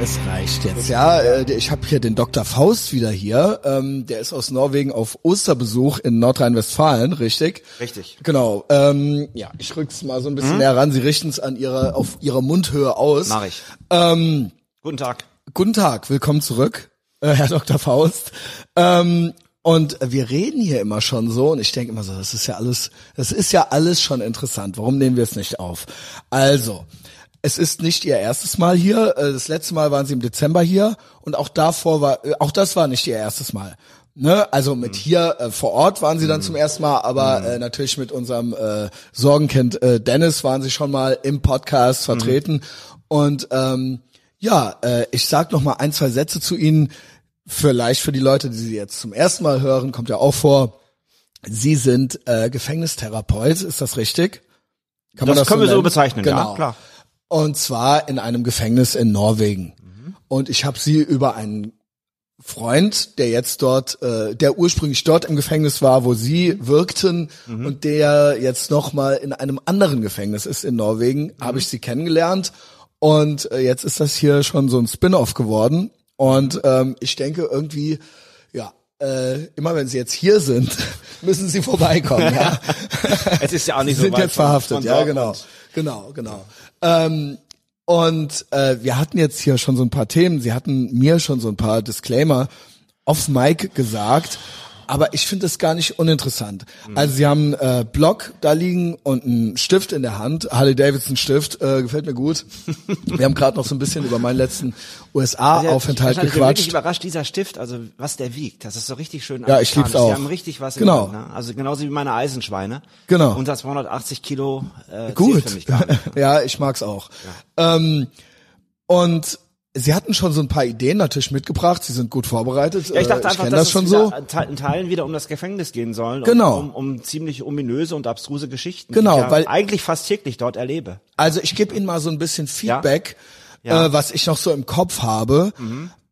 Es reicht jetzt, ja. Äh, Ich habe hier den Dr. Faust wieder hier. Ähm, Der ist aus Norwegen auf Osterbesuch in Nordrhein-Westfalen, richtig? Richtig. Genau. Ähm, ja, ich rück's mal so ein bisschen näher ran. Sie richten es an ihre, auf ihrer Mundhöhe aus. Mach ich. Ähm, Guten Tag. Guten Tag, willkommen zurück, äh, Herr Dr. Faust. Ähm, und wir reden hier immer schon so und ich denke immer so, das ist ja alles, das ist ja alles schon interessant. Warum nehmen wir es nicht auf? Also, es ist nicht Ihr erstes Mal hier. Äh, Das letzte Mal waren Sie im Dezember hier und auch davor war, äh, auch das war nicht Ihr erstes Mal. Ne? Also mit hier äh, vor Ort waren Sie dann zum ersten Mal, aber äh, natürlich mit unserem äh, Sorgenkind äh, Dennis waren Sie schon mal im Podcast vertreten. Und ähm, ja, äh, ich sag noch mal ein, zwei Sätze zu Ihnen. Vielleicht für die Leute, die Sie jetzt zum ersten Mal hören, kommt ja auch vor. Sie sind äh, Gefängnistherapeut, ist das richtig? Kann Das können wir so bezeichnen, ja, genau. klar. Und zwar in einem Gefängnis in Norwegen. Und ich habe sie über einen Freund, der jetzt dort, äh, der ursprünglich dort im Gefängnis war, wo sie wirkten und der jetzt noch mal in einem anderen Gefängnis ist in Norwegen, habe ich sie kennengelernt. Und äh, jetzt ist das hier schon so ein Spin-off geworden. Und ähm, ich denke irgendwie, ja, äh, immer wenn sie jetzt hier sind, müssen sie vorbeikommen. ja. Es ist ja auch nicht Sie so sind weit jetzt verhaftet, ja, genau. Dortmund. Genau, genau. Ähm, und äh, wir hatten jetzt hier schon so ein paar Themen. Sie hatten mir schon so ein paar Disclaimer off Mic gesagt, aber ich finde es gar nicht uninteressant. Mhm. Also sie haben äh, Block da liegen und einen Stift in der Hand, Harley Davidson Stift, äh, gefällt mir gut. wir haben gerade noch so ein bisschen über meinen letzten USA-Aufenthalt ich, ich bin wirklich gequatscht. überrascht, dieser Stift, also was der wiegt, das ist so richtig schön. Ja, ich lieb's auch. Die haben richtig was Genau. Hand, ne? Also genauso wie meine Eisenschweine. Genau. Unter 280 Kilo äh, Gut. ja, ich mag's auch. Ähm, und sie hatten schon so ein paar Ideen natürlich mitgebracht. Sie sind gut vorbereitet. Ja, ich dachte Äh, einfach, kenn dass das es schon so. In Teilen wieder um das Gefängnis gehen soll. Genau. Um, um, um ziemlich ominöse und abstruse Geschichten, Genau, die ich ja weil- eigentlich fast täglich dort erlebe. Also ich gebe Ihnen mal so ein bisschen Feedback, Ja. Äh, was ich noch so im Kopf habe.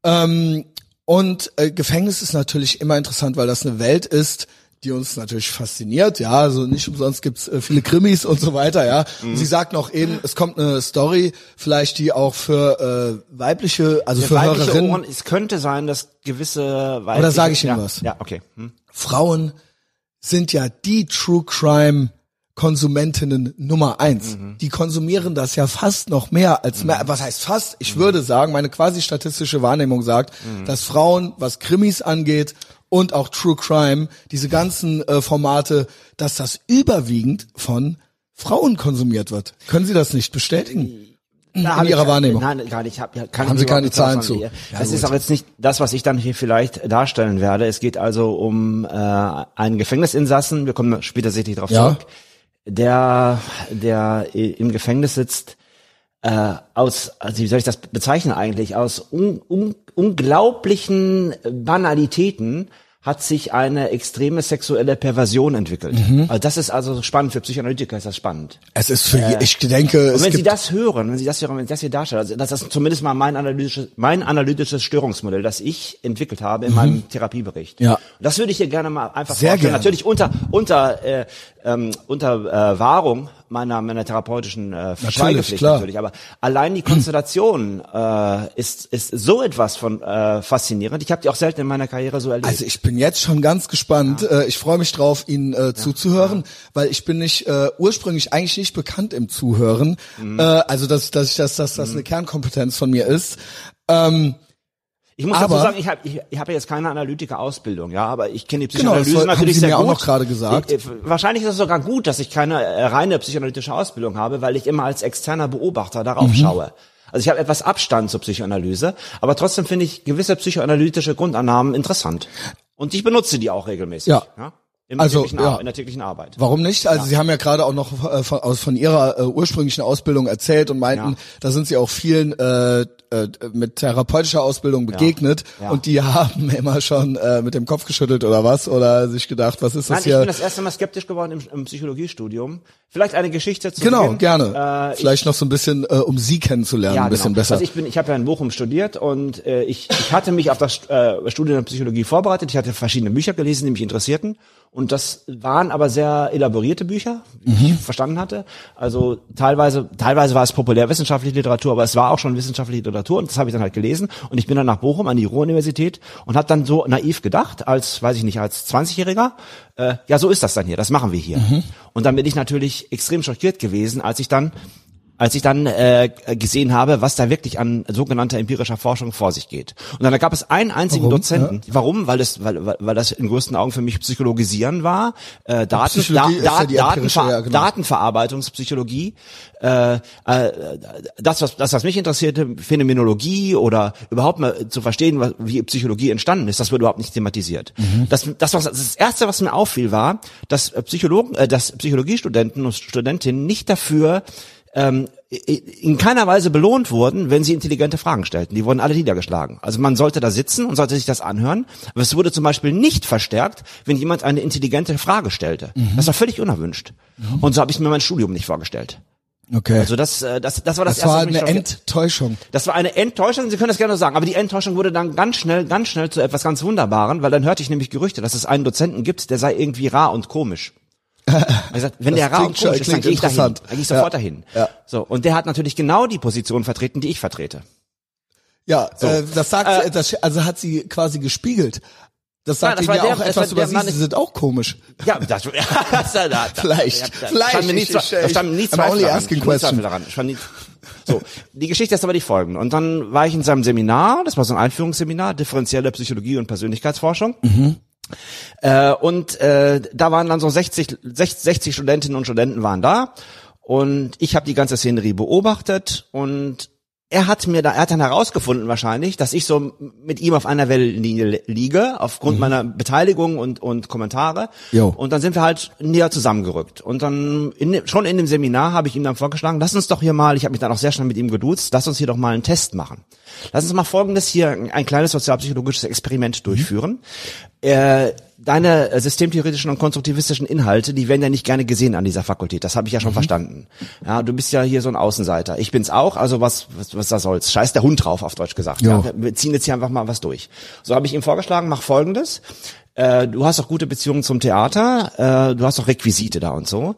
Ähm, und äh, Gefängnis ist natürlich immer interessant, weil das eine Welt ist, die uns natürlich fasziniert. Ja, also nicht umsonst gibt's äh, viele Krimis und so weiter. Ja, und Sie sagten auch eben, es kommt eine Story, vielleicht die auch für äh, weibliche, also für Weibliche Hörerinnen. Ohren, es könnte sein, dass gewisse weibliche... Oder sag ich Ihnen ja, was? Ja, okay. Hm. Frauen sind ja die True Crime Konsumentinnen Nummer eins. Mhm. Die konsumieren das ja fast noch mehr als mehr. Was heißt fast? Ich würde sagen, meine quasi statistische Wahrnehmung sagt, Mhm. dass Frauen, was Krimis angeht und auch True Crime, diese ganzen äh, Formate, dass das überwiegend von Frauen konsumiert wird. Können Sie das nicht bestätigen? Da hab in Ihrer ich, Wahrnehmung. Nein, gar nicht. Hab, kann Haben Sie keine Zahlen zu? Ja, das gut. ist auch jetzt nicht das, was ich dann hier vielleicht darstellen werde. Es geht also um äh, einen Gefängnisinsassen, wir kommen später sicherlich darauf Ja. zurück, der, der im Gefängnis sitzt, äh, aus, also wie soll ich das bezeichnen eigentlich, aus un, un, unglaublichen Banalitäten hat sich eine extreme sexuelle Perversion entwickelt. Mhm. Also das ist also spannend, für Psychoanalytiker ist das spannend. Es ist für, je- ich denke, Und wenn Sie das hören, wenn Sie das hören, wenn Sie das hier darstellen, also das ist zumindest mal mein analytisches, mein analytisches Störungsmodell, das ich entwickelt habe in meinem Therapiebericht. Mhm. Ja. Und das würde ich hier gerne mal einfach Sehr vorstellen. gerne. Natürlich unter unter äh, ähm, unter äh, Wahrung meiner meiner therapeutischen äh, Schweigepflicht klar. natürlich. Aber allein die Konstellation äh, ist ist so etwas von äh, faszinierend. Ich habe die auch selten in meiner Karriere so erlebt. Also ich bin jetzt schon ganz gespannt. Äh, ich freue mich drauf, Ihnen äh, zuzuhören, weil ich bin nicht äh, ursprünglich eigentlich nicht bekannt im Zuhören. Mhm. Äh, also dass, dass ich das, dass das eine Kernkompetenz von mir ist. Ähm, Ich muss Aber- dazu sagen, ich habe ich, ich hab ja jetzt keine Analytiker-Ausbildung, ja, aber ich kenne die Genau, Psychoanalyse haben natürlich sehr mir auch gut. noch gerade gesagt. Ich, äh, wahrscheinlich ist es sogar gut, dass ich keine äh, reine psychoanalytische Ausbildung habe, weil ich immer als externer Beobachter darauf Mhm. schaue. Also ich habe etwas Abstand zur Psychoanalyse, aber trotzdem finde ich gewisse psychoanalytische Grundannahmen interessant. Und ich benutze die auch regelmäßig. Ja. Im Also, täglichen ja. Ar- in der täglichen Arbeit. warum nicht? Also Sie haben ja gerade auch noch äh, von, aus, von Ihrer äh, ursprünglichen Ausbildung erzählt und meinten, Ja. da sind Sie auch vielen äh, äh, mit therapeutischer Ausbildung begegnet Ja. und die haben immer schon äh, mit dem Kopf geschüttelt oder was oder sich gedacht, was ist das Nein, ich hier? bin das erste Mal skeptisch geworden im, im Psychologiestudium. Vielleicht eine Geschichte zu Genau, Beginn. gerne. Äh, Vielleicht noch so ein bisschen, äh, um Sie kennenzulernen, ein bisschen genau. besser. Also ich bin, ich habe ja in Bochum studiert und äh, ich, ich hatte mich auf das äh, Studium der Psychologie vorbereitet. Ich hatte verschiedene Bücher gelesen, die mich interessierten Und das waren aber sehr elaborierte Bücher, wie ich verstanden hatte. Also teilweise, teilweise war es populärwissenschaftliche Literatur, aber es war auch schon wissenschaftliche Literatur und das habe ich dann halt gelesen. Und ich bin dann nach Bochum an die Ruhr-Universität und habe dann so naiv gedacht, als, weiß ich nicht, als 20-Jähriger, äh, ja, so ist das dann hier, das machen wir hier. Und dann bin ich natürlich extrem schockiert gewesen, als ich dann als ich dann äh, gesehen habe, was da wirklich an sogenannter empirischer Forschung vor sich geht. Und dann gab es einen einzigen Warum? Dozenten. Warum? Weil das, weil, weil, das in größten Augen für mich Psychologisieren war. Äh, Daten, da, ja da, empirische, Datenver ja, genau. Datenverarbeitungspsychologie. Äh, äh, das, was, das, was mich interessierte, Phänomenologie oder überhaupt mal zu verstehen, was, wie Psychologie entstanden ist, das wird überhaupt nicht thematisiert. Mhm. Das, das, was, das erste, was mir auffiel, war, dass Psychologen, äh, dass Psychologiestudenten und Studentinnen nicht dafür ähm, in keiner Weise belohnt wurden, wenn sie intelligente Fragen stellten. Die wurden alle niedergeschlagen. Also man sollte da sitzen und sollte sich das anhören. Aber es wurde zum Beispiel nicht verstärkt, wenn jemand eine intelligente Frage stellte. Mhm. Das war völlig unerwünscht. Und so habe ich mir mein Studium nicht vorgestellt. Okay. Also das, äh, das, das war das, das erste. war was mich eine Enttäuschung. das war eine Enttäuschung, Sie können das gerne sagen, aber die Enttäuschung wurde dann ganz schnell, ganz schnell zu etwas ganz Wunderbaren, weil dann hörte ich nämlich Gerüchte, dass es einen Dozenten gibt, der sei irgendwie rar und komisch. Er gesagt, wenn Das der schon- komisch ist, dann gehe ich dahin. Dann gehe ich sofort Ja. dahin. Ja. So, und der hat natürlich genau die Position vertreten, die ich vertrete. Ja, äh, das sagt, Äh, das, also hat sie quasi gespiegelt. Das Nein, sagt das ihnen war ja der- auch das etwas über der sie. Sie sind auch komisch. Ja, das, ja, das, da, da, Vielleicht, da, da, vielleicht, stand mir nie, ich- ich- stand mir nie I'm only daran. asking question. Daran. Nie, so, die Geschichte ist aber die folgende. Und dann war ich in seinem Seminar, das war so ein Einführungsseminar, differenzielle Psychologie und Persönlichkeitsforschung. Äh, und äh, da waren dann so 60, 60, 60 Studentinnen und Studenten waren da. Und ich habe die ganze Szenerie beobachtet und er hat mir da, er hat dann herausgefunden wahrscheinlich, dass ich so mit ihm auf einer Wellenlinie liege, aufgrund meiner Beteiligung und, und Kommentare. Jo. Und dann sind wir halt näher zusammengerückt. Und dann in, schon in dem Seminar habe ich ihm dann vorgeschlagen, lass uns doch hier mal, ich habe mich dann auch sehr schnell mit ihm geduzt, lass uns hier doch mal einen Test machen. Lass uns mal folgendes hier, ein kleines sozialpsychologisches Experiment durchführen. Äh, deine äh, systemtheoretischen und konstruktivistischen Inhalte, die werden ja nicht gerne gesehen an dieser Fakultät. Das habe ich ja schon verstanden. Ja, du bist ja hier so ein Außenseiter. Ich bin's auch. Also was, was, was da soll's? Scheiß der Hund drauf, auf Deutsch gesagt. Ja, wir- ziehen jetzt hier einfach mal was durch. So habe ich ihm vorgeschlagen, mach Folgendes. Äh, du hast doch gute Beziehungen zum Theater, äh, du hast doch Requisite da und so.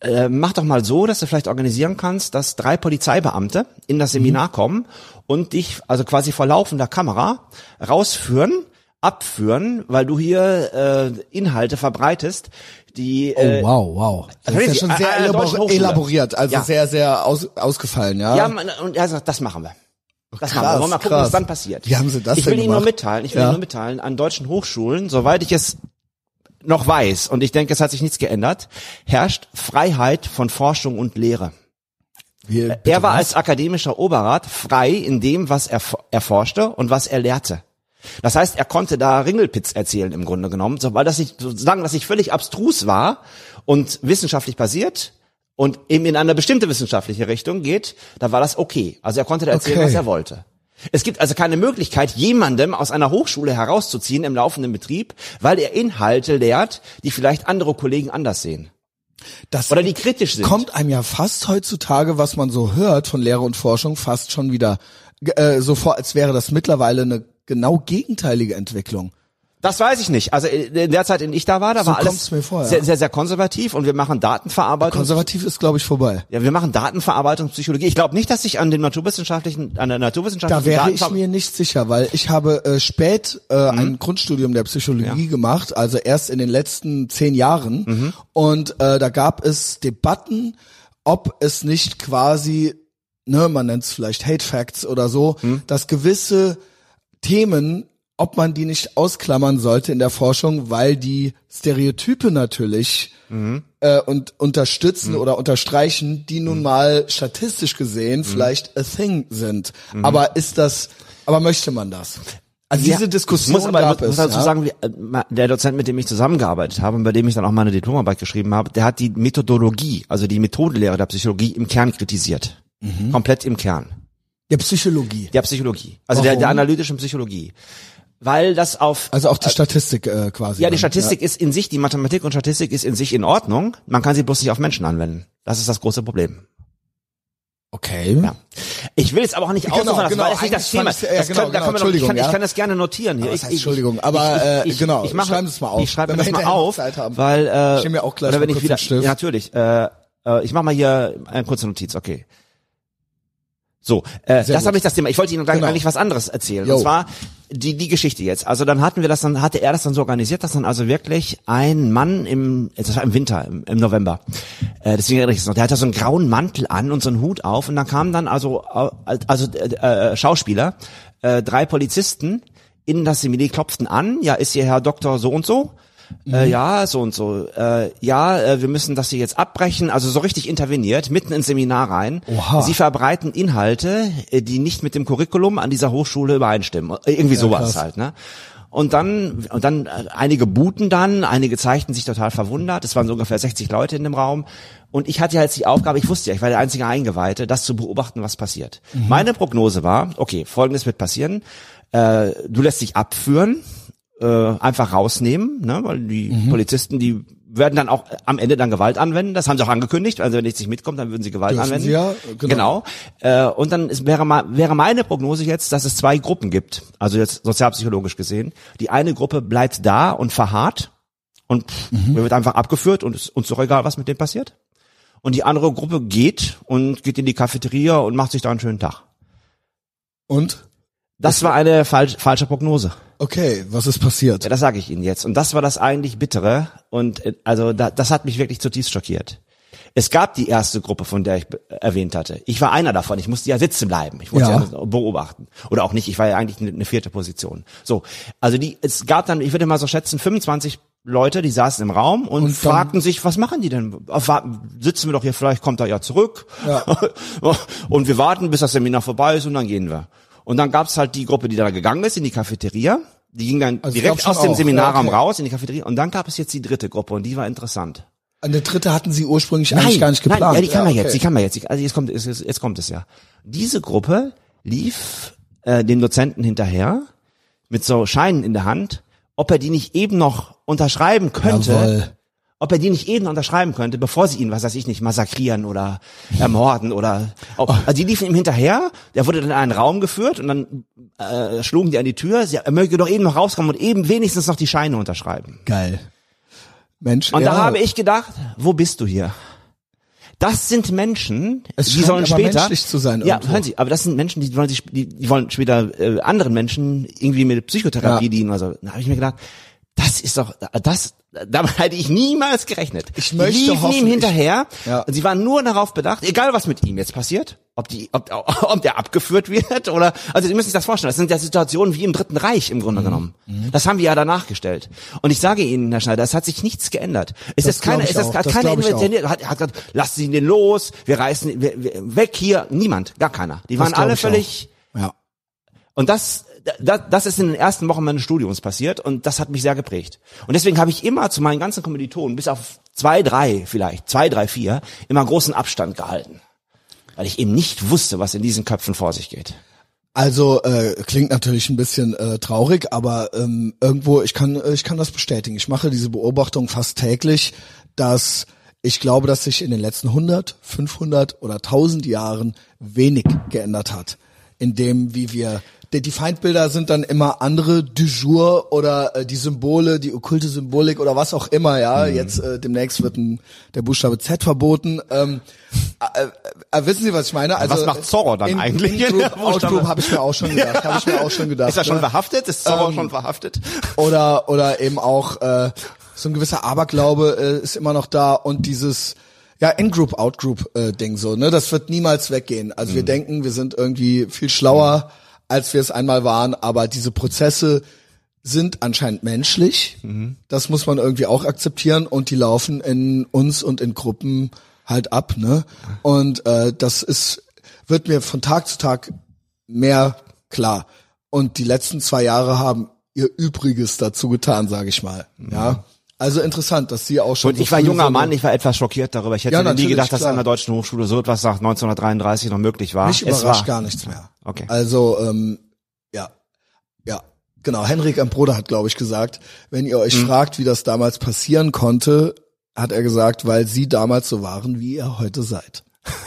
Äh, mach doch mal so, dass du vielleicht organisieren kannst, dass drei Polizeibeamte in das Seminar kommen und dich also quasi vor laufender Kamera rausführen, abführen, weil du hier äh, Inhalte verbreitest, die Oh, äh, wow, wow. Das ist ja schon sehr elabor Hochschule. elaboriert, also Ja. sehr, sehr aus, ausgefallen, ja. Ja, man, und er sagt, das machen wir. Das Krass, machen wir. Wollen wir mal gucken, krass. was dann passiert. Wie haben Sie das Ich will Ihnen nur mitteilen, ich will Ja. Ihnen nur mitteilen, an deutschen Hochschulen, soweit ich es noch weiß, und ich denke, es hat sich nichts geändert, herrscht Freiheit von Forschung und Lehre. Wie, bitte Er war was? als akademischer Oberrat frei in dem, was er f- erforschte und was er lehrte. Das heißt, er konnte da Ringelpitz erzählen im Grunde genommen, so, weil das nicht, sozusagen, das nicht völlig abstrus war und wissenschaftlich basiert und eben in eine bestimmte wissenschaftliche Richtung geht, da war das okay. Also er konnte da erzählen, Okay. was er wollte. Es gibt also keine Möglichkeit, jemandem aus einer Hochschule herauszuziehen im laufenden Betrieb, weil er Inhalte lehrt, die vielleicht andere Kollegen anders sehen. das Oder die kritisch sind. kommt einem ja fast heutzutage, was man so hört von Lehre und Forschung, fast schon wieder äh, so vor, als wäre das mittlerweile eine genau gegenteilige Entwicklung. Das weiß ich nicht. Also in der Zeit, in der ich da war, da So war alles vor, ja. sehr, sehr, sehr konservativ und wir machen Datenverarbeitung. Konservativ ist, glaube ich, vorbei. ja, wir machen Datenverarbeitung, Psychologie. Ich glaube nicht, dass sich an den naturwissenschaftlichen, an der naturwissenschaftlichen Da wäre ich mir nicht sicher, weil ich habe äh, spät äh, Mhm. ein Grundstudium der Psychologie gemacht, also erst in den letzten zehn Jahren. Mhm. Und äh, da gab es Debatten, ob es nicht quasi, ne, man nennt es vielleicht Hate Facts oder so, Mhm. dass gewisse Themen, ob man die nicht ausklammern sollte in der Forschung, weil die Stereotype natürlich Mhm. äh, und unterstützen oder unterstreichen, die nun mal statistisch gesehen Mhm. vielleicht a thing sind. Aber ist das, aber möchte man das? Also Ja, diese Diskussion muss aber, gab muss es. dazu ja? sagen, äh, der Dozent, mit dem ich zusammengearbeitet habe und bei dem ich dann auch meine Diplomarbeit geschrieben habe, der hat die Methodologie, also die Methodenlehre der Psychologie im Kern kritisiert. Mhm. Komplett im Kern. Der Psychologie. Der Psychologie. Also der, der analytischen Psychologie. Weil das auf Also auch die Statistik äh, quasi. Ja, die dann, Statistik ist in sich, die Mathematik und Statistik ist in sich in Ordnung. Man kann sie bloß nicht auf Menschen anwenden. Das ist das große Problem. Okay. Ja. Ich will es aber auch nicht Genau, aussuchen, genau, weil das nicht das Thema. ich's- ja, das genau, da genau, können wir doch, ich, kann, ich ja. kann das gerne notieren hier. Aber Ich, heißt Entschuldigung, aber, äh, ich, genau, ich, mache, schreiben Sie es mal auf, Ich schreibe das mal noch auf, weil äh, Ich mir auch gleich oder wenn ich wieder, ja, natürlich. Äh, äh, ich mache mal hier eine kurze Notiz. Okay. So, äh, Sehr das habe ich das Thema. Ich wollte Ihnen gleich Genau. eigentlich was anderes erzählen. Jo. Und zwar die die Geschichte jetzt. Also dann hatten wir das dann hatte er das dann so organisiert, dass dann also wirklich ein Mann im das war im Winter im, im November. Äh, deswegen erinnere ich es noch. Der hatte so einen grauen Mantel an und so einen Hut auf und dann kamen dann also äh, also äh, äh, Schauspieler, äh, drei Polizisten in das Seminar klopften an. Ja, ist hier Herr Doktor so und so? Äh, ja, so und so. Äh, ja, äh, wir müssen das hier jetzt abbrechen. Also so richtig interveniert, mitten ins Seminar rein. Oha. Sie verbreiten Inhalte, äh, die nicht mit dem Curriculum an dieser Hochschule übereinstimmen. Äh, Irgendwie sowas krass. halt, ne? Und dann, und dann äh, einige buten dann, einige zeigten sich total verwundert. Es waren so ungefähr 60 Leute in dem Raum. Und ich hatte ja jetzt die Aufgabe, ich wusste ja, ich war der einzige Eingeweihte, das zu beobachten, was passiert. Meine Prognose war, okay, folgendes wird passieren. Äh, du lässt dich abführen, äh, einfach rausnehmen, ne? weil die Mhm. Polizisten, die werden dann auch am Ende dann Gewalt anwenden. Das haben sie auch angekündigt. Also wenn nichts nicht mitkommt, dann würden sie Gewalt Dürfen anwenden. sie ja, genau. Äh, und dann ist, wäre, ma- wäre meine Prognose jetzt, dass es zwei Gruppen gibt, also jetzt sozialpsychologisch gesehen. Die eine Gruppe bleibt da und verharrt und pff, Mhm. wird einfach abgeführt und ist uns doch egal, was mit dem passiert. Und die andere Gruppe geht und geht in die Cafeteria und macht sich da einen schönen Tag. Und? Das war eine falsch, falsche Prognose. Okay, was ist passiert? Ja, das sage ich Ihnen jetzt. Und das war das eigentlich Bittere. Und äh, also da, das hat mich wirklich zutiefst schockiert. Es gab die erste Gruppe, von der ich erwähnt hatte. Ich war einer davon. Ich musste ja sitzen bleiben. Ich musste Ja. ja, beobachten. Oder auch nicht. Ich war ja eigentlich eine, vierte Position. So, also die, es gab dann, ich würde mal so schätzen, 25 Leute, die saßen im Raum und, Und fragten sich, was machen die denn? Sitzen wir doch hier, vielleicht kommt er ja zurück. Ja. und wir warten, bis das Seminar vorbei ist und dann gehen wir. Und dann gab's halt die Gruppe, die da gegangen ist in die Cafeteria. Die ging dann Also direkt aus dem auch, Seminarraum ja, okay. raus in die Cafeteria. Und dann gab es jetzt die dritte Gruppe und die war interessant. Eine dritte hatten Sie ursprünglich eigentlich gar nicht geplant. Nein, ja, die kann man okay. jetzt, die kann man jetzt. Also jetzt kommt, es, jetzt kommt es ja. Diese Gruppe lief äh, dem Dozenten hinterher mit so Scheinen in der Hand, ob er die nicht eben noch unterschreiben könnte, Jawohl. Ob er die nicht eben unterschreiben könnte, bevor sie ihn, was weiß ich nicht, massakrieren oder ermorden oder, ob, Oh. also die liefen ihm hinterher, der wurde dann in einen Raum geführt und dann äh, schlugen die an die Tür, sie, er möge doch eben noch rauskommen und eben wenigstens noch die Scheine unterschreiben. Geil. Mensch, Und ja, da habe ich gedacht, wo bist du hier? Das sind Menschen, Es die sollen später menschlich zu sein Ja, hören Sie, aber das sind Menschen, die wollen sich, die, die wollen später äh, anderen Menschen irgendwie mit Psychotherapie Ja. dienen. Also, da habe ich mir gedacht, das ist doch, das, damit hätte ich niemals gerechnet. Ich Die möchte liefen hoffen, ihm ich- hinterher. Ja. Und sie waren nur darauf bedacht, egal was mit ihm jetzt passiert, ob die, ob, ob der abgeführt wird oder, also Sie müssen sich das vorstellen. Das sind ja Situationen wie im Dritten Reich im Mhm. Grunde genommen. Das haben wir ja danach gestellt. Und ich sage Ihnen, Herr Schneider, es hat sich nichts geändert. Es Das ist keine, ich es ist Das keine ich. Investition, hat, hat gesagt, lasst Sie den los, wir reißen, wir, wir, weg hier, niemand, gar keiner. Die waren Das alle ich auch. völlig, Ja. und das, das, das ist in den ersten Wochen meines Studiums passiert und das hat mich sehr geprägt. Und deswegen habe ich immer zu meinen ganzen Kommilitonen, bis auf zwei, drei vielleicht, zwei, drei, vier, immer großen Abstand gehalten. Weil ich eben nicht wusste, was in diesen Köpfen vor sich geht. Also äh, klingt natürlich ein bisschen äh, traurig, aber ähm, irgendwo ich kann äh, ich kann das bestätigen. Ich mache diese Beobachtung fast täglich, dass ich glaube, dass sich in den letzten 100, 500 oder 1000 Jahren wenig geändert hat, in dem wie wir die, Feindbilder sind dann immer andere du jour oder äh, die Symbole, die okkulte Symbolik oder was auch immer, ja. Jetzt äh, demnächst wird ein, der Buchstabe Z verboten. Ähm, äh, äh, wissen Sie, was ich meine? Also was macht Zorro dann in, eigentlich? In Group? Outgroup habe ich mir auch schon gedacht. Habe ich mir auch schon gedacht. Ist er schon ne? verhaftet? Ist Zorro Ähm, schon verhaftet? oder oder eben auch äh, so ein gewisser Aberglaube äh, ist immer noch da und dieses ja In-Group, Out-Group äh, so, ne, das wird niemals weggehen. Also Mhm. wir denken, wir sind irgendwie viel schlauer, als wir es einmal waren, aber diese Prozesse sind anscheinend menschlich. Mhm. Das muss man irgendwie auch akzeptieren und die laufen in uns und in Gruppen halt ab, ne? Und äh, das ist wird mir von Tag zu Tag mehr klar. Und die letzten zwei Jahre haben ihr Übriges dazu getan, sage ich mal. Ja. Also interessant, dass sie auch schon. Und so ich war eine- Mann, ich war etwas schockiert darüber. Ich hätte Ja, nie gedacht, dass klar. an der deutschen Hochschule so etwas nach 1933 noch möglich war. Mich es überrascht war, gar nichts mehr. Okay. Also, ähm, ja, ja, genau. Henrik am Bruder hat, glaube ich, gesagt, wenn ihr Mhm. euch fragt, wie das damals passieren konnte, hat er gesagt, weil sie damals so waren, wie ihr heute seid.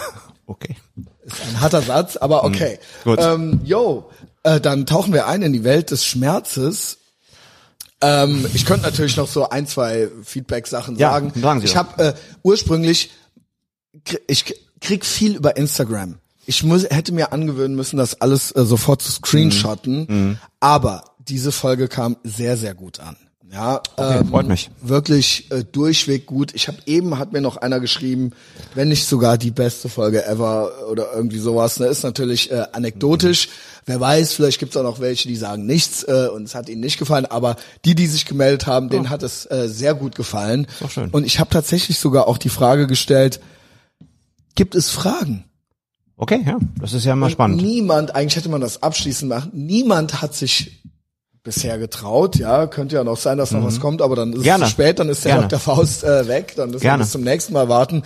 Okay. Ist ein harter Satz, aber okay. Gut. Ähm, yo, äh, dann tauchen wir ein in die Welt des Schmerzes. Ähm, ich könnte natürlich noch so ein, zwei Feedback-Sachen Ja, sagen. sagen Sie ich habe äh, ursprünglich, ich krieg viel über Instagram. Ich muss, hätte mir angewöhnen müssen, das alles äh, sofort zu screenshotten. Mhm. Aber diese Folge kam sehr, sehr gut an. Ja, ähm, freut mich. wirklich äh, durchweg gut. Ich habe eben hat mir noch einer geschrieben, wenn nicht sogar die beste Folge ever oder irgendwie sowas. Ne, ist natürlich äh, anekdotisch. Wer weiß, vielleicht gibt's auch noch welche, die sagen nichts äh, und es hat ihnen nicht gefallen. Aber die, die sich gemeldet haben, denen hat es äh, sehr gut gefallen. doch schön. Und ich habe tatsächlich sogar auch die Frage gestellt: Gibt es Fragen? Okay, ja, das ist ja mal spannend. Niemand, eigentlich hätte man das abschließend machen. Niemand hat sich bisher getraut, ja, könnte ja noch sein, dass noch was kommt, aber dann ist Mhm. Gerne. es zu spät, dann ist der Gerne. Dr. Faust äh, weg, dann müssen wir Gerne. bis zum nächsten Mal warten.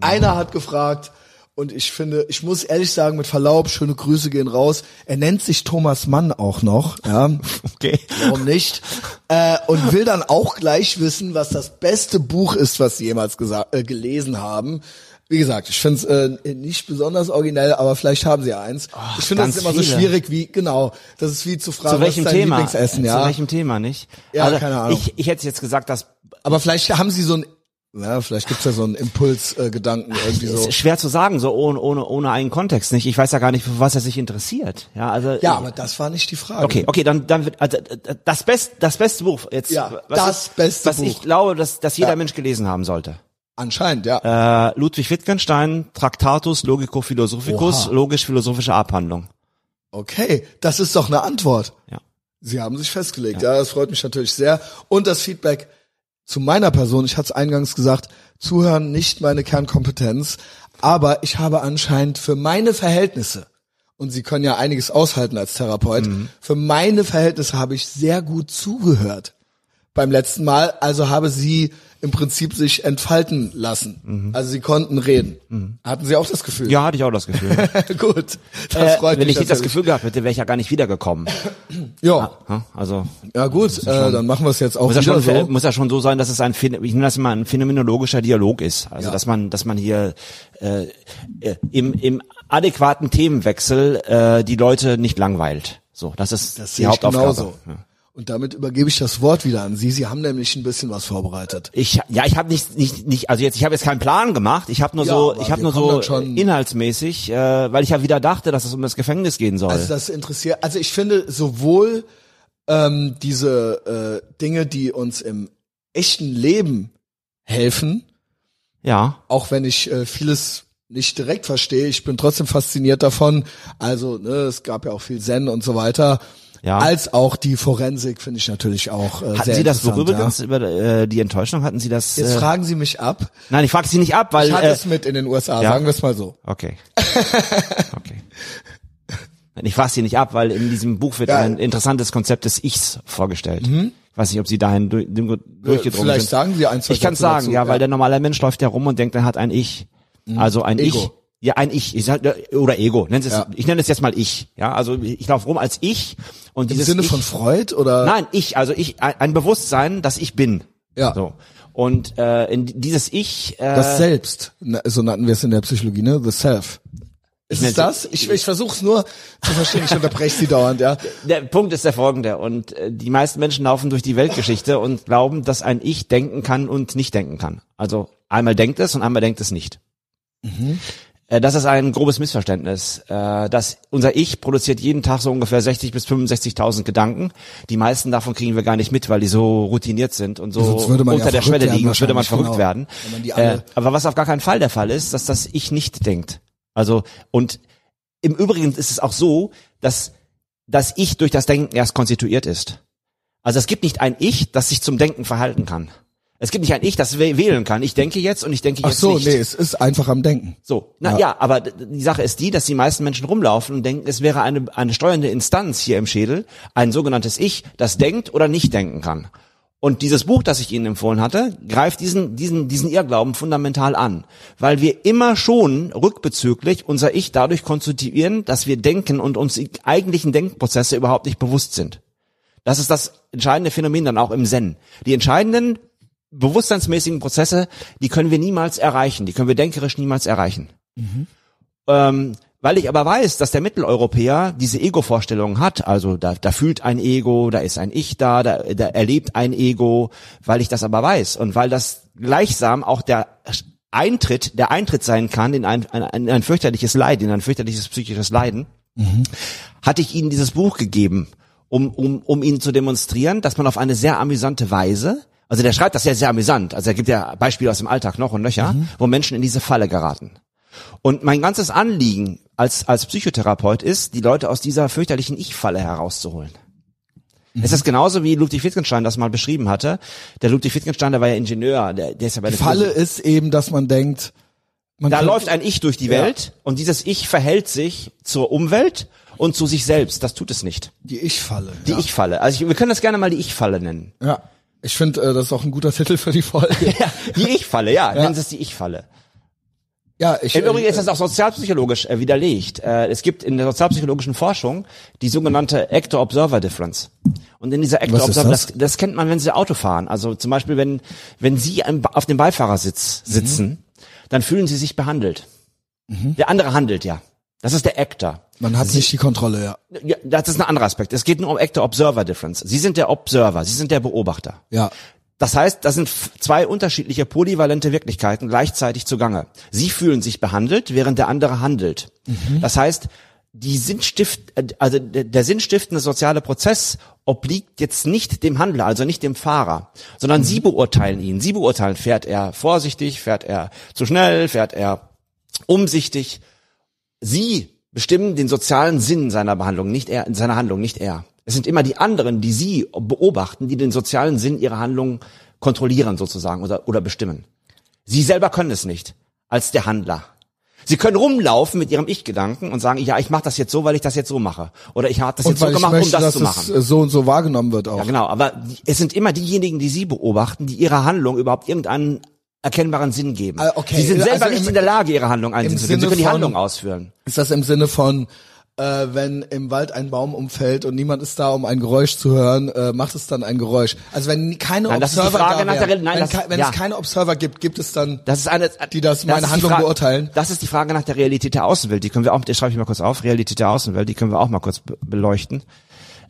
Einer hat gefragt und ich finde, ich muss ehrlich sagen, mit Verlaub, schöne Grüße gehen raus. Er nennt sich Thomas Mann auch noch, ja, Okay. warum nicht? äh, und will dann auch gleich wissen, was das beste Buch ist, was sie jemals äh, gelesen haben. Wie gesagt, ich finde es äh, nicht besonders originell, aber vielleicht haben sie ja eins. ich finde das immer so viele. schwierig wie, genau, das ist wie zu fragen, Zu welchem was ist dein Thema? Lieblingsessen, ja. Zu welchem Thema, nicht? Ja, also, keine Ahnung. Ich, ich hätte jetzt gesagt, dass Aber vielleicht haben sie so ein, ja, vielleicht gibt's ja so einen Impulsgedanken äh, irgendwie so. ist schwer zu sagen, so ohne, ohne, ohne einen Kontext, nicht? Ich weiß ja gar nicht, für was er sich interessiert. Ja, also. Ja, aber das war nicht die Frage. Okay, okay, dann, dann wird, also, das best, das beste Buch jetzt. Ja, was das ich, beste was ich Buch. glaube, dass, dass jeder Ja. Mensch gelesen haben sollte. Anscheinend, ja. Äh, Ludwig Wittgenstein, Tractatus Logico-Philosophicus, Oha. logisch-philosophische Abhandlung. Okay, das ist doch eine Antwort. Ja. Sie haben sich festgelegt. Ja. das freut mich natürlich sehr. Und das Feedback zu meiner Person, ich hatte es eingangs gesagt, zuhören nicht meine Kernkompetenz, aber ich habe anscheinend für meine Verhältnisse, und Sie können ja einiges aushalten als Therapeut, für meine Verhältnisse habe ich sehr gut zugehört beim letzten Mal, also habe sie im Prinzip sich entfalten lassen. Also sie konnten reden. Hatten Sie auch das Gefühl? Ja, hatte ich auch das Gefühl. Gut, das äh, freut wenn mich ich nicht das. Gefühl gehabt hätte, wäre ich ja gar nicht wiedergekommen. Ja, Ja, Also ja gut, äh, dann machen wir es jetzt auch muss ja, wieder schon, so. muss ja schon so sein, dass es ein, ich nenne das immer ein phänomenologischer Dialog ist. Also Ja. dass man, dass man hier äh, äh, im, im adäquaten Themenwechsel äh, die Leute nicht langweilt. So, das ist Das die Hauptaufgabe. genauso. Ja. Und damit übergebe ich das Wort wieder an Sie. Sie haben nämlich ein bisschen was vorbereitet. Ich ja, ich habe nicht nicht nicht also jetzt ich habe jetzt keinen Plan gemacht. Ich habe nur Ja, so ich habe nur so inhaltsmäßig, äh, weil ich ja wieder dachte, dass es um das Gefängnis gehen soll. Also das interessiert, also ich finde sowohl ähm, diese äh, Dinge, die uns im echten Leben helfen, ja. auch wenn ich äh, vieles nicht direkt verstehe, ich bin trotzdem fasziniert davon. Also ne, es gab ja auch viel Zen und so weiter. Ja. Als auch die Forensik finde ich natürlich auch äh, Hatten sehr Sie das übrigens Ja. über äh, die Enttäuschung? Hatten Sie das? Jetzt äh, fragen Sie mich ab. nein, ich frage Sie nicht ab, weil Ich hatte äh, es mit in den USA, ja. sagen wir es mal so. Okay. Okay. Ich frage Sie nicht ab, weil in diesem Buch wird Ja. ein interessantes Konzept des Ichs vorgestellt. Ich weiß nicht, ob Sie dahin durch, durchgedrungen Mhm. Vielleicht sind. sagen Sie ein, zwei Ich kann sagen, dazu, ja, weil der normale Mensch läuft ja rum und denkt, er hat ein Ich. Also ein Ego. Ich. Ja, ein Ich. ich sag, oder Ego. Nennen Sie es, Ja. Ich nenne es jetzt mal Ich. Ja, also ich laufe rum als Ich und Im dieses Sinne ich, von Freud oder? Nein, ich, also ich, ein, ein Bewusstsein, dass ich bin. Ja. So. Und äh, in dieses Ich. Äh, Das Selbst, so nannten wir es in der Psychologie, ne? The Self. Ist es nenn's- das? Ich, ich versuche es nur zu verstehen. Ich unterbreche Sie dauernd, ja. Der Punkt ist der folgende. Und äh, die meisten Menschen laufen durch die Weltgeschichte und glauben, dass ein Ich denken kann und nicht denken kann. Also einmal denkt es und einmal denkt es nicht. Äh, Das ist ein grobes Missverständnis. Äh, Das, unser Ich produziert jeden Tag so ungefähr 60 bis 65.000 Gedanken. Die meisten davon kriegen wir gar nicht mit, weil die so routiniert sind und so unter ja der Schwelle liegen, sonst würde man verrückt genau. werden. Man Äh, aber was auf gar keinen Fall der Fall ist, dass das Ich nicht denkt. Also, und im Übrigen ist es auch so, dass das Ich durch das Denken erst konstituiert ist. Also es gibt nicht ein Ich, das sich zum Denken verhalten kann. Es gibt nicht ein Ich, das wäh- wählen kann. Ich denke jetzt und ich denke Ach jetzt so, nicht. nee, es ist einfach am Denken. So, na Ja. ja. aber die Sache ist die, dass die meisten Menschen rumlaufen und denken, es wäre eine, eine steuernde Instanz hier im Schädel, ein sogenanntes Ich, das denkt oder nicht denken kann. Und dieses Buch, das ich Ihnen empfohlen hatte, greift diesen, diesen, diesen Irrglauben fundamental an. Weil wir immer schon rückbezüglich unser Ich dadurch konstituieren, dass wir denken und uns die eigentlichen Denkprozesse überhaupt nicht bewusst sind. Das ist das entscheidende Phänomen dann auch im Zen. Die entscheidenden bewusstseinsmäßigen Prozesse, die können wir niemals erreichen, die können wir denkerisch niemals erreichen. Ähm, Weil ich aber weiß, dass der Mitteleuropäer diese Ego-Vorstellungen hat, also da, da fühlt ein Ego, da ist ein Ich da, da, da erlebt ein Ego, weil ich das aber weiß und weil das gleichsam auch der Eintritt, der Eintritt sein kann in ein, ein, ein fürchterliches Leid, in ein fürchterliches psychisches Leiden, mhm. hatte ich ihnen dieses Buch gegeben, um, um, um ihnen zu demonstrieren, dass man auf eine sehr amüsante Weise also der schreibt das ja sehr amüsant. Also er gibt ja Beispiele aus dem Alltag noch und nöcher, mhm. wo Menschen in diese Falle geraten. Und mein ganzes Anliegen als, als Psychotherapeut ist, die Leute aus dieser fürchterlichen Ich-Falle herauszuholen. Mhm. Es ist genauso wie Ludwig Wittgenstein das mal beschrieben hatte. Der Ludwig Wittgenstein, der war ja Ingenieur, der, der ist ja bei der Falle Physik. ist eben, dass man denkt, man da läuft ein Ich durch die Welt ja. und dieses Ich verhält sich zur Umwelt und zu sich selbst. Das tut es nicht. Die Ich-Falle. Die ja. Ich-Falle. Also ich, wir können das gerne mal die Ich-Falle nennen. Ja. Ich finde, äh, das ist auch ein guter Titel für die Folge. ja, die Ich-Falle, ja. ja. Nennen Sie es die Ich-Falle. Ja, ich, Im Übrigen ist das auch sozialpsychologisch äh, widerlegt. Äh, es gibt in der sozialpsychologischen Forschung die sogenannte Actor-Observer-Difference. Und in dieser Actor-Observer, das? das? Das, kennt man, wenn Sie Auto fahren. Also zum Beispiel, wenn, wenn Sie auf dem Beifahrersitz sitzen, mhm. dann fühlen Sie sich behandelt. Mhm. Der andere handelt ja. Das ist der Actor. Man hat Sie, nicht die Kontrolle, ja. ja. Das ist ein anderer Aspekt. Es geht nur um Actor-Observer-Difference. Sie sind der Observer, Sie sind der Beobachter. Ja. Das heißt, da sind zwei unterschiedliche polyvalente Wirklichkeiten gleichzeitig zugange. Sie fühlen sich behandelt, während der andere handelt. Mhm. Das heißt, die Sinnstift, also der sinnstiftende soziale Prozess obliegt jetzt nicht dem Handler, also nicht dem Fahrer, sondern mhm. Sie beurteilen ihn. Sie beurteilen, fährt er vorsichtig, fährt er zu schnell, fährt er umsichtig. Sie bestimmen den sozialen Sinn seiner Behandlung, nicht er, seiner Handlung, nicht er. Es sind immer die anderen, die sie beobachten, die den sozialen Sinn ihrer Handlungen kontrollieren sozusagen oder, oder bestimmen. Sie selber können es nicht, als der Handler. Sie können rumlaufen mit ihrem Ich-Gedanken und sagen, ja, ich mache das jetzt so, weil ich das jetzt so mache. Oder ich habe das jetzt so gemacht, möchte, um das zu machen. Es so und so wahrgenommen wird auch. Ja, genau. Aber es sind immer diejenigen, die Sie beobachten, die ihrer Handlung überhaupt irgendeinen erkennbaren Sinn geben. Ah, okay. Sie sind selber also nicht in der Lage, ihre Handlung einzusehen. Sie können die Handlung ausführen. Ist das im Sinne von, äh, wenn im Wald ein Baum umfällt und niemand ist da, um ein Geräusch zu hören, äh, macht es dann ein Geräusch. Also wenn keine nein, Observer da wären, nein, wenn, das, wenn ja. es keine Observer gibt, gibt es dann, das ist eine, die das, meine Handlung Frage, beurteilen. Das ist die Frage nach der Realität der Außenwelt. Die können wir auch, das schreibe ich mal kurz auf, Realität der Außenwelt, die können wir auch mal kurz beleuchten.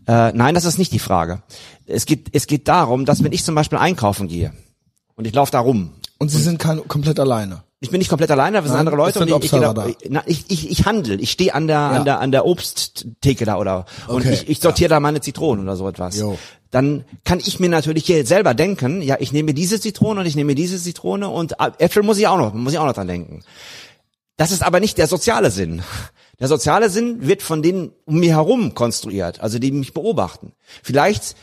Äh, nein, das ist nicht die Frage. Es geht, es geht darum, dass wenn ich zum Beispiel einkaufen gehe und ich laufe da rum. Und Sie und, sind kein, komplett alleine. Ich bin nicht komplett alleine, das sind andere Leute und ich, ich, da, ich, ich, ich handle, ich stehe an der ja. an der an der Obsttheke da oder und ich, ich sortiere ja. da meine Zitronen oder so etwas. Jo. Dann kann ich mir natürlich hier selber denken, ja, ich nehme diese Zitrone und ich nehme diese Zitrone und Äpfel muss ich auch noch, muss ich auch noch dran denken. Das ist aber nicht der soziale Sinn. Der soziale Sinn wird von denen um mir herum konstruiert, also die mich beobachten. Vielleicht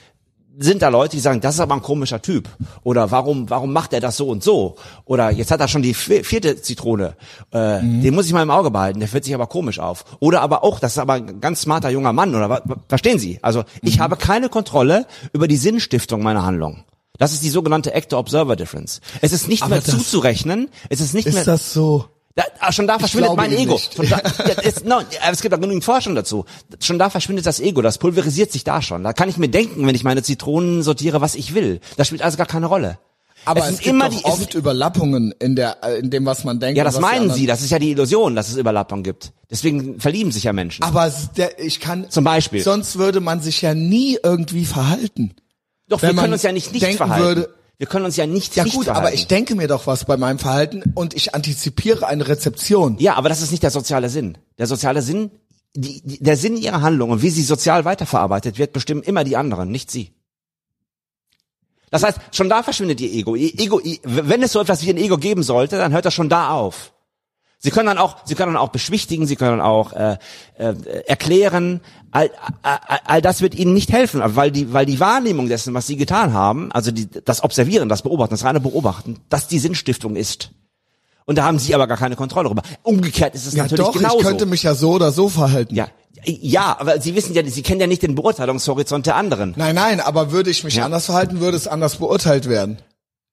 sind da Leute, die sagen, das ist aber ein komischer Typ. Oder warum, warum macht er das so und so? Oder jetzt hat er schon die vierte Zitrone. Äh, mhm. Den muss ich mal im Auge behalten, der fühlt sich aber komisch auf. Oder aber auch, das ist aber ein ganz smarter junger Mann. Oder verstehen Sie? Also ich mhm. habe keine Kontrolle über die Sinnstiftung meiner Handlung. Das ist die sogenannte Actor-Observer-Difference. Es ist nicht aber mehr zuzurechnen. Es ist nicht ist mehr. Ist das so? Da, ah, schon da verschwindet mein Ego. Schon da, es, no, es gibt auch genügend Forschung dazu. Schon da verschwindet das Ego, das pulverisiert sich da schon. Da kann ich mir denken, wenn ich meine Zitronen sortiere, was ich will. Das spielt also gar keine Rolle. Aber es, es gibt immer die, oft Überlappungen in der in dem, was man denkt. Ja, das meinen Sie. Das ist ja die Illusion, dass es Überlappungen gibt. Deswegen verlieben sich ja Menschen. Aber der, ich kann. Zum Beispiel. Sonst würde man sich ja nie irgendwie verhalten. Doch, wir können uns ja nicht nicht verhalten. Würde, wir können uns ja nicht Ja gut, verhalten. aber ich denke mir doch was bei meinem Verhalten und ich antizipiere eine Rezeption. Ja, aber das ist nicht der soziale Sinn. Der soziale Sinn, die, die, der Sinn ihrer Handlung und wie sie sozial weiterverarbeitet wird, bestimmen immer die anderen, nicht sie. Das heißt, schon da verschwindet ihr Ego. Ihr Ego, wenn es so etwas wie ein Ego geben sollte, dann hört das schon da auf. Sie können dann auch, Sie können dann auch beschwichtigen, Sie können auch äh, äh, erklären. All, all, all das wird Ihnen nicht helfen, weil die, weil die Wahrnehmung dessen, was Sie getan haben, also die, das Observieren, das Beobachten, das reine Beobachten, das die Sinnstiftung ist. Und da haben Sie aber gar keine Kontrolle darüber. Umgekehrt ist es ja, natürlich doch, genauso. Ich könnte mich ja so oder so verhalten. Ja, ja, aber Sie wissen ja, Sie kennen ja nicht den Beurteilungshorizont der anderen. Nein, nein, aber würde ich mich ja. anders verhalten, würde es anders beurteilt werden.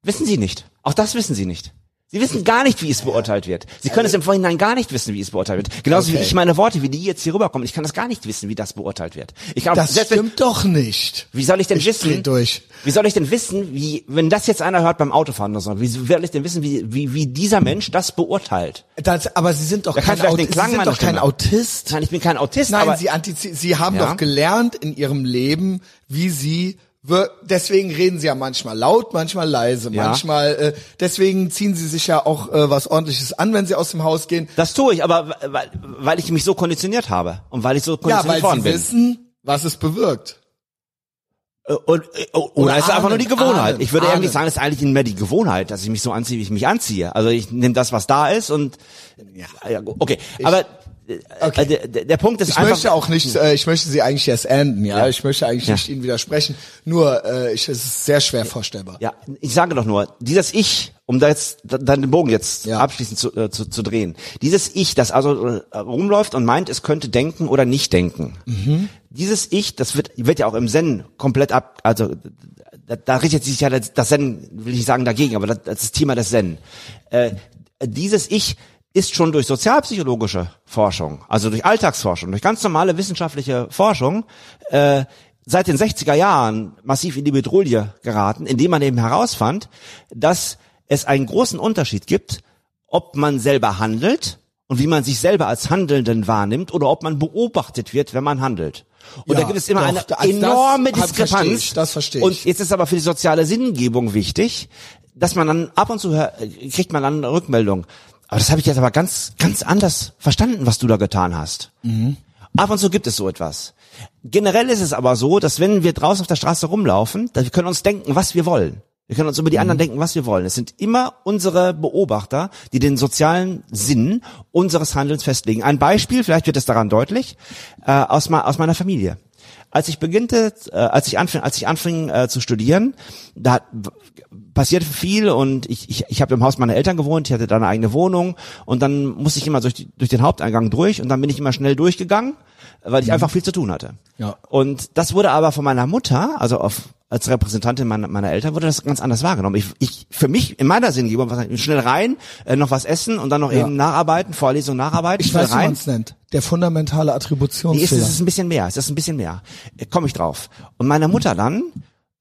Wissen Sie nicht. Auch das wissen Sie nicht. Sie wissen gar nicht, wie es beurteilt wird. Sie können es im Vorhinein gar nicht wissen, wie es beurteilt wird. Genauso wie Okay. ich meine Worte, wie die jetzt hier rüberkommen. Ich kann das gar nicht wissen, wie das beurteilt wird. Ich glaube, Das selbst wenn, stimmt doch nicht. wie soll ich denn Ich wissen, durch. wie soll ich denn wissen, wie, wenn das jetzt einer hört beim Autofahren oder so, wie soll ich denn wissen, wie, wie, wie dieser Mensch das beurteilt? Das, aber Sie sind doch Da kein, Aut Sie sind doch kein. Autist. Nein, ich bin kein Autist, Nein, Sie, Sie haben Ja. doch gelernt in Ihrem Leben, wie Sie Deswegen reden sie ja manchmal laut, manchmal leise, Ja. manchmal. Äh, deswegen ziehen sie sich ja auch äh, was Ordentliches an, wenn sie aus dem Haus gehen. das tue ich, aber weil, weil ich mich so konditioniert habe und weil ich so Ja, konditioniert weil worden sie bin. wissen, was es bewirkt. Äh, Und, äh, oder Oder es ist einfach nur die Gewohnheit. ahnen, ich würde eigentlich sagen, es ist eigentlich mehr die Gewohnheit, dass ich mich so anziehe, wie ich mich anziehe. Also ich nehme das, was da ist und ja, okay. Aber äh, Okay. äh, der, der Punkt ist Ich einfach. möchte auch nicht, äh, ich möchte sie eigentlich erst enden, ja. Ja. Ich möchte eigentlich Ja. nicht ihnen widersprechen. Nur, äh, ich, es ist sehr schwer vorstellbar. Ja, ich sage doch nur, dieses Ich, um da jetzt da- dann den Bogen jetzt Ja. abschließend zu, äh, zu, zu drehen, dieses Ich, das also äh, rumläuft und meint, es könnte denken oder nicht denken. Mhm. Dieses Ich, das wird wird ja auch im Zen komplett ab, also da, da richtet sich ja das, das Zen, will ich nicht sagen dagegen, aber das, das ist das Thema des Zen. Äh, dieses Ich ist schon durch sozialpsychologische Forschung, also durch Alltagsforschung, durch ganz normale wissenschaftliche Forschung, äh, seit den 60er Jahren massiv in die Bedrohung geraten, indem man eben herausfand, dass es einen großen Unterschied gibt, ob man selber handelt und wie man sich selber als Handelnden wahrnimmt oder ob man beobachtet wird, wenn man handelt. Und Ja, da gibt es immer doch, eine also das enorme hab- verstehe Diskrepanz. ich, das verstehe ich. Und jetzt ist aber für die soziale Sinngebung wichtig, dass man dann ab und zu kriegt man dann eine Rückmeldung. Aber das habe ich jetzt aber ganz, ganz anders verstanden, was du da getan hast. Mhm. Ab und zu gibt es so etwas. Generell ist es aber so, dass wenn wir draußen auf der Straße rumlaufen, dass wir können uns denken, was wir wollen. Wir können uns über die Mhm. anderen denken, was wir wollen. Es sind immer unsere Beobachter, die den sozialen Sinn unseres Handelns festlegen. Ein Beispiel, vielleicht wird es daran deutlich, äh, aus, ma- aus meiner Familie. Als ich beginnte, äh, als ich anfing, als ich anfing äh, zu studieren, da passierte viel und ich, ich, ich habe im Haus meiner Eltern gewohnt, ich hatte da eine eigene Wohnung und dann musste ich immer durch, die, durch den Haupteingang durch und dann bin ich immer schnell durchgegangen, weil ich einfach viel zu tun hatte. Ja. Und das wurde aber von meiner Mutter, also auf, als Repräsentantin meiner, meiner Eltern, wurde das ganz anders wahrgenommen. Ich, ich für mich in meiner Sinngebung was schnell rein, äh, noch was essen und dann noch Ja. eben nacharbeiten, Vorlesung nacharbeiten, Ich weiß, wie man rein. es nennt. Der fundamentale Nee, es Attributionsfehler. ist, es ist ein bisschen mehr. Es ist ein bisschen mehr. Komme ich drauf. Und meine Mutter dann,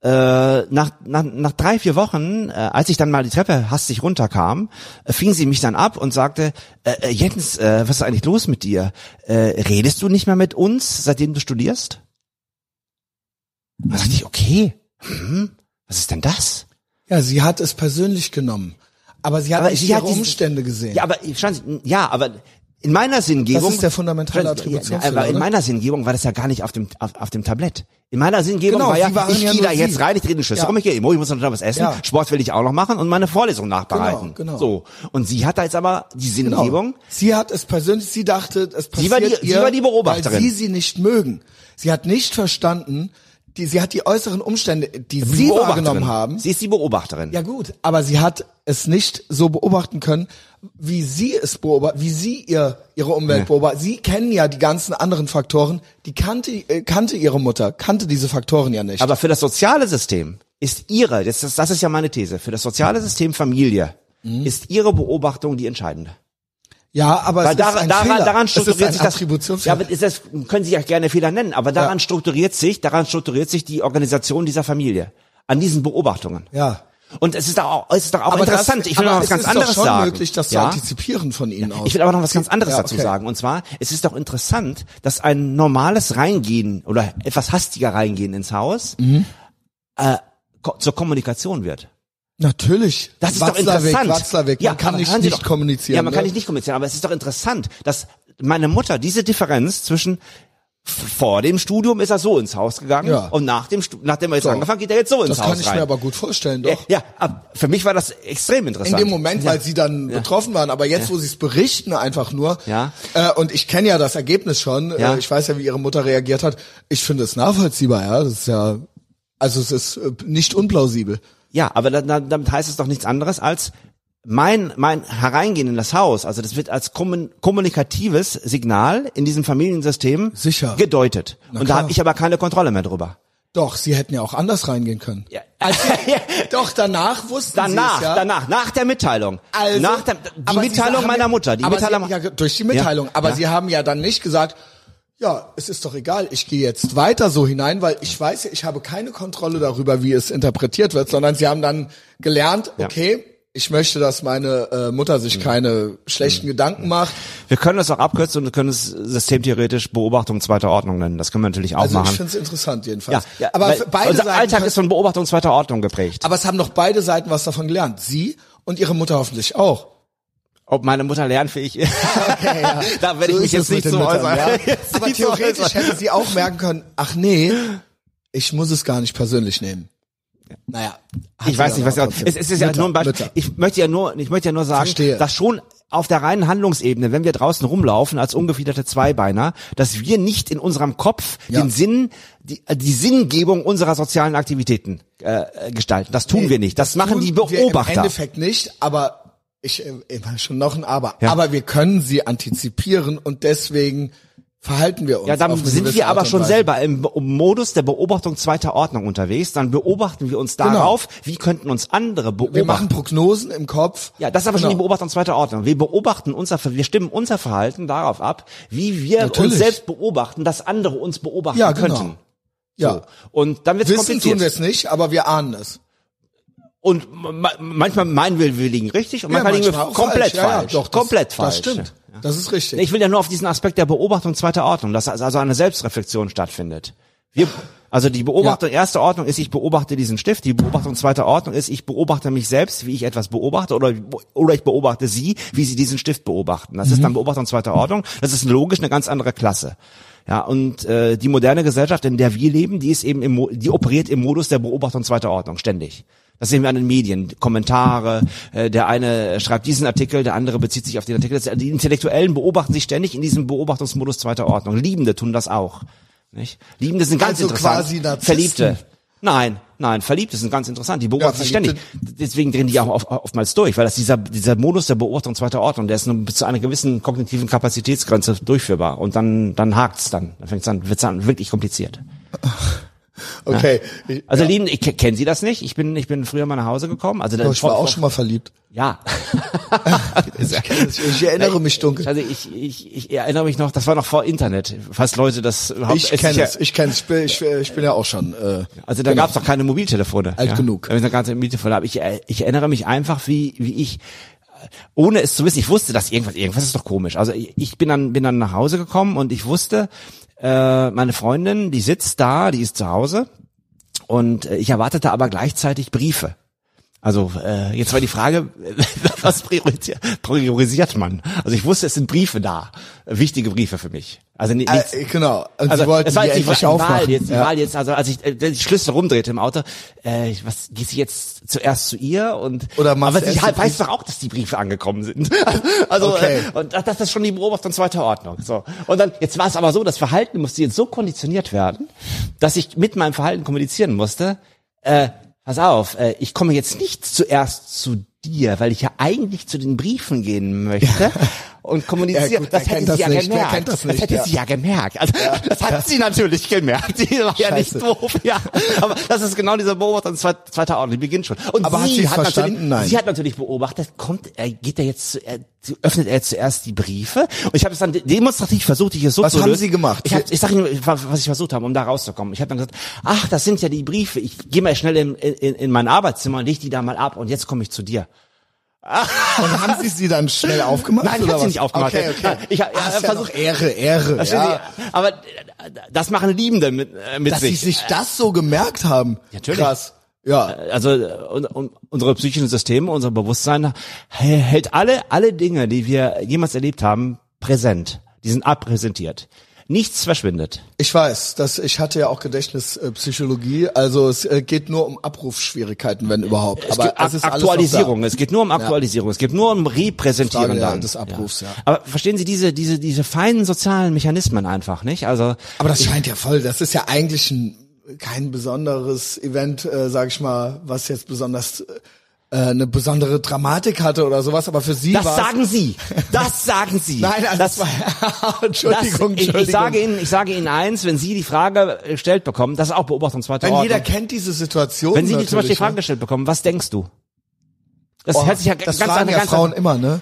äh, nach, nach, nach drei, vier Wochen, äh, als ich dann mal die Treppe hastig runterkam, äh, fing sie mich dann ab und sagte, äh, äh, Jens, äh, was ist eigentlich los mit dir? Äh, redest du nicht mehr mit uns, seitdem du studierst? Da dachte ich, okay, hm, was ist denn das? ja, sie hat es persönlich genommen. Aber sie hat Aber nicht sie ihre hat diesen- Umstände gesehen. Ja, aber schauen Sie, ja, aber in meiner Sinngebung. Das ist der fundamentale Ja, Attributionsfehler, Aber in meiner Sinngebung war das ja gar nicht auf dem auf, auf dem Tablett. In meiner Sinngebung Genau, war ja, Sie ich ja gehe da Sie. jetzt rein, ich drehe den Schlüssel Ja. rum, ich gehe immer, ich muss noch was essen, Ja. Sport will ich auch noch machen und meine Vorlesung nachbereiten. Genau, genau. So. Und sie hat da jetzt aber die Genau. Sinngebung. Sie hat es persönlich, sie dachte, es passiert Sie war die- sie ihr, war die Beobachterin. weil sie sie nicht mögen. Sie hat nicht verstanden, die, sie hat die äußeren Umstände, die sie wahrgenommen haben. Sie ist die Beobachterin. Ja gut, aber sie hat es nicht so beobachten können, wie sie es beobachtet, wie sie ihr ihre Umwelt Ja. beobachtet. Sie kennen ja die ganzen anderen Faktoren. Die kannte äh, kannte ihre Mutter, kannte diese Faktoren ja nicht. Aber für das soziale System ist ihre, das ist, das ist ja meine These, für das soziale System Familie Mhm. ist ihre Beobachtung die entscheidende. Ja, aber Weil es daran, ist ein daran, Fehler. daran es ist strukturiert sich das. Ja, aber ist das können Sie ja gerne Fehler nennen, aber daran Ja. strukturiert sich, daran strukturiert sich die Organisation dieser Familie an diesen Beobachtungen. ja. Und es ist doch auch, es ist doch auch Aber interessant. Das, ich will noch was es ganz ist anderes doch schon sagen. möglich, das ja? zu antizipieren von Ihnen aus. Ich will aber noch was ganz anderes Ja, dazu okay. sagen. Und zwar, es ist doch interessant, dass ein normales Reingehen oder etwas hastiger Reingehen ins Haus Mhm. äh, zur Kommunikation wird. Natürlich. Das ist Watzlawick, doch interessant. Watzlawick. Man kann nicht, nicht doch, kommunizieren. Ja, man kann ne? nicht nicht kommunizieren, aber es ist doch interessant, dass meine Mutter diese Differenz zwischen vor dem Studium ist er so ins Haus gegangen Ja. und nach dem nachdem er jetzt So. angefangen geht er jetzt so ins Das Haus kann ich rein. mir aber gut vorstellen, ja, doch. ja, ab- für mich war das extrem In interessant. dem Moment, weil sie dann betroffen waren, aber jetzt, wo sie es berichten, einfach nur. Ja. Äh, und ich kenne ja das Ergebnis schon. Ja. Äh, ich weiß ja, wie ihre Mutter reagiert hat. Ich finde es nachvollziehbar, ja. Das ist ja, also es ist äh, nicht unplausibel. Ja, aber da, da, damit heißt es doch nichts anderes als mein, mein Hereingehen in das Haus, also das wird als kommun kommunikatives Signal in diesem Familiensystem Sicher. gedeutet. Und da klar. habe ich aber keine Kontrolle mehr drüber. Doch, sie hätten ja auch anders reingehen können. Ja, Als sie, doch, danach wussten Danach, sie es, ja. danach, nach der Mitteilung. Also, nach der, die Mitteilung meiner ja- Mutter. Die Mitteilung, sie, ja, durch die Mitteilung. Aber sie haben ja dann nicht gesagt, ja, es ist doch egal, ich gehe jetzt weiter so hinein, weil ich weiß ja, ich habe keine Kontrolle darüber, wie es interpretiert wird, sondern sie haben dann gelernt, Ja. okay, ich möchte, dass meine äh, Mutter Mhm. sich keine schlechten Gedanken macht. Wir können das auch abkürzen und wir können es systemtheoretisch Beobachtung zweiter Ordnung nennen. Das können wir natürlich auch Also ich machen. finde es interessant Ja, jedenfalls. ja, aber weil für beide unser Seiten Alltag ist von Beobachtung zweiter Ordnung geprägt. aber es haben doch beide Seiten was davon gelernt. Sie und ihre Mutter hoffentlich auch. Ob meine Mutter lernfähig ist, Okay, ja. da werde ich So mich ist jetzt nicht so Müttern, äußern. ja. Jetzt Aber theoretisch äußern. hätte sie auch merken können, ach nee, ich muss es gar nicht persönlich nehmen. Naja. Ich weiß nicht, was aber es, es ist ja Mütter, nur ein Beispiel. Mütter. Ich möchte ja nur, ich möchte ja nur sagen, Verstehe. dass schon auf der reinen Handlungsebene, wenn wir draußen rumlaufen als ungefiederte Zweibeiner, dass wir nicht in unserem Kopf Ja. den Sinn, die, äh, die Sinngebung unserer sozialen Aktivitäten äh, gestalten. Das tun wir nicht. Das, machen die wir Im Beobachter. Endeffekt nicht, aber ich äh, immer schon noch ein Aber. Ja. Aber wir können sie antizipieren und deswegen verhalten wir uns. Ja, dann sind wir aber schon selber im Modus der Beobachtung zweiter Ordnung unterwegs. Dann beobachten wir uns darauf, wie könnten uns andere beobachten. Genau. Wir machen Prognosen im Kopf. Ja, das ist aber schon die Genau. Beobachtung zweiter Ordnung. Wir beobachten unser, wir stimmen unser Verhalten darauf ab, wie wir Natürlich. uns selbst beobachten, dass andere uns beobachten Ja, genau. könnten. Ja. So. Und dann wird es Wissen kompliziert. tun wir es nicht, aber wir ahnen es. Und ma manchmal meinen wir, wir liegen richtig und Ja, manchmal liegen wir manchmal komplett Ja, ja, falsch. doch, das, komplett falsch. Das stimmt. Das ist richtig. Ich will ja nur auf diesen Aspekt der Beobachtung zweiter Ordnung, dass also eine Selbstreflexion stattfindet. Wir, also die Beobachtung erster Ordnung ist, ich beobachte diesen Stift. Die Beobachtung zweiter Ordnung ist, ich beobachte mich selbst, wie ich etwas beobachte, oder, oder ich beobachte Sie, wie Sie diesen Stift beobachten. Das ist dann Beobachtung zweiter Ordnung. Das ist logisch eine ganz andere Klasse. Ja, und äh, die moderne Gesellschaft, in der wir leben, die ist eben im, die operiert im Modus der Beobachtung zweiter Ordnung ständig. Das sehen wir an den Medien, Kommentare, äh, der eine schreibt diesen Artikel, der andere bezieht sich auf den Artikel. Das- Die Intellektuellen beobachten sich ständig in diesem Beobachtungsmodus zweiter Ordnung. Liebende tun das auch. Nicht? Liebende sind ganz Also interessant. quasi Narzissten. Verliebte. Nein, nein, Verliebte sind ganz interessant. Die beobachten Ja, sich ständig. Deswegen drehen die auch oft, oftmals durch, weil das dieser, dieser Modus der Beobachtung zweiter Ordnung, der ist nur bis zu einer gewissen kognitiven Kapazitätsgrenze durchführbar. Und dann, dann hakt's dann. Dann fängt's an, wird's dann wirklich kompliziert. Okay. Ich, Also lieben, ich, kennen Sie das nicht? Ich bin, ich bin früher mal nach Hause gekommen. Also ich war auch schon mal verliebt. Ja. Ich, ich erinnere mich dunkel. Also ich, ich, ich erinnere mich noch, das war noch vor Internet, falls Leute das überhaupt Ich es kenne ja- es, ich kenne es. Ich bin, ich, ich bin ja auch schon. Äh, Also da gab's noch keine Mobiltelefone. Alt ja. genug. Da noch keine Mobiltelefone. Aber ich, ich erinnere mich einfach, wie, wie ich, ohne es zu wissen, ich wusste, dass irgendwas, irgendwas ist doch komisch. Also ich, ich bin dann, bin dann nach Hause gekommen und ich wusste, äh, meine Freundin, die sitzt da, die ist zu Hause und äh, ich erwartete aber gleichzeitig Briefe. Also äh, jetzt war die Frage, was priorisiert, man? Also ich wusste, es sind Briefe da, wichtige Briefe für mich. Also ni- nichts, äh, genau. Und also sie wollten es war die die, Wahl, aufmachen. jetzt, die ja. Wahl jetzt, also als ich äh, die Schlüssel rumdrehte im Auto, äh, was gehst du jetzt zuerst zu ihr und Oder aber sie halt weiß doch auch, dass die Briefe angekommen sind. also Okay. äh, und das, das ist schon die Beobachtung zweiter Ordnung. So und dann jetzt war es aber so, das Verhalten musste jetzt so konditioniert werden, dass ich mit meinem Verhalten kommunizieren musste. Äh, pass auf, äh, ich komme jetzt nicht zuerst zu dir, weil ich ja eigentlich zu den Briefen gehen möchte. Und kommunizieren, Ja, gut, das hätte sie das ja nicht? Gemerkt. das nicht? hätte Ja. sie ja gemerkt. Also, das hat sie natürlich gemerkt. Sie war ja nicht Scheiße. doof. Ja. Aber das ist genau dieser Beobachtung zweit- zweiter Ordnung. Die beginnt schon. Und Aber hat sie hat verstanden? natürlich, Nein. sie hat natürlich beobachtet, kommt, er geht er jetzt, zu, er, öffnet er zuerst die Briefe? Und ich habe es dann demonstrativ versucht, ich es so Was zu haben lösen. Sie gemacht? Ich, hab, ich sag Ihnen, was ich versucht habe, um da rauszukommen. Ich habe dann gesagt, ach, das sind ja die Briefe. Ich gehe mal schnell in, in, in mein Arbeitszimmer und leg die da mal ab und jetzt komme ich zu dir. Und haben Sie sie dann schnell aufgemacht? Nein, ich oder hab sie nicht aufgemacht. Okay, okay. Nein, ich hab- ah, ja, ist ja versucht- noch Ehre, Ehre. Verstehen Ja. Aber äh, das machen Liebende mit, äh, mit Dass Sie sich. sich das so gemerkt haben. Natürlich. Krass. Ja. also äh, un, un, unsere psychischen Systeme, unser Bewusstsein hä- hält alle alle Dinge, die wir jemals erlebt haben, präsent. Die sind abpräsentiert. Nichts verschwindet. Ich weiß, dass ich hatte ja auch Gedächtnispsychologie, also es äh, geht nur um Abrufschwierigkeiten, wenn überhaupt. Es Aber es ist Aktualisierung. Es geht nur um Aktualisierung. Es geht nur um Repräsentieren Frage, ja, dann. des Abrufs, ja. Aber verstehen Sie diese diese diese feinen sozialen Mechanismen einfach nicht? Also. Aber das scheint ja voll. Das ist ja eigentlich ein kein besonderes Event, äh, sag ich mal, was jetzt besonders äh, äh, eine besondere Dramatik hatte oder sowas, aber für sie Das war sagen Sie. Das sagen Sie. Nein, also das, das war das, Entschuldigung, ich, Entschuldigung. ich sage Ihnen, ich sage Ihnen eins, wenn Sie die Frage gestellt bekommen, das ist auch Beobachtung zweiter Denn Ordnung. jeder kennt diese Situation. wenn Sie die zum Beispiel die natürlich, Frage ne? gestellt bekommen, was denkst du? Das Oh, hört sich ja das ganz fragen an ja ganz Frauen immer, ne?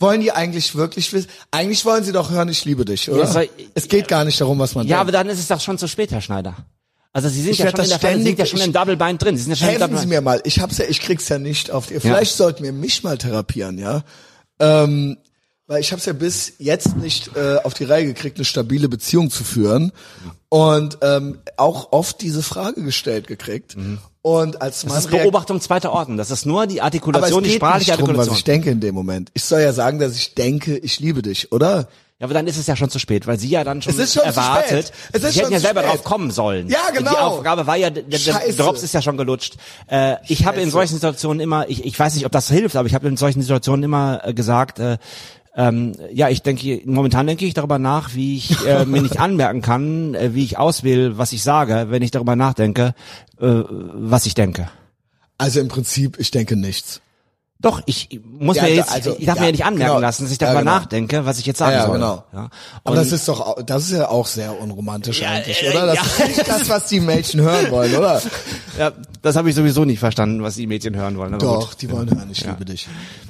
Wollen die eigentlich wirklich wissen? Eigentlich wollen sie doch hören, ich liebe dich, oder? Ja, soll- es geht gar nicht darum, was man Ja, aber denkt. dann ist es doch schon zu spät, Herr Schneider. Also Sie sind Ich ja schon in der Sie sind ja ständig- schon ich- im Double Bind drin. Sie sind ja schon im Helfen Double Sie mir mal. Ich hab's ja, ich krieg's ja nicht auf die. Vielleicht sollten wir mich mal therapieren, ja? Ähm, weil ich hab's ja bis jetzt nicht äh, auf die Reihe gekriegt, eine stabile Beziehung zu führen und ähm, auch oft diese Frage gestellt gekriegt. Und als Mann Mhm. Das ist Beobachtung zweiter Ordnung. Das ist nur die Artikulation, die sprachliche nicht drum, was Artikulation. ich denke in dem Moment. Ich soll ja sagen, dass ich denke, ich liebe dich, oder? Ja, aber dann ist es ja schon zu spät, weil Sie ja dann schon Es ist schon zu erwartet. spät. Es ist Sie hätten schon ja zu selber spät. drauf kommen sollen. Ja, genau. Die Aufgabe war ja, der, der. Drops ist ja schon gelutscht. Äh, ich habe in solchen Situationen immer, ich, ich weiß nicht, ob das hilft, aber ich habe in solchen Situationen immer äh, gesagt, äh, ähm, ja, ich denke, momentan denke ich darüber nach, wie ich äh, mir nicht anmerken kann, äh, wie ich auswähle, was ich sage, wenn ich darüber nachdenke, äh, was ich denke. Also im Prinzip, ich denke nichts. Doch, ich muss Ja, mir jetzt, also, ich darf ja, mir ja nicht anmerken genau. lassen, dass ich Ja, darüber genau. nachdenke, was ich jetzt sagen Ja, soll. genau. Ja. Aber Und- das ist doch, das ist ja auch sehr unromantisch eigentlich, äh, oder? Das ja. ist nicht das, was die Mädchen hören wollen, oder? Ja, das habe ich sowieso nicht verstanden, was die Mädchen hören wollen. Aber Doch, gut. die wollen hören, ich liebe dich.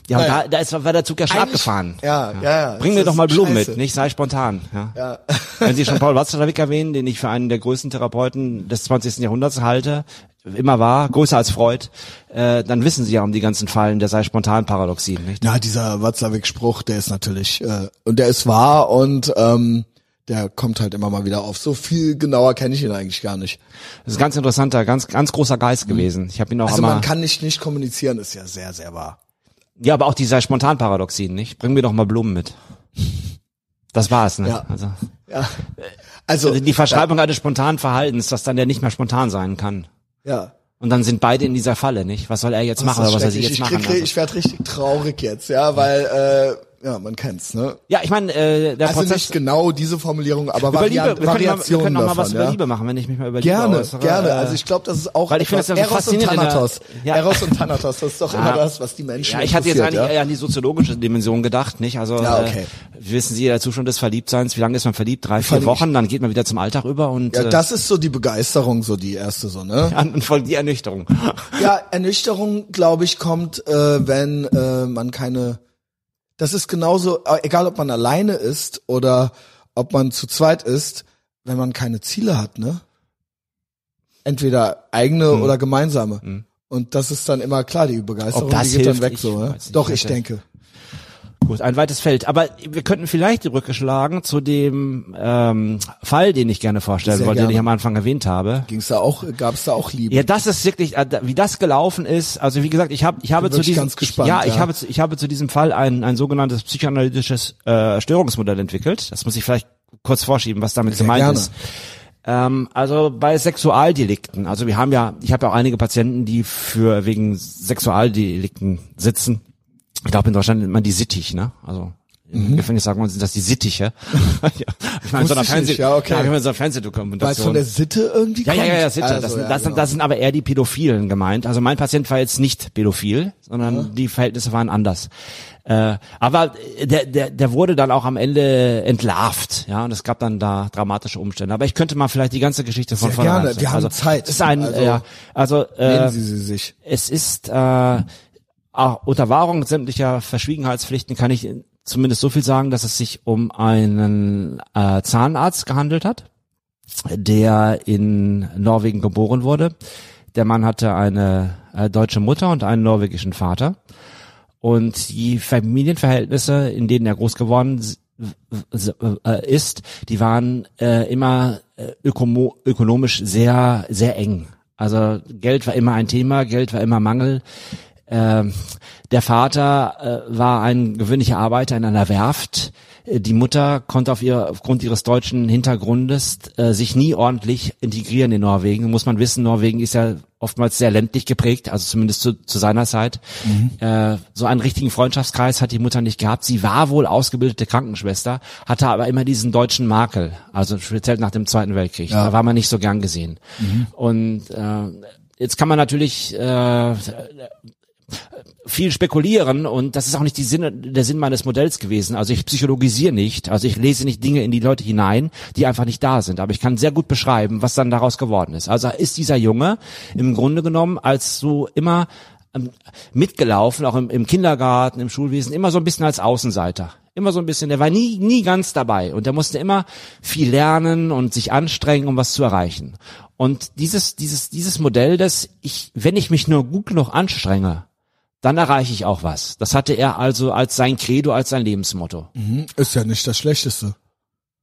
Ja, und da, da ist, war der Zug ja schon Eigentlich- abgefahren. Ja, ja, ja. Bring mir doch mal Blumen scheiße. mit, nicht? Sei spontan. Ja. Ja. Wenn Sie schon Paul Watzlawick erwähnen, den ich für einen der größten Therapeuten des 20. Jahrhunderts halte, immer war, größer als Freud, äh, dann wissen Sie ja um die ganzen Fallen der sei spontan Paradoxien, nicht? Na, dieser Watzlawick-Spruch, der ist natürlich, äh, und der ist wahr und ähm, der kommt halt immer mal wieder auf. So viel genauer kenne ich ihn eigentlich gar nicht. Das ist ein ganz interessanter, ganz, ganz großer Geist gewesen. Ich habe ihn auch Also man kann nicht nicht kommunizieren, ist ja sehr, sehr wahr. ja, aber auch die sei spontan Paradoxien, nicht? Bring mir doch mal Blumen mit. Das war's, ne? Ja. Also, Ja. Also, also die Verschreibung eines spontanen Verhaltens, das dann ja nicht mehr spontan sein kann. Ja. Und dann sind beide in dieser Falle, nicht? Was soll er jetzt machen Das oder was soll sie jetzt ich machen? krieg, Also. ich werde richtig traurig jetzt, ja, weil äh, ja, man kennt's, ne? Ja, ich meine, äh, der Also Prozess nicht genau diese Formulierung, aber über Liebe, Variant, wir können, mal, wir Variationen können auch mal davon, was ja? über Liebe machen, wenn ich mich mal über Liebe Gerne, äußere. gerne. Äh, Also ich glaube, das ist auch weil ich finde das ja Eros und in der- Thanatos. Ja. Eros und Thanatos, das ist doch immer Ja. das, was die Menschen ja, ich hatte jetzt eigentlich eher an die soziologische Dimension gedacht, nicht? Also Ja, okay. äh, wissen Sie, der Zustand des Verliebtseins, wie lange ist man verliebt? Drei, vier Verliebt. Wochen, dann geht man wieder zum Alltag über und Ja, äh, das ist so die Begeisterung, so die erste so, ne? an und folgt die Ernüchterung. Ja, Ernüchterung, glaube ich, kommt, äh, wenn äh, man keine. Das ist genauso, äh, egal ob man alleine ist oder ob man zu zweit ist, wenn man keine Ziele hat, ne? Entweder eigene Hm. oder gemeinsame. Und das ist dann immer klar, die Begeisterung, die geht hilft, dann weg so, ne? Doch, Ich denke. Gut, ein weites Feld. Aber wir könnten vielleicht die Brücke schlagen zu dem ähm, Fall, den ich gerne vorstellen Sehr wollte, den ich am Anfang erwähnt habe. Ging's da auch, gab's da auch Liebe? Ja, das ist wirklich, äh, wie das gelaufen ist. Also wie gesagt, ich habe, ich habe zu diesem, ganz gespannt, ja, ich ja. habe, ich habe zu diesem Fall ein, ein sogenanntes psychoanalytisches äh, Störungsmodell entwickelt. Das muss ich vielleicht kurz vorschieben, was damit Sehr gemeint gerne. ist. Ähm, also bei Sexualdelikten, also wir haben ja, ich habe ja auch einige Patienten, die für wegen Sexualdelikten sitzen. Ich glaube in Deutschland nennt man die sittig, ne? Also im Gefängnis sagt man, sind das die Sittiche. ja. Ich meine, so einer Mhm. Fernseh, ja, okay. ja, so einer Weil es Fernsehdokumentation. von der Sitte irgendwie Ja, ja, kommt? ja, ja, Sitte. Also, das, sind, ja, das, genau. das sind aber eher die Pädophilen gemeint. Also mein Patient war jetzt nicht pädophil, sondern die Verhältnisse waren anders. Äh, aber der, der, der wurde dann auch am Ende entlarvt, ja, und es gab dann da dramatische Umstände. Aber ich könnte mal vielleicht die ganze Geschichte von vornherein gerne. Wir haben also, Zeit. Es ist ein, Also, ja, also äh, Nehmen Sie sie sich. es ist äh, auch unter Wahrung sämtlicher Verschwiegenheitspflichten kann ich zumindest so viel sagen, dass es sich um einen äh, Zahnarzt gehandelt hat, der in Norwegen geboren wurde. Der Mann hatte eine äh, deutsche Mutter und einen norwegischen Vater. Und die Familienverhältnisse, in denen er groß geworden äh, ist, die waren äh, immer äh, ökomo ökonomisch sehr, sehr eng. Also Geld war immer ein Thema, Geld war immer Mangel. Ähm, der Vater äh, war ein gewöhnlicher Arbeiter in einer Werft. Äh, Die Mutter konnte auf ihr, aufgrund ihres deutschen Hintergrundes äh, sich nie ordentlich integrieren in Norwegen. Muss man wissen, Norwegen ist ja oftmals sehr ländlich geprägt, also zumindest zu, zu seiner Zeit. Äh, so einen richtigen Freundschaftskreis hat die Mutter nicht gehabt. Sie war wohl ausgebildete Krankenschwester, hatte aber immer diesen deutschen Makel, also speziell nach dem Zweiten Weltkrieg. Da war man nicht so gern gesehen. Und äh, jetzt kann man natürlich äh, viel spekulieren und das ist auch nicht die Sinne, der Sinn meines Modells gewesen. Also ich psychologisiere nicht, also ich lese nicht Dinge in die Leute hinein, die einfach nicht da sind. Aber ich kann sehr gut beschreiben, was dann daraus geworden ist. Also ist dieser Junge im Grunde genommen als so immer ähm, mitgelaufen, auch im, im Kindergarten, im Schulwesen, immer so ein bisschen als Außenseiter. Immer so ein bisschen, der war nie, nie ganz dabei und der musste immer viel lernen und sich anstrengen, um was zu erreichen. Und dieses, dieses, dieses Modell, dass ich, wenn ich mich nur gut genug anstrenge, dann erreiche ich auch was. Das hatte er also als sein Credo, als sein Lebensmotto. Mhm. Ist ja nicht das Schlechteste.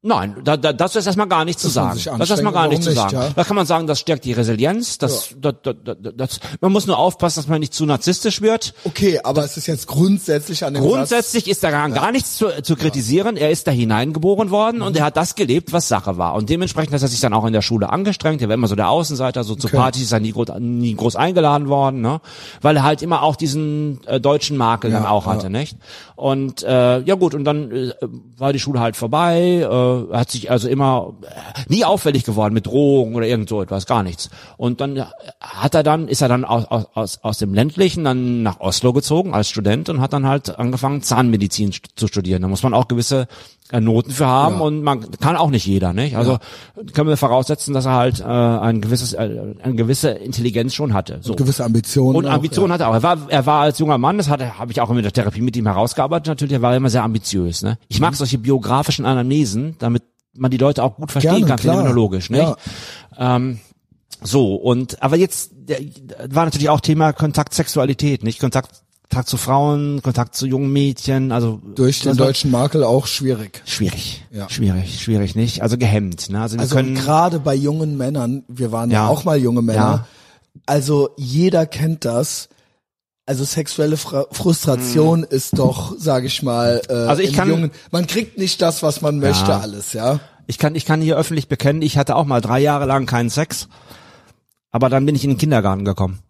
Nein, da, da, das ist erstmal gar nicht zu sagen. Das ist erstmal gar nicht zu sagen. nicht, ja? Da kann man sagen, das stärkt die Resilienz. Das, das, das, das, das, man muss nur aufpassen, dass man nicht zu narzisstisch wird. Okay, aber es ist jetzt grundsätzlich an dem Grundsätzlich ist daran gar nichts zu, zu kritisieren. Er ist da hineingeboren worden und er hat das gelebt, was Sache war. Und dementsprechend hat er sich dann auch in der Schule angestrengt. Er war immer so der Außenseiter, so zu Okay. Partys ist er nie groß, nie groß eingeladen worden, ne? Weil er halt immer auch diesen äh, deutschen Makel dann Ja, auch ja. hatte, nicht? Und äh, ja gut, und dann äh, war die Schule halt vorbei, äh, hat sich also immer äh, nie auffällig geworden mit Drohungen oder irgend so etwas, gar nichts. Und dann äh, hat er dann, ist er dann aus, aus- aus, dem ländlichen dann nach Oslo gezogen als Student und hat dann halt angefangen Zahnmedizin zu studieren. Da muss man auch gewisse Noten für haben Ja. und man kann auch nicht jeder, nicht? Also können wir voraussetzen, dass er halt äh, ein gewisses äh, eine gewisse Intelligenz schon hatte. So. Satz. Gewisse Ambitionen. Und Ambitionen hatte er auch. Er war, er war als junger Mann, das hatte, habe ich auch in der Therapie mit ihm herausgearbeitet, natürlich, er war immer sehr ambitiös. Ne? Ich Mhm. mag solche biografischen Anamnesen, damit man die Leute auch gut verstehen Gerne, kann, klar. phänomenologisch. Nicht? Ähm, so, und aber jetzt war natürlich auch Thema Kontakt Sexualität, nicht? Kontakt, Kontakt zu Frauen, Kontakt zu jungen Mädchen, also Ja. Durch den also, deutschen Makel auch schwierig. schwierig, Ja. schwierig, schwierig nicht, also gehemmt. Ne? Also Also gerade bei jungen Männern, wir waren ja, Ja. auch mal junge Männer, Ja. also jeder kennt das. Also sexuelle Fra Frustration ist doch, sage ich mal, äh. Also ich kann- Jungen, man kriegt nicht das, was man möchte, alles, ja. Ich kann, ich kann hier öffentlich bekennen, ich hatte auch mal drei Jahre lang keinen Sex, aber dann bin ich in den Kindergarten gekommen.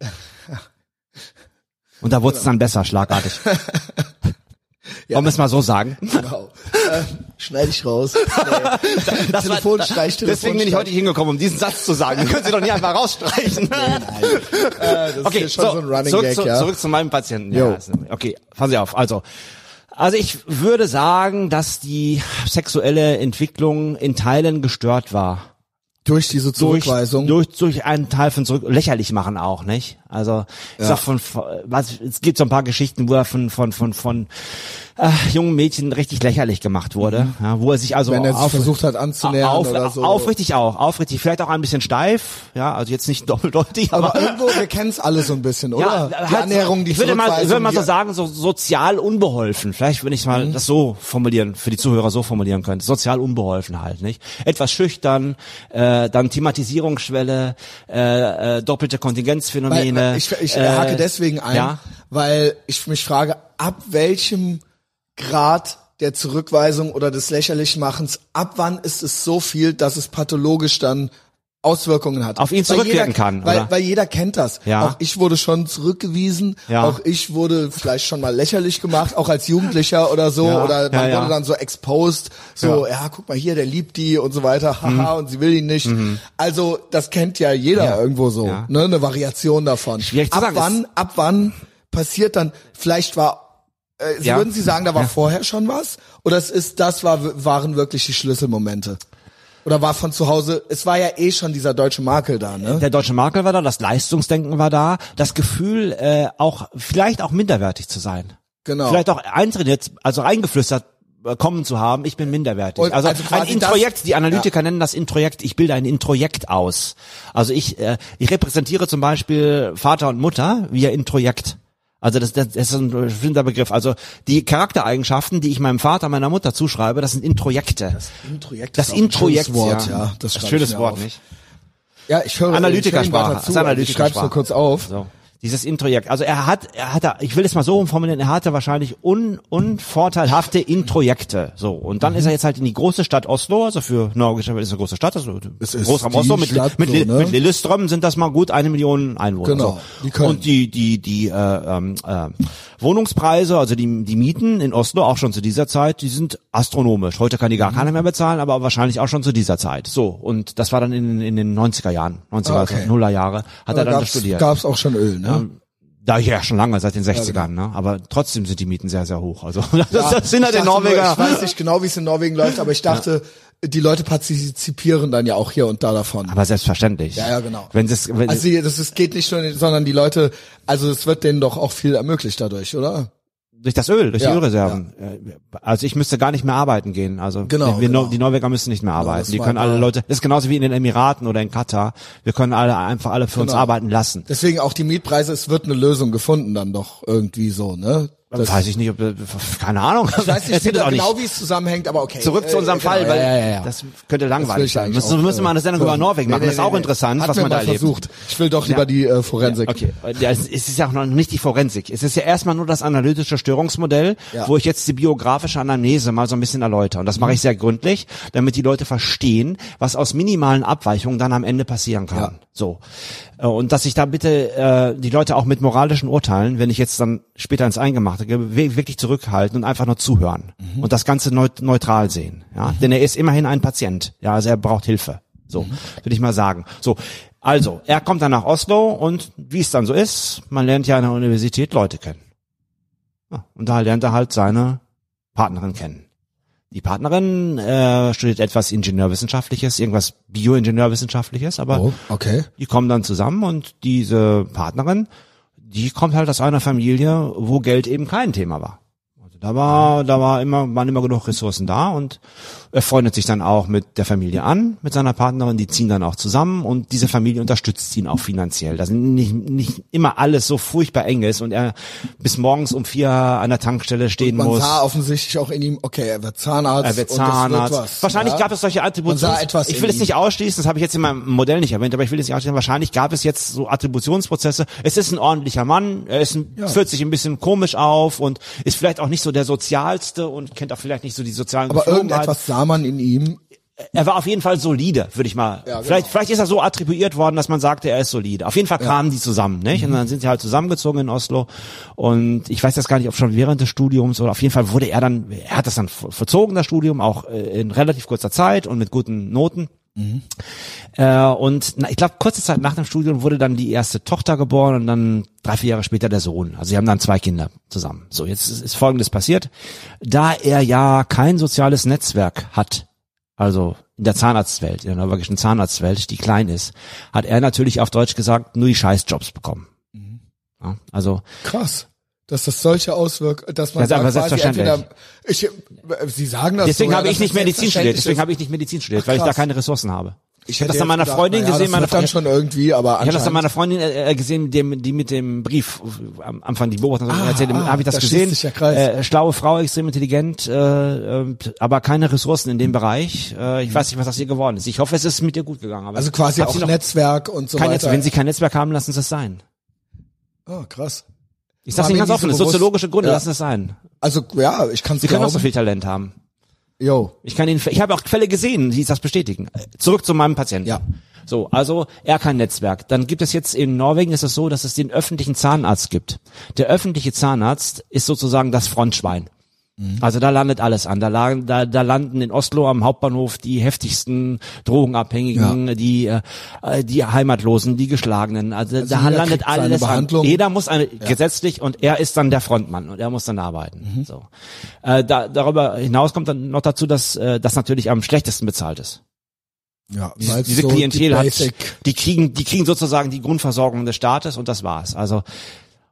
Und da wurde es dann besser, schlagartig. Wollen wir es mal so sagen? Genau. äh, schneid ich raus. Nee. Das Telefon streich, Telefon Deswegen bin ich heute hingekommen, um diesen Satz zu sagen. Den können Sie doch nicht einfach rausstreichen. Äh, das ist Okay, hier schon so, so, ein Running zurück, Gag, zu, ja. zurück zu meinem Patienten. Ja, ist- okay, fassen Sie auf. Also, also ich würde sagen, dass die sexuelle Entwicklung in Teilen gestört war. Durch diese durch, Zurückweisung. durch, durch einen Teil von zurück, lächerlich machen auch, nicht? Also, ich Ja. sag von, von, was, es gibt so ein paar Geschichten, wo er von, von, von, von, äh, jungen Mädchen richtig lächerlich gemacht wurde, ja, wo er sich also Mhm. Wenn er sich auf, versucht hat anzunähern auf, oder so. aufrichtig auch, aufrichtig, vielleicht auch ein bisschen steif, ja, also jetzt nicht doppeldeutig, aber, aber irgendwo, wir kennen es alle so ein bisschen, oder? die halt, Annäherung, die ich würde mal, ich würde mal so sagen, so sozial unbeholfen. Vielleicht, wenn ich mal Mhm. das so formulieren, für die Zuhörer so formulieren könnte. Sozial unbeholfen halt, nicht? Etwas schüchtern, äh, dann Thematisierungsschwelle, äh, äh, doppelte Kontingenzphänomene. weil ich ich äh, hake deswegen ein, Ja, weil ich mich frage, ab welchem Grad der Zurückweisung oder des Lächerlichmachens, ab wann ist es so viel, dass es pathologisch dann Auswirkungen hat. Auf ihn zurückwirken jeder, kann, Weil, weil jeder kennt das. Ja. Auch ich wurde schon zurückgewiesen. Ja. Auch ich wurde vielleicht schon mal lächerlich gemacht, auch als Jugendlicher oder so. Ja, Oder man ja, ja. wurde dann so exposed. So, ja. guck mal hier, der liebt die und so weiter. Haha, und sie will ihn nicht. Also, das kennt ja jeder Mhm. Ja. irgendwo so. Ja. Ne? Eine Variation davon. Schwierig zu ab sagen, wann, ab wann passiert dann, vielleicht war, äh, Ja. würden Sie sagen, da war vorher schon was? Oder es ist, das war, waren wirklich die Schlüsselmomente? Oder war von zu Hause, es war ja eh schon dieser deutsche Makel da, ne? der deutsche Makel war da, das Leistungsdenken war da, das Gefühl, äh, auch, vielleicht auch minderwertig zu sein. Genau. Vielleicht auch eintrainiert, also reingeflüstert äh, kommen zu haben, ich bin minderwertig. Und also, also ein Introjekt, die Analytiker nennen das Introjekt, ich bilde ein Introjekt aus. Also ich, äh, ich repräsentiere zum Beispiel Vater und Mutter via Introjekt. Also das, das, das ist ein bestimmter Begriff. Also die Charaktereigenschaften, die ich meinem Vater, meiner Mutter zuschreibe, das sind Introjekte. Das, Introjekt das ist ein schönes Wort, ja. ja. Das, Das schönes Wort, auf. nicht? Ja, ich höre Analytikersprache. Ich, Das ist Analytikersprache. ich schreibe nur kurz auf. So. Dieses Introjekt. Also er hat, er hatte, ich will es mal so formulieren, er hatte wahrscheinlich un, unvorteilhafte Introjekte. So. Und dann ist er jetzt halt in die große Stadt Oslo, also für norwegische ist eine große Stadt, also Es ist Großraum Oslo mit, Stadt mit, so, ne? mit Lillestrøm sind das mal gut eine Million Einwohner. Genau. So. Und die, die, die, äh, ähm, äh, Wohnungspreise, also die, die Mieten in Oslo auch schon zu dieser Zeit, die sind astronomisch. Heute kann die Mhm. gar keiner mehr bezahlen, aber wahrscheinlich auch schon zu dieser Zeit. So. Und das war dann in, in den 90er Jahren, 90er, Ah, okay. Nuller Jahre, hat er dann gab's, studiert. gab's auch schon Öl, ne? Da ja schon lange, seit den 60ern, ne? Aber trotzdem sind die Mieten sehr, sehr hoch. Also das, das sind halt den dachte nur, Norweger. Ich weiß nicht genau, wie es in Norwegen läuft, aber ich dachte, die Leute partizipieren dann ja auch hier und da davon. Aber selbstverständlich. Ja, ja, genau. Wenn das, wenn, also die- das ist, geht nicht nur, sondern die Leute, also es wird denen doch auch viel ermöglicht dadurch, oder? Durch das Öl, durch Ja, die Ölreserven. Äh, Also ich müsste gar nicht mehr arbeiten gehen. Also Genau, wir, genau. die Norweger müssen nicht mehr das arbeiten. die war können alle Leute, das ist genauso wie in den Emiraten oder in Katar. Wir können alle einfach alle für uns Genau. arbeiten lassen. Deswegen auch die Mietpreise, es wird eine Lösung gefunden dann doch irgendwie so, ne? Das, weiß ich nicht, ob keine Ahnung. ich weiß nicht auch nicht. genau, wie es zusammenhängt, aber okay. Zurück zu unserem Äh, Fall, genau, weil ja, ja, ja. das könnte langweilig ich sein. Müssen, müssen wir mal eine Sendung über. Norwegen machen. Nee, das ist auch nee. interessant, was man da erlebt. versucht. Ich will doch lieber die äh, Forensik. Okay, ja, es ist ja auch noch nicht die Forensik. Es ist ja erstmal nur das analytische Störungsmodell, wo ich jetzt die biografische Anamnese mal so ein bisschen erläutere. Und das mache ich sehr gründlich, damit die Leute verstehen, was aus minimalen Abweichungen dann am Ende passieren kann. So. Äh, Und dass ich da bitte äh, die Leute auch mit moralischen Urteilen, wenn ich jetzt dann später ins Eingemachte we- wirklich zurückhalten und einfach nur zuhören. Und das Ganze neut neutral sehen. Ja? Denn er ist immerhin ein Patient. Ja, also er braucht Hilfe. So, würde ich mal sagen. So, also, er kommt dann nach Oslo und wie es dann so ist, man lernt ja an der Universität Leute kennen. Ja, und da lernt er halt seine Partnerin kennen. Die Partnerin äh, studiert etwas Ingenieurwissenschaftliches, irgendwas Bioingenieurwissenschaftliches, aber Oh, okay. die kommen dann zusammen und diese Partnerin, die kommt halt aus einer Familie, wo Geld eben kein Thema war. Da war, da war immer, waren immer genug Ressourcen da und er freundet sich dann auch mit der Familie an, mit seiner Partnerin, die ziehen dann auch zusammen und diese Familie unterstützt ihn auch finanziell. Das sind nicht, nicht immer alles so furchtbar eng ist und er bis morgens um vier an der Tankstelle stehen Man muss. sah offensichtlich auch in ihm, okay, er wird Zahnarzt. Er wird und Zahnarzt. Was, wahrscheinlich ja? gab es solche. Man etwas ich will es nicht ausschließen, das habe ich jetzt in meinem Modell nicht erwähnt, aber ich will es nicht ausschließen. Wahrscheinlich gab es jetzt so Attributionsprozesse. Es ist ein ordentlicher Mann, er ist ein, führt sich ein bisschen komisch auf und ist vielleicht auch nicht so der sozialste und kennt auch vielleicht nicht so die sozialen Aber irgendetwas sah man in ihm. Er war auf jeden Fall solide, würde ich mal. Ja, genau. Vielleicht, vielleicht ist er so attribuiert worden, dass man sagte, er ist solide. Auf jeden Fall kamen die zusammen, nicht? Mhm. Und dann sind sie halt zusammengezogen in Oslo. Und ich weiß jetzt gar nicht, ob schon während des Studiums oder auf jeden Fall wurde er dann, er hat das dann ver- verzogen, das Studium, auch äh, in relativ kurzer Zeit und mit guten Noten. Mhm. Äh, und na, ich glaube, kurze Zeit nach dem Studium wurde dann die erste Tochter geboren und dann drei, vier Jahre später der Sohn. Also sie haben dann zwei Kinder zusammen. So, jetzt ist, ist Folgendes passiert. Da er ja kein soziales Netzwerk hat, also in der Zahnarztwelt, in der norwegischen Zahnarztwelt, die klein ist, hat er natürlich auf Deutsch gesagt nur die Scheißjobs bekommen. Mhm. Ja, also Krass. Dass das solche Auswirkungen, dass man Ja, sagt, quasi entweder, ich, äh, Sie sagen das deswegen so, ja, habe ich nicht das Medizin studiert. Deswegen habe ich nicht Medizin studiert, weil ich da keine Ressourcen habe. Ich hätte das an meiner gedacht, Freundin naja, gesehen, das meine Freundin- schon irgendwie, aber Ich habe das an meiner Freundin äh, gesehen, dem, die mit dem Brief äh, am Anfang die Beobachtung Ah, erzählt, ah, habe ich das da gesehen. Kreis. Äh, schlaue Frau, extrem intelligent, äh, äh, aber keine Ressourcen in dem Bereich. Äh, ich weiß nicht, was aus ihr geworden ist. Ich hoffe, es ist mit ihr gut gegangen. Also quasi auch Netzwerk und so weiter. Netzwerk. Wenn sie kein Netzwerk haben, lassen sie es sein. oh, krass. Ich War Ihnen ganz offen, so soziologische Gründe, Ja. lassen es sein. Also ja, ich kann es Sie können auch so glauben. viel Talent haben. Jo. Ich kann Ihnen, ich habe auch Fälle gesehen, die das bestätigen. Zurück zu meinem Patienten. Ja. So, also er kein Netzwerk. Dann gibt es jetzt in Norwegen ist es so, dass es den öffentlichen Zahnarzt gibt. Der öffentliche Zahnarzt ist sozusagen das Frontschwein. Also da landet alles an. Da, lagen, da, da landen in Oslo am Hauptbahnhof die heftigsten Drogenabhängigen, die äh, die Heimatlosen, die Geschlagenen. Also, da jeder landet alles an. Jeder muss eine, gesetzlich und er ist dann der Frontmann und er muss dann arbeiten. So. Äh, da, darüber hinaus kommt dann noch dazu, dass äh, das natürlich am schlechtesten bezahlt ist. Ja, Diese, diese so die Klientel hat, Basic- die kriegen, die kriegen sozusagen die Grundversorgung des Staates und das war's. Also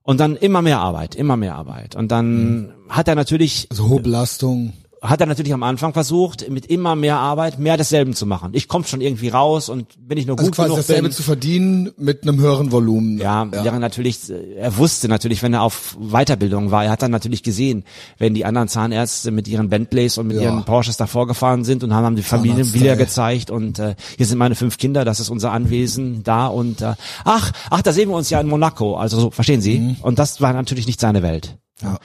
und dann immer mehr Arbeit, immer mehr Arbeit und dann hat er natürlich also hohe Belastung. Hat er natürlich am Anfang versucht, mit immer mehr Arbeit mehr desselben zu machen. Ich komme schon irgendwie raus und wenn ich nur Also gut quasi genug dasselbe bin, zu verdienen mit einem höheren Volumen. ja, wäre natürlich, er wusste natürlich, wenn er auf Weiterbildung war, er hat dann natürlich gesehen, wenn die anderen Zahnärzte mit ihren Bentleys und mit Ja. ihren Porsches davor gefahren sind und haben, haben die Familien wieder gezeigt und äh, hier sind meine fünf Kinder, das ist unser Anwesen da und äh, ach, ach, da sehen wir uns ja in Monaco, also so, verstehen Sie? Mhm. Und das war natürlich nicht seine Welt. Ja.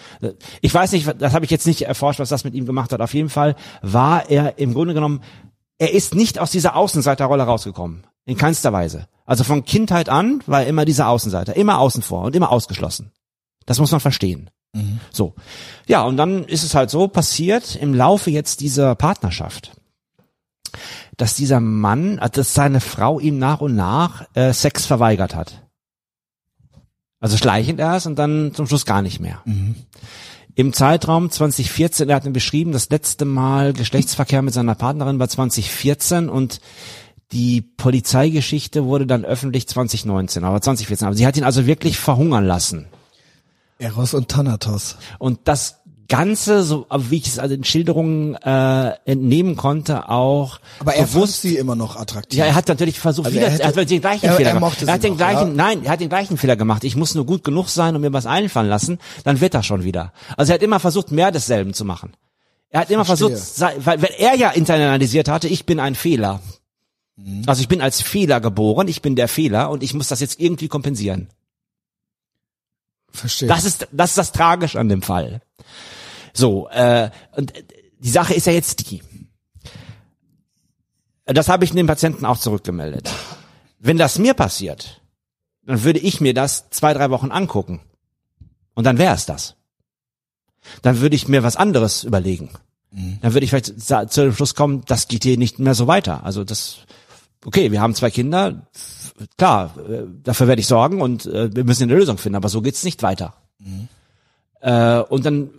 Ich weiß nicht, das habe ich jetzt nicht erforscht, was das mit ihm gemacht hat. Auf jeden Fall war er im Grunde genommen, er ist nicht aus dieser Außenseiterrolle rausgekommen. In keinster Weise. Also von Kindheit an war er immer dieser Außenseiter, immer außen vor und immer ausgeschlossen. Das muss man verstehen. So. Ja, und dann ist es halt so passiert im Laufe jetzt dieser Partnerschaft, dass dieser Mann, äh, dass seine Frau ihm nach und nach äh, Sex verweigert hat. Also schleichend erst und dann zum Schluss gar nicht mehr. Im Zeitraum 2014, er hat mir beschrieben, das letzte Mal Geschlechtsverkehr mit seiner Partnerin war 2014 und die Polizeigeschichte wurde dann öffentlich 2019, aber 2014. Aber sie hat ihn also wirklich verhungern lassen. Eros und Thanatos. Und das Ganze, so wie ich es also in Schilderungen äh, entnehmen konnte, auch Aber er bewusst. sie immer noch attraktiv. Ja, er hat natürlich versucht, Also wieder, er er, hätte- hat den gleichen er- Fehler er gemacht. Er hat den noch, gleichen, ja. nein, er hat den gleichen Fehler gemacht. Ich muss nur gut genug sein und mir was einfallen lassen, dann wird er schon wieder. Also er hat immer versucht, mehr desselben zu machen. Er hat immer Verstehe. versucht, weil, weil er ja internalisiert hatte, ich bin ein Fehler. Mhm. Also ich bin als Fehler geboren, ich bin der Fehler und ich muss das jetzt irgendwie kompensieren. Verstehe. Das ist, das ist das Tragische an dem Fall. So, äh, und äh, die Sache ist ja jetzt die. Das habe ich dem Patienten auch zurückgemeldet. Wenn das mir passiert, dann würde ich mir das zwei, drei Wochen angucken. Und dann wäre es das. Dann würde ich mir was anderes überlegen. Dann würde ich vielleicht zu dem Schluss kommen, das geht hier nicht mehr so weiter. Also das, okay, wir haben zwei Kinder, klar, äh, dafür werde ich sorgen und äh, wir müssen eine Lösung finden, aber so geht's nicht weiter. Äh, und dann,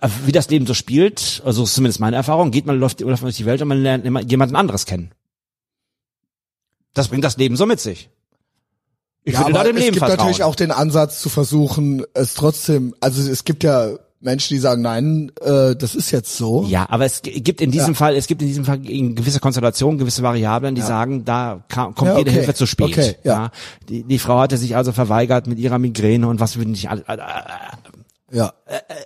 äh, wie das Leben so spielt, also zumindest meine Erfahrung, geht man, läuft, läuft man durch die Welt und man lernt immer jemanden anderes kennen. Das bringt das Leben so mit sich. Ich ja, würde da dem es Leben gibt vertrauen. natürlich auch den Ansatz zu versuchen, es trotzdem, also es gibt ja Menschen, die sagen, nein, äh, das ist jetzt so. Ja, aber es gibt in diesem Fall, es gibt in diesem Fall in gewisse Konstellationen, gewisse Variablen, die sagen, da kam, kommt Ja, jede okay. Hilfe zu spät. Okay, ja. Die, die Frau hatte sich also verweigert mit ihrer Migräne und was will nicht all- all- all- Ja.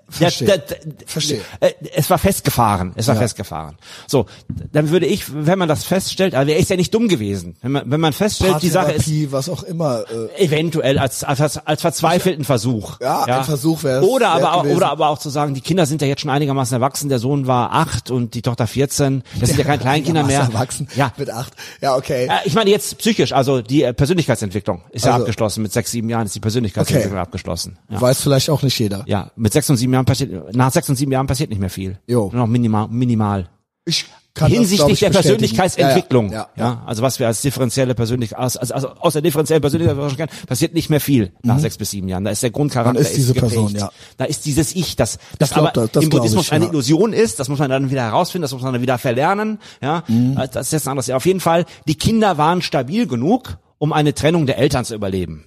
Verstehe. Der- der- Verstehe. Äh, Es war festgefahren. Es war Ja. festgefahren. So, dann würde ich, wenn man das feststellt, also er ist ja nicht dumm gewesen. Wenn man, wenn man feststellt, die Sache ist was auch immer. Äh, eventuell als, als, als verzweifelten Versuch. Ja, ein Versuch wär's Oder aber auch, oder aber auch zu sagen, die Kinder sind ja jetzt schon einigermaßen erwachsen. Der Sohn war acht und die Tochter 14. Das sind ja keine Kleinkinder mehr. Erwachsen. Ja. Mit acht. Ja, okay. Äh, Ich meine jetzt psychisch, also die äh, Persönlichkeitsentwicklung ist ja Also- abgeschlossen. Mit sechs, sieben Jahren ist die Persönlichkeitsentwicklung abgeschlossen. Ja. Weiß vielleicht auch nicht jeder. Ja, mit sechs und sieben Jahren passiert, nach sechs und sieben Jahren passiert nicht mehr viel. Jo. Nur noch minimal, minimal. Ich kann das, Hinsichtlich ich, der bestätigen. Persönlichkeitsentwicklung. Ja, Ja, ja, ja. also was wir als differenzielle Persönlichkeit, aus, also, also aus der differenziellen Persönlichkeit passiert nicht mehr viel nach sechs bis sieben Jahren. Da ist der Grundcharakter Dann ist diese geprägt. Person, ja. Da ist dieses Ich, das, das glaub, aber das- das im Buddhismus ich, eine ja. Illusion ist. Das muss man dann wieder herausfinden, das muss man dann wieder verlernen. Ja, Mhm. das ist jetzt ein anderes. Auf jeden Fall, die Kinder waren stabil genug, um eine Trennung der Eltern zu überleben.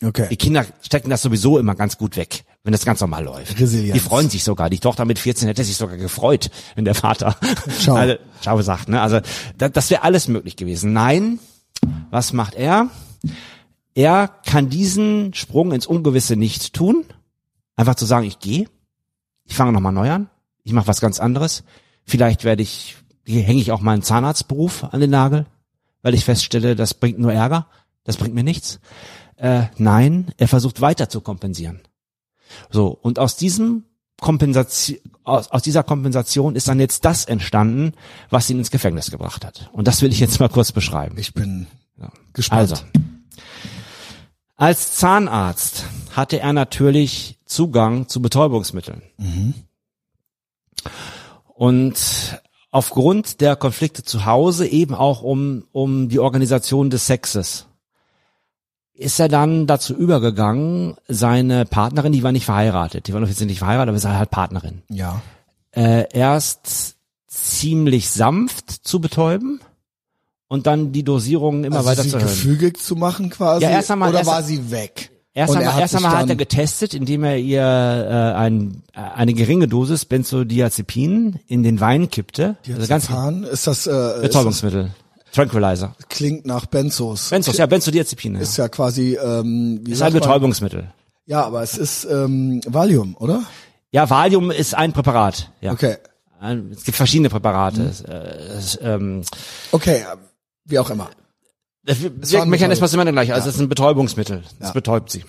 Die Okay. Kinder stecken das sowieso immer ganz gut weg, wenn das ganz normal läuft. Resilienz. Die freuen sich sogar. Die Tochter mit 14 hätte sich sogar gefreut, wenn der Vater Schau. Also, schau sagt. Ne? Also da, das wäre alles möglich gewesen. Nein, was macht er? Er kann diesen Sprung ins Ungewisse nicht tun. Einfach zu sagen, ich gehe, ich fange nochmal neu an, ich mache was ganz anderes. Vielleicht werde ich, hier hänge ich auch meinen Zahnarztberuf an den Nagel, weil ich feststelle, das bringt nur Ärger, das bringt mir nichts. Äh, nein, er versucht weiter zu kompensieren. So, und aus diesem Kompensation, aus, aus dieser Kompensation ist dann jetzt das entstanden, was ihn ins Gefängnis gebracht hat. Und das will ich jetzt mal kurz beschreiben. Ich bin gespannt. Also, als Zahnarzt hatte er natürlich Zugang zu Betäubungsmitteln. Und aufgrund der Konflikte zu Hause, eben auch um, um die Organisation des Sexes, ist er dann dazu übergegangen, seine Partnerin, die war nicht verheiratet, die war offiziell nicht verheiratet, aber ist halt Partnerin, Ja. äh, erst ziemlich sanft zu betäuben und dann die Dosierungen immer also weiter sie zu erhöhen. gefügig zu machen quasi. Ja, erst einmal- oder erst- war sie weg? Erst einmal, er hat erst einmal hat er getestet, indem er ihr äh, ein, äh, eine geringe Dosis Benzodiazepin in den Wein kippte. Also ganz ist das, äh, ist das Betäubungsmittel. Tranquilizer. klingt nach Benzos. Benzos, ja, Benzodiazepine. Ist Ja. ja quasi, ähm, wie Ist ein? Betäubungsmittel. Ja, aber es ist ähm, Valium, oder? Ja, Valium ist ein Präparat. Ja. Okay. Ein- Es gibt verschiedene Präparate. Mhm. Es, äh, es, ähm, Okay, äh, wie auch immer. der war ein Wirkmechanismus ist immer der gleiche. Also es ist ein Betäubungsmittel. Es Ja. betäubt sie.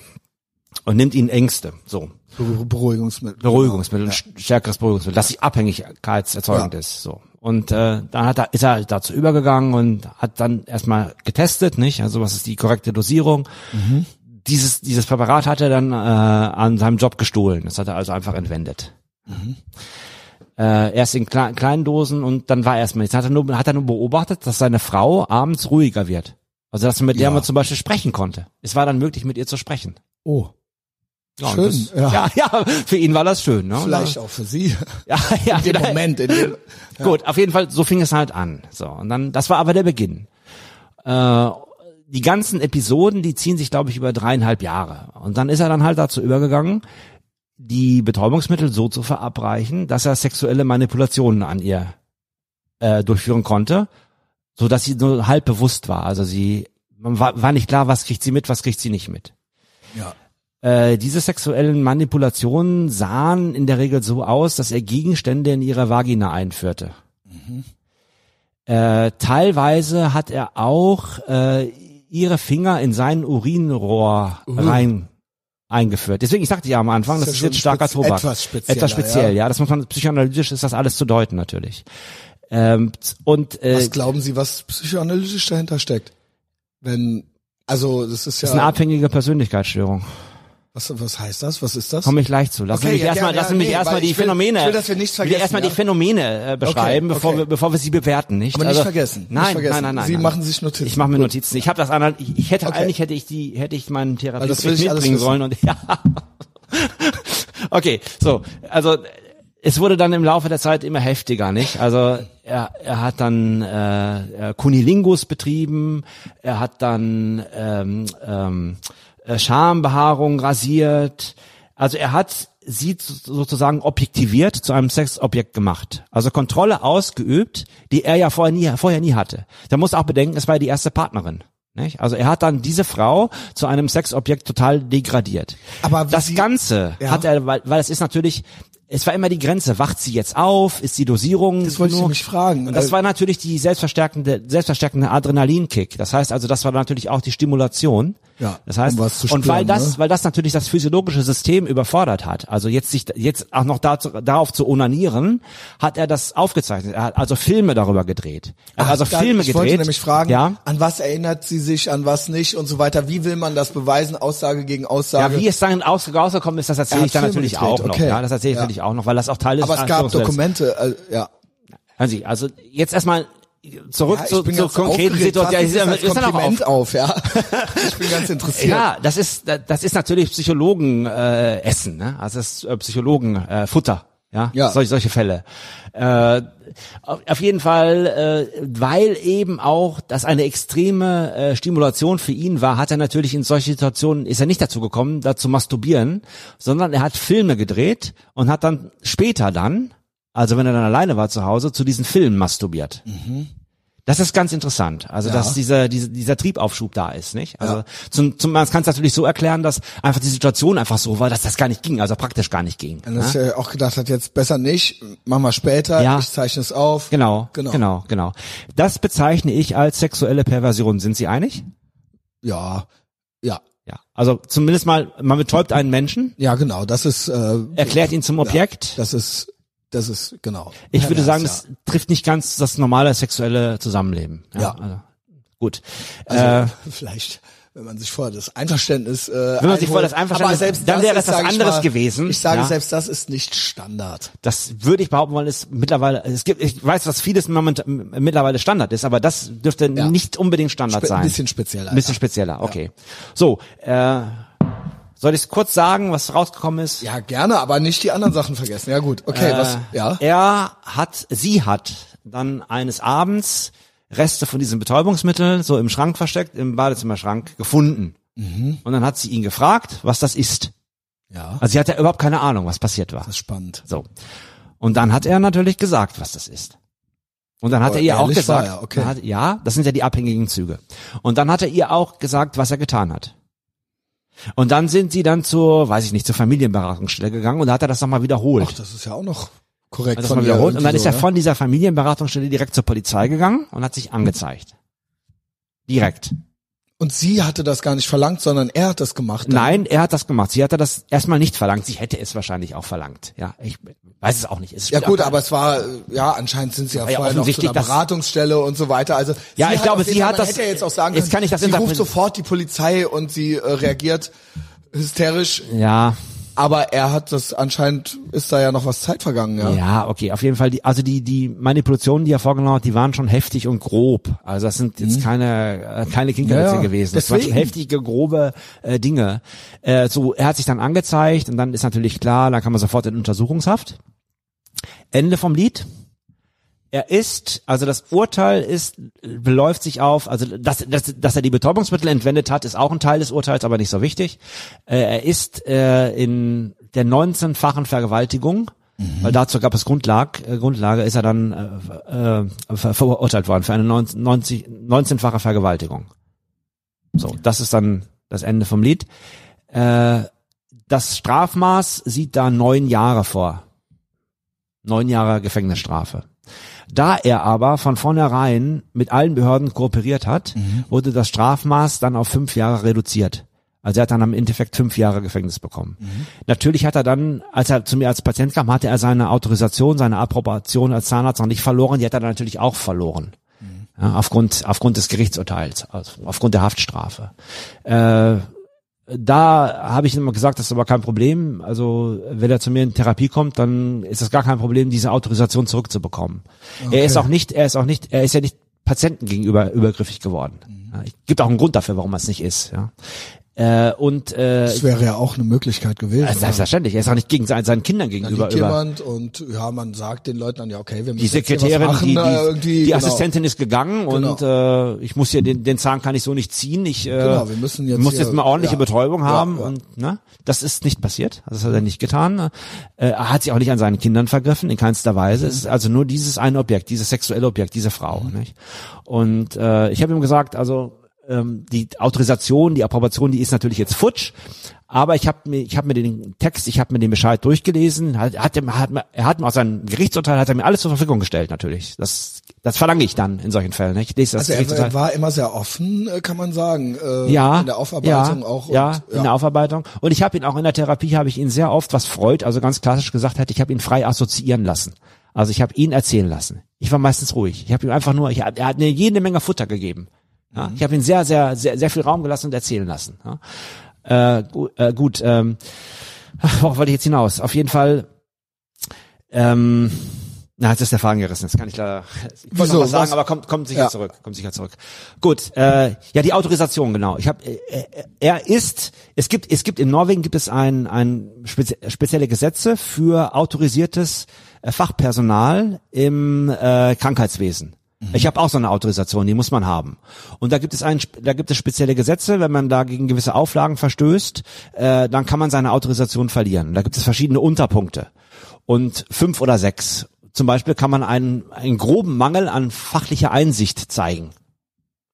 Und nimmt ihnen Ängste. So. Beru- Beruhigungsmittel. Beruhigungsmittel, ein stärkeres Beruhigungsmittel, das sich abhängigkeitserzeugend Ja. ist. So. Und äh, dann hat er, ist er dazu übergegangen und hat dann erstmal getestet, nicht? Also was ist die korrekte Dosierung? Mhm. Dieses, dieses Präparat hat er dann äh, an seinem Job gestohlen. Das hat er also einfach entwendet. Mhm. Äh, erst in kle kleinen Dosen und dann war erstmal nichts. Hat er nur, hat er nur beobachtet, dass seine Frau abends ruhiger wird. Also dass er mit der Ja. mal zum Beispiel sprechen konnte. Es war dann möglich, mit ihr zu sprechen. Oh. Ja, Schön, das, ja. ja. ja, für ihn war das schön. Ne? Vielleicht auch für Sie. Ja, ja, In dem. Moment, in dem, Gut, auf jeden Fall, so fing es halt an. So, und dann, das war aber der Beginn. Äh, die ganzen Episoden, die ziehen sich, glaube ich, über dreieinhalb Jahre. Und dann ist er dann halt dazu übergegangen, die Betäubungsmittel so zu verabreichen, dass er sexuelle Manipulationen an ihr äh, durchführen konnte, so dass sie so halb bewusst war. Also sie man war, war nicht klar, was kriegt sie mit, was kriegt sie nicht mit. ja. Äh, diese sexuellen Manipulationen sahen in der Regel so aus, dass er Gegenstände in ihre Vagina einführte. Äh, teilweise hat er auch äh, ihre Finger in sein Urinrohr rein eingeführt. Deswegen, ich sagte ja am Anfang, das Ist ist, ja jetzt schon starker Tobak. etwas etwas speziell, ja. ja. Das muss man psychoanalytisch ist das alles zu deuten natürlich. Ähm, und äh, Was glauben Sie, was psychoanalytisch dahinter steckt? Wenn, also das ist ja, das ist eine abhängige Persönlichkeitsstörung. Was, was heißt das? Was ist das? Komme ich gleich zu. Lass Okay, mich ja, erstmal, gerne, lass ja, mich nee, erstmal die will- Phänomene, ich will, dass wir nichts vergessen, erstmal ja? die Phänomene äh, beschreiben, Okay, bevor okay. wir, bevor wir sie bewerten, nicht? Aber nicht vergessen, nicht Nein, vergessen. nein, nein, nein. Sie nein. machen sich Notizen. Ich mache mir. Notizen. Ich habe das anal ich, ich hätte Okay. eigentlich hätte ich die hätte ich meinen Therapeuten alles mitbringen sollen und ja. okay, so, also es wurde dann im Laufe der Zeit immer heftiger, nicht? Also er, er hat dann äh, äh, Kunilingus betrieben, er hat dann ähm, ähm, äh, Schambehaarung rasiert. Also er hat sie zu- sozusagen objektiviert zu einem Sexobjekt gemacht. Also Kontrolle ausgeübt, die er ja vorher nie, vorher nie hatte. Da muss auch bedenken, es war ja die erste Partnerin. Nicht? Also er hat dann diese Frau zu einem Sexobjekt total degradiert. Aber das sie- Ganze Ja. hat er, weil, weil es ist natürlich, es war immer die Grenze, wacht sie jetzt auf, ist die Dosierung Das wollte ich nämlich fragen. Und das Äh, war natürlich die selbstverstärkende, selbstverstärkende Adrenalinkick. Das heißt also, das war natürlich auch die Stimulation. Ja, Das heißt, um zu und weil spüren, das, ne? weil das natürlich das physiologische System überfordert hat, also jetzt sich, jetzt auch noch dazu, darauf zu onanieren, hat er das aufgezeichnet. Er hat also Filme darüber gedreht. Er hat Ach, also da- Filme ich gedreht. wollte nämlich fragen, ja. an was erinnert sie sich, an was nicht und so weiter. Wie will man das beweisen? Aussage gegen Ja, Aussage. wie es dann aus- rausgekommen ist, das Er erzähle ich dann Filme natürlich gedreht, auch noch. okay. Ja, das erzähle ich Ja. natürlich auch noch, weil das auch Teil ist. Aber es gab Dokumente, äh, ja. Sie, also jetzt erstmal zurück ja zur ganz konkreten. Situation. Als Ist auch Kompliment auf, ja. Ich bin ganz interessiert. Ja, das ist das ist natürlich Psychologen äh, Essen, ne? Also das ist äh, Psychologen äh, Futter, ja, Ja. solche solche Fälle. Äh, auf, auf jeden Fall, äh, weil eben auch das eine extreme äh, Stimulation für ihn war, hat er natürlich in solche Situationen ist er nicht dazu gekommen, da zu masturbieren, sondern er hat Filme gedreht und hat dann später dann, also wenn er dann alleine war zu Hause, zu diesen Filmen masturbiert. Das ist ganz interessant. Also, Ja. dass dieser, dieser, dieser Triebaufschub da ist, nicht? Also, Ja. zum, zum, man kann es natürlich so erklären, dass einfach die Situation einfach so war, dass das gar nicht ging, also praktisch gar nicht ging. Und dass ne? er auch gedacht hat, jetzt besser nicht, machen wir später, Ja. ich zeichne es auf. Genau, Genau. genau, genau. Das bezeichne ich als sexuelle Perversion. Sind Sie einig? Ja, ja, Ja. Also zumindest mal, man betäubt einen Menschen, ja, genau. Das ist, äh, erklärt ihn zum Objekt. das ist, das ist genau. ich würde Pervers, sagen, ja. das trifft nicht ganz das normale sexuelle Zusammenleben. Ja. Also, gut. Also, äh, vielleicht, wenn man sich vorher das Einverständnis, äh, Wenn man sich einholt. vorher das Einverständnis- aber selbst dann das wäre das was ich anderes mal, gewesen, Ich sage ja. selbst, das ist nicht Standard. Das würde ich behaupten wollen, ist mittlerweile, es gibt, ich weiß, dass vieles moment, mittlerweile Standard ist, aber das dürfte Ja. nicht unbedingt Standard Spe sein. ein bisschen spezieller. Ein bisschen ja. spezieller, okay. So, äh, soll ich es kurz sagen, was rausgekommen ist? Ja, gerne, aber nicht die anderen Sachen vergessen. Ja gut, okay, was, ja. Äh, Er hat, sie hat dann eines Abends Reste von diesem Betäubungsmittel so im Schrank versteckt, im Badezimmerschrank gefunden. Mhm. Und dann hat sie ihn gefragt, was das ist. Ja, Also sie hatte überhaupt keine Ahnung, was passiert war. das ist spannend. So. Und dann hat er natürlich gesagt, was das ist. Und dann hat Aber er ihr auch gesagt, er, okay. hat, ja, das sind ja die abhängigen Züge. Und dann hat er ihr auch gesagt, was er getan hat. Und dann sind sie dann zur, weiß ich nicht, zur Familienberatungsstelle gegangen und da hat er das nochmal wiederholt. Ach, das ist ja auch noch korrekt das von wiederholt. Und dann ist er so, von dieser Familienberatungsstelle direkt zur Polizei gegangen und hat sich angezeigt. Direkt. Und sie hatte das gar nicht verlangt, sondern er hat das gemacht. dann. Nein, er hat das gemacht. Sie hatte das erstmal nicht verlangt. Sie hätte es wahrscheinlich auch verlangt. Ja, ich weiß es auch nicht. Es Ja gut, aber es war, ja, anscheinend sind sie ja ja vorher noch zu einer Beratungsstelle und so weiter. Also Ja, ich glaube, sie hat das- hätte ja jetzt auch sagen jetzt können, kann ich das sie ruft sofort die Polizei und sie äh, reagiert hysterisch. Ja, Aber er hat das anscheinend ist da ja noch was Zeit vergangen, ja. Ja, okay, auf jeden Fall. Die, also die die Manipulationen, die er vorgenommen hat, die waren schon heftig und grob. Also das sind jetzt keine äh, keine Kinkerwitze Mhm. Ja, gewesen. Das waren schon heftige, grobe äh, Dinge. Äh, so, er hat sich dann angezeigt und dann ist natürlich klar, dann kann man sofort in Untersuchungshaft. Ende vom Lied. Er ist, also das Urteil ist, beläuft sich auf, also dass, dass, dass er die Betäubungsmittel entwendet hat, ist auch ein Teil des Urteils, aber nicht so wichtig. Äh, er ist äh, in der 19-fachen Vergewaltigung, weil dazu gab es Grundlag, äh, Grundlage, ist er dann äh, äh, ver verurteilt worden für eine 19, 90 19-fache Vergewaltigung. So, das ist dann das Ende vom Lied. Äh, das Strafmaß sieht da neun Jahre vor. Neun Jahre Gefängnisstrafe. Da er aber von vornherein mit allen Behörden kooperiert hat, wurde das Strafmaß dann auf fünf Jahre reduziert. Also er hat dann am Endeffekt fünf Jahre Gefängnis bekommen. Natürlich hat er dann, als er zu mir als Patient kam, hatte er seine Autorisation, seine Approbation als Zahnarzt noch nicht verloren. Die hat er dann natürlich auch verloren. Ja, aufgrund, aufgrund des Gerichtsurteils, also aufgrund der Haftstrafe. Äh, da habe ich immer gesagt, das ist aber kein Problem. Also wenn er zu mir in Therapie kommt, dann ist das gar kein Problem, diese Autorisation zurückzubekommen. Er ist auch nicht, er ist auch nicht, er ist ja nicht Patienten gegenüber übergriffig geworden. Ja, es gibt auch einen Grund dafür, warum er es nicht ist. Ja. Äh, und äh, Das wäre ja auch eine Möglichkeit gewesen. also selbstverständlich, er ist auch nicht gegen seinen, seinen Kindern Da gegenüber liegt über. jemand und ja, man sagt den Leuten dann ja, okay, wir müssen Die Sekretärin, machen, die, die, die genau. Assistentin ist gegangen und äh, ich muss hier den, den Zahn kann ich so nicht ziehen. Ich äh, Genau, wir müssen jetzt muss jetzt mal ordentliche ja. Betäubung Ja, haben ja. und ne, das ist nicht passiert. Das hat er nicht getan. Äh, er hat sich auch nicht an seinen Kindern vergriffen in keinster Weise. Es ist also nur dieses eine Objekt, dieses sexuelle Objekt, diese Frau. Mhm. Nicht? Und äh, ich habe ihm gesagt, also ähm, die Autorisation, die Approbation, die ist natürlich jetzt futsch. Aber ich habe mir, ich habe mir den Text, ich habe mir den Bescheid durchgelesen. Hat, hat, er hat, mir- er hat mir aus seinem Gerichtsurteil hat er mir alles zur Verfügung gestellt natürlich. Das, das verlange ich dann in solchen Fällen. nicht? Ich lese das Also er, Gerichtsurteil. er war immer sehr offen, äh, kann man sagen. Äh, ja, In der Aufarbeitung ja, auch. ja, und, in der Aufarbeitung. Und ich habe ihn auch in der Therapie habe ich ihn sehr oft, was Freud also ganz klassisch gesagt hat, ich habe ihn frei assoziieren lassen. Also ich habe ihn erzählen lassen. Ich war meistens ruhig. Ich habe ihm einfach nur, ich, er hat mir jede Menge Futter gegeben. Ja, Ich habe ihn sehr, sehr, sehr, sehr viel Raum gelassen und erzählen lassen. Ja. Äh, gu, äh, gut, ähm, worauf wollte ich jetzt hinaus? Auf jeden Fall, ähm, na, jetzt ist der Faden gerissen. Das kann ich leider. Ich Wieso? noch was sagen, Was? aber kommt, kommt sicher Ja. zurück. Kommt sicher zurück. Gut. Äh, ja, die Autorisation genau. Ich habe. Äh, äh, er ist. Es gibt. Es gibt in Norwegen gibt es ein ein spezi spezielle Gesetze für autorisiertes äh, Fachpersonal im äh, Krankheitswesen. Ich habe auch so eine Autorisation, die muss man haben. Und da gibt es ein, da gibt es spezielle Gesetze, wenn man da gegen gewisse Auflagen verstößt, äh, dann kann man seine Autorisation verlieren. Da gibt es verschiedene Unterpunkte und fünf oder sechs. Zum Beispiel kann man einen, einen groben Mangel an fachlicher Einsicht zeigen.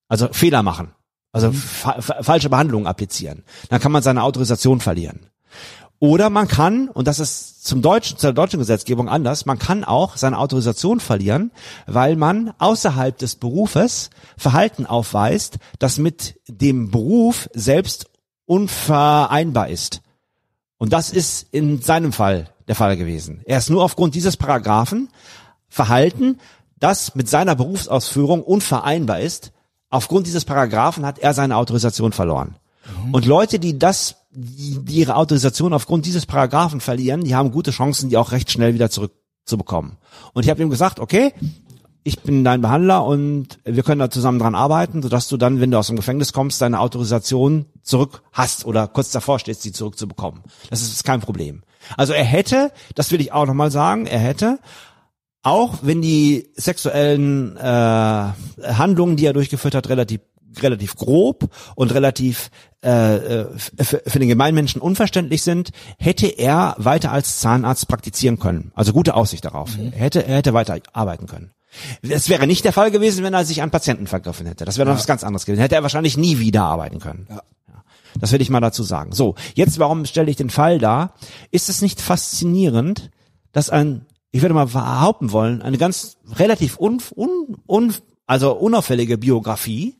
Also Fehler machen. Also fa fa falsche Behandlungen applizieren. Dann kann man seine Autorisation verlieren. Oder man kann, und das ist zum deutschen, zur deutschen Gesetzgebung anders, man kann auch seine Autorisation verlieren, weil man außerhalb des Berufes Verhalten aufweist, das mit dem Beruf selbst unvereinbar ist. Und das ist in seinem Fall der Fall gewesen. Er ist nur aufgrund dieses Paragraphen Verhalten, das mit seiner Berufsausführung unvereinbar ist. Aufgrund dieses Paragraphen hat er seine Autorisation verloren. Und Leute, die das, die, die ihre Autorisation aufgrund dieses Paragraphen verlieren, die haben gute Chancen, die auch recht schnell wieder zurückzubekommen. Und ich habe ihm gesagt, okay, ich bin dein Behandler und wir können da zusammen dran arbeiten, sodass du dann, wenn du aus dem Gefängnis kommst, deine Autorisation zurück hast oder kurz davor stehst, sie zurückzubekommen. Das ist kein Problem. Also er hätte, das will ich auch nochmal sagen, er hätte, auch wenn die sexuellen äh, Handlungen, die er durchgeführt hat, relativ relativ grob und relativ äh, äh, für, den Gemeinmenschen unverständlich sind, hätte er weiter als Zahnarzt praktizieren können. Also gute Aussicht darauf. Er hätte er hätte weiter arbeiten können. Es wäre nicht der Fall gewesen, wenn er sich an Patienten vergriffen hätte. Das wäre noch was ganz anderes gewesen. Hätte er wahrscheinlich nie wieder arbeiten können. Ja. Das will ich mal dazu sagen. So, jetzt warum stelle ich den Fall dar? Ist es nicht faszinierend, dass ein, ich würde mal behaupten wollen, eine ganz relativ un, un, un also unauffällige Biografie.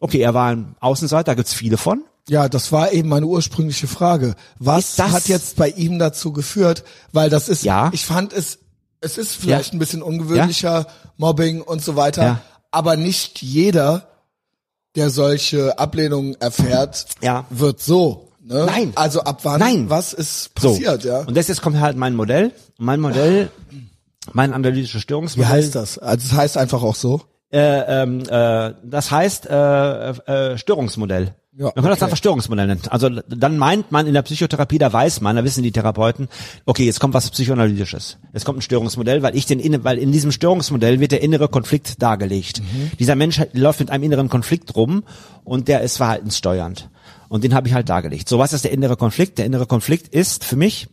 Okay, er war ein Außenseiter, da gibt's viele von. Ja, das war eben meine ursprüngliche Frage. Was hat jetzt bei ihm dazu geführt? Weil das ist, Ja. ich fand es, es ist vielleicht Ja. ein bisschen ungewöhnlicher, Mobbing und so weiter, Ja. aber nicht jeder, der solche Ablehnungen erfährt, Ja. wird so Ne? Nein. Also ab wann, Nein. was ist So. passiert, ja? Und das jetzt kommt halt mein Modell. Mein Modell, mein analytisches Wie Störungsmodell. heißt das? Also das heißt einfach auch so. Äh, ähm, äh, das heißt äh, äh, Störungsmodell. Ja, man kann das okay. einfach Störungsmodell nennen. Also dann meint man in der Psychotherapie, da weiß man, da wissen die Therapeuten, okay, jetzt kommt was psychoanalytisches. Jetzt kommt ein Störungsmodell, weil ich den weil in diesem Störungsmodell wird der innere Konflikt dargelegt. Mhm. Dieser Mensch läuft mit einem inneren Konflikt rum und der ist verhaltenssteuernd. Und den habe ich halt dargelegt. So, was ist der innere Konflikt? Der innere Konflikt ist für mich,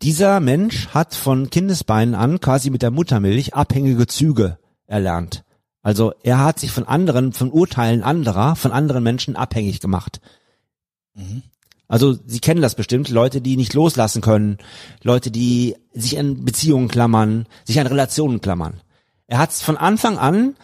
dieser Mensch hat von Kindesbeinen an quasi mit der Muttermilch abhängige Züge erlernt. Also er hat sich von anderen, von Urteilen anderer, von anderen Menschen abhängig gemacht. Also Sie kennen das bestimmt, Leute, die nicht loslassen können, Leute, die sich an Beziehungen klammern, sich an Relationen klammern. Er hat von Anfang an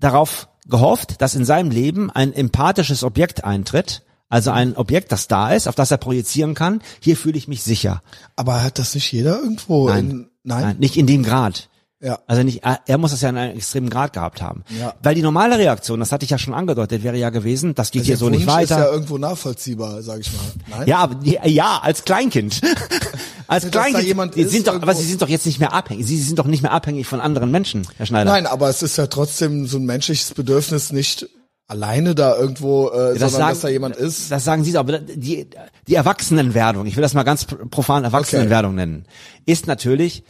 darauf gehofft, dass in seinem Leben ein empathisches Objekt eintritt, also ein Objekt, das da ist, auf das er projizieren kann. Hier fühle ich mich sicher. Aber hat das nicht jeder irgendwo? Nein. In, nein? Nein, nicht in dem Grad. Ja. Also nicht, er er muss das ja in einem extremen Grad gehabt haben. Ja. Weil die normale Reaktion, das hatte ich ja schon angedeutet, wäre ja gewesen, das geht Also hier so nicht Wunsch ist ja weiter. irgendwo nachvollziehbar, sag ich mal. Nein? Ja, ja, als Kleinkind. als Kleinkind. ist sind doch, aber sie sind doch jetzt nicht mehr abhängig. Sie sind doch nicht mehr abhängig von anderen Menschen, Herr Schneider. Nein, aber es ist ja trotzdem so ein menschliches Bedürfnis, nicht alleine da irgendwo, äh, sondern dass da jemand ist. Das sagen Sie, doch, aber die, die Erwachsenenwerdung, ich will das mal ganz profan Erwachsenenwerdung nennen, ist natürlich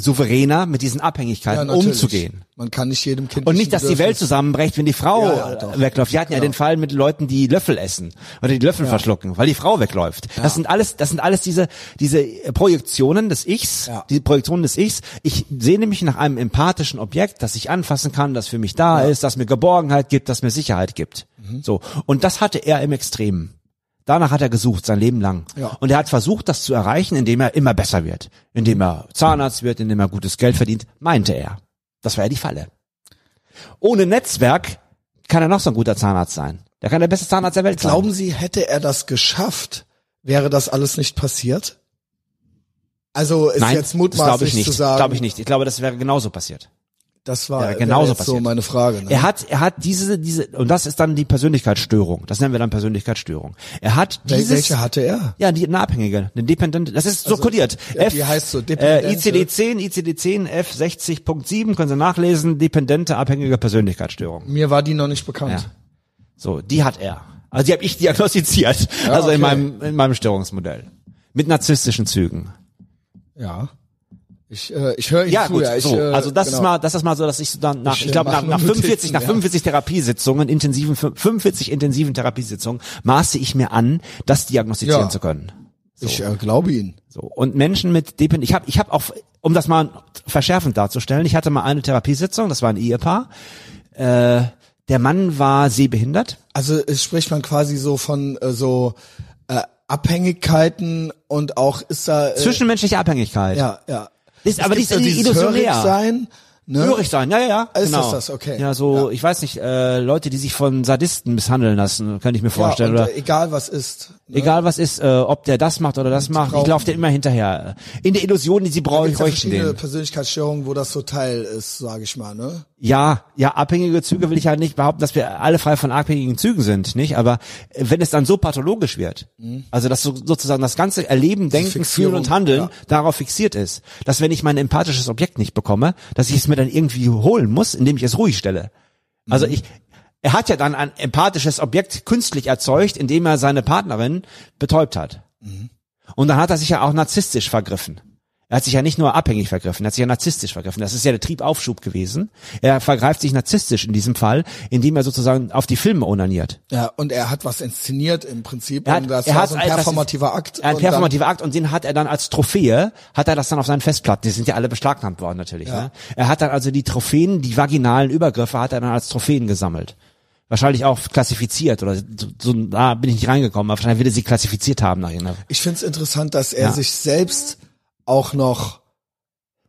souveräner mit diesen Abhängigkeiten natürlich. umzugehen. Man kann nicht jedem Kind Und nicht, dass die Welt zusammenbricht, wenn die Frau Ja, ja, wegläuft. Wir hatten ja Genau. den Fall mit Leuten, die Löffel essen oder die Löffel verschlucken, weil die Frau wegläuft. Das sind alles, das sind alles diese diese Projektionen des Ichs, Ja. die Projektionen des Ichs. Ich sehne mich nach einem empathischen Objekt, das ich anfassen kann, das für mich da ist, das mir Geborgenheit gibt, das mir Sicherheit gibt. Mhm. So und das hatte er im Extremen. Danach hat er gesucht, sein Leben lang. Ja. Und er hat versucht, das zu erreichen, indem er immer besser wird. Indem er Zahnarzt wird, indem er gutes Geld verdient, meinte er. Das war ja die Falle. Ohne Netzwerk kann er noch so ein guter Zahnarzt sein. Der kann der beste Zahnarzt der Welt sein. Glauben Sie, hätte er das geschafft, wäre das alles nicht passiert? Also ist Nein, jetzt das glaube mutmaßlich ich nicht. zu sagen, Glaube ich nicht. Ich glaube, das wäre genauso passiert. Das war wäre genauso so meine Frage. Ne? Er hat, er hat diese, diese, und das ist dann die Persönlichkeitsstörung. Das nennen wir dann Persönlichkeitsstörung. Er hat dieses, Welche hatte er? Ja, die eine Abhängige, eine Dependent, das ist so Also, kodiert. ja, die heißt so, äh, dependente- ICD-10, ICD-10 F60.7, können Sie nachlesen, dependente abhängige Persönlichkeitsstörung. Mir war die noch nicht bekannt. Ja. So, die hat er. Also die habe ich diagnostiziert, Ja, also in okay. meinem in meinem Störungsmodell mit narzisstischen Zügen. Ja. Ich, äh, ich höre Ihnen Ja, zu, gut, ja. Ich, so. äh, Also das genau. ist mal, das ist mal so, dass ich so dann nach, Ich, ich, äh, glaube nach, nach nur 45, Notizen, nach ja. 45 Therapiesitzungen, intensiven, 45 intensiven Therapiesitzungen, maße ich mir an, das diagnostizieren Ja. zu können. Ich äh, glaube Ihnen. So und Menschen mit Depend, ich habe, ich habe auch, um das mal verschärfend darzustellen, ich hatte mal eine Therapiesitzung, das war ein Ehepaar. Äh, der Mann war sehbehindert. Also es spricht man quasi so von äh, so äh, Abhängigkeiten und auch ist da äh, Zwischenmenschliche Abhängigkeit. ja ja. Das, Es aber die ist dieses illusionär. Hörigsein, ne? Hörig sein, ja, ja, ja. Ist genau. das das? Okay. Ja, so, Ja. ich weiß nicht, äh, Leute, die sich von Sadisten misshandeln lassen, könnte ich mir vorstellen. ja, und, oder äh, egal was ist. Ne? egal was ist, äh, ob der das macht oder das macht, ich laufe dir immer hinterher. In der Illusion, die sie brauchen, gibt's ja verschiedene den. Persönlichkeitsstörungen, wo das so Teil ist, sage ich mal, ne? Ja, ja, abhängige Züge will ich ja nicht behaupten, dass wir alle frei von abhängigen Zügen sind, nicht? Aber wenn es dann so pathologisch wird, also dass so, sozusagen das ganze Erleben, Denken, Mhm. Fühlen und Handeln ja. darauf fixiert ist, dass wenn ich mein empathisches Objekt nicht bekomme, dass ich es mir dann irgendwie holen muss, indem ich es ruhig stelle. Mhm. Also ich, er hat ja dann ein empathisches Objekt künstlich erzeugt, indem er seine Partnerin betäubt hat. Mhm. Und dann hat er sich ja auch narzisstisch vergriffen. Er hat sich ja nicht nur abhängig vergriffen, er hat sich ja narzisstisch vergriffen. Das ist ja der Triebaufschub gewesen. Er vergreift sich narzisstisch in diesem Fall, indem er sozusagen auf die Filme onaniert. Ja, und er hat was inszeniert im Prinzip Er hat, und das er war hat so ein ist- performativer Akt. Ein performativer Akt und den hat er dann als Trophäe, hat er das dann auf seinen Festplatten, die sind ja alle beschlagnahmt worden natürlich. Ja. Ne? Er hat dann also die Trophäen, die vaginalen Übergriffe hat er dann als Trophäen gesammelt. Wahrscheinlich auch klassifiziert oder so, so da bin ich nicht reingekommen, aber wahrscheinlich wird er sie klassifiziert haben nach ihm. Ich finde es interessant, dass er Ja. sich selbst auch noch,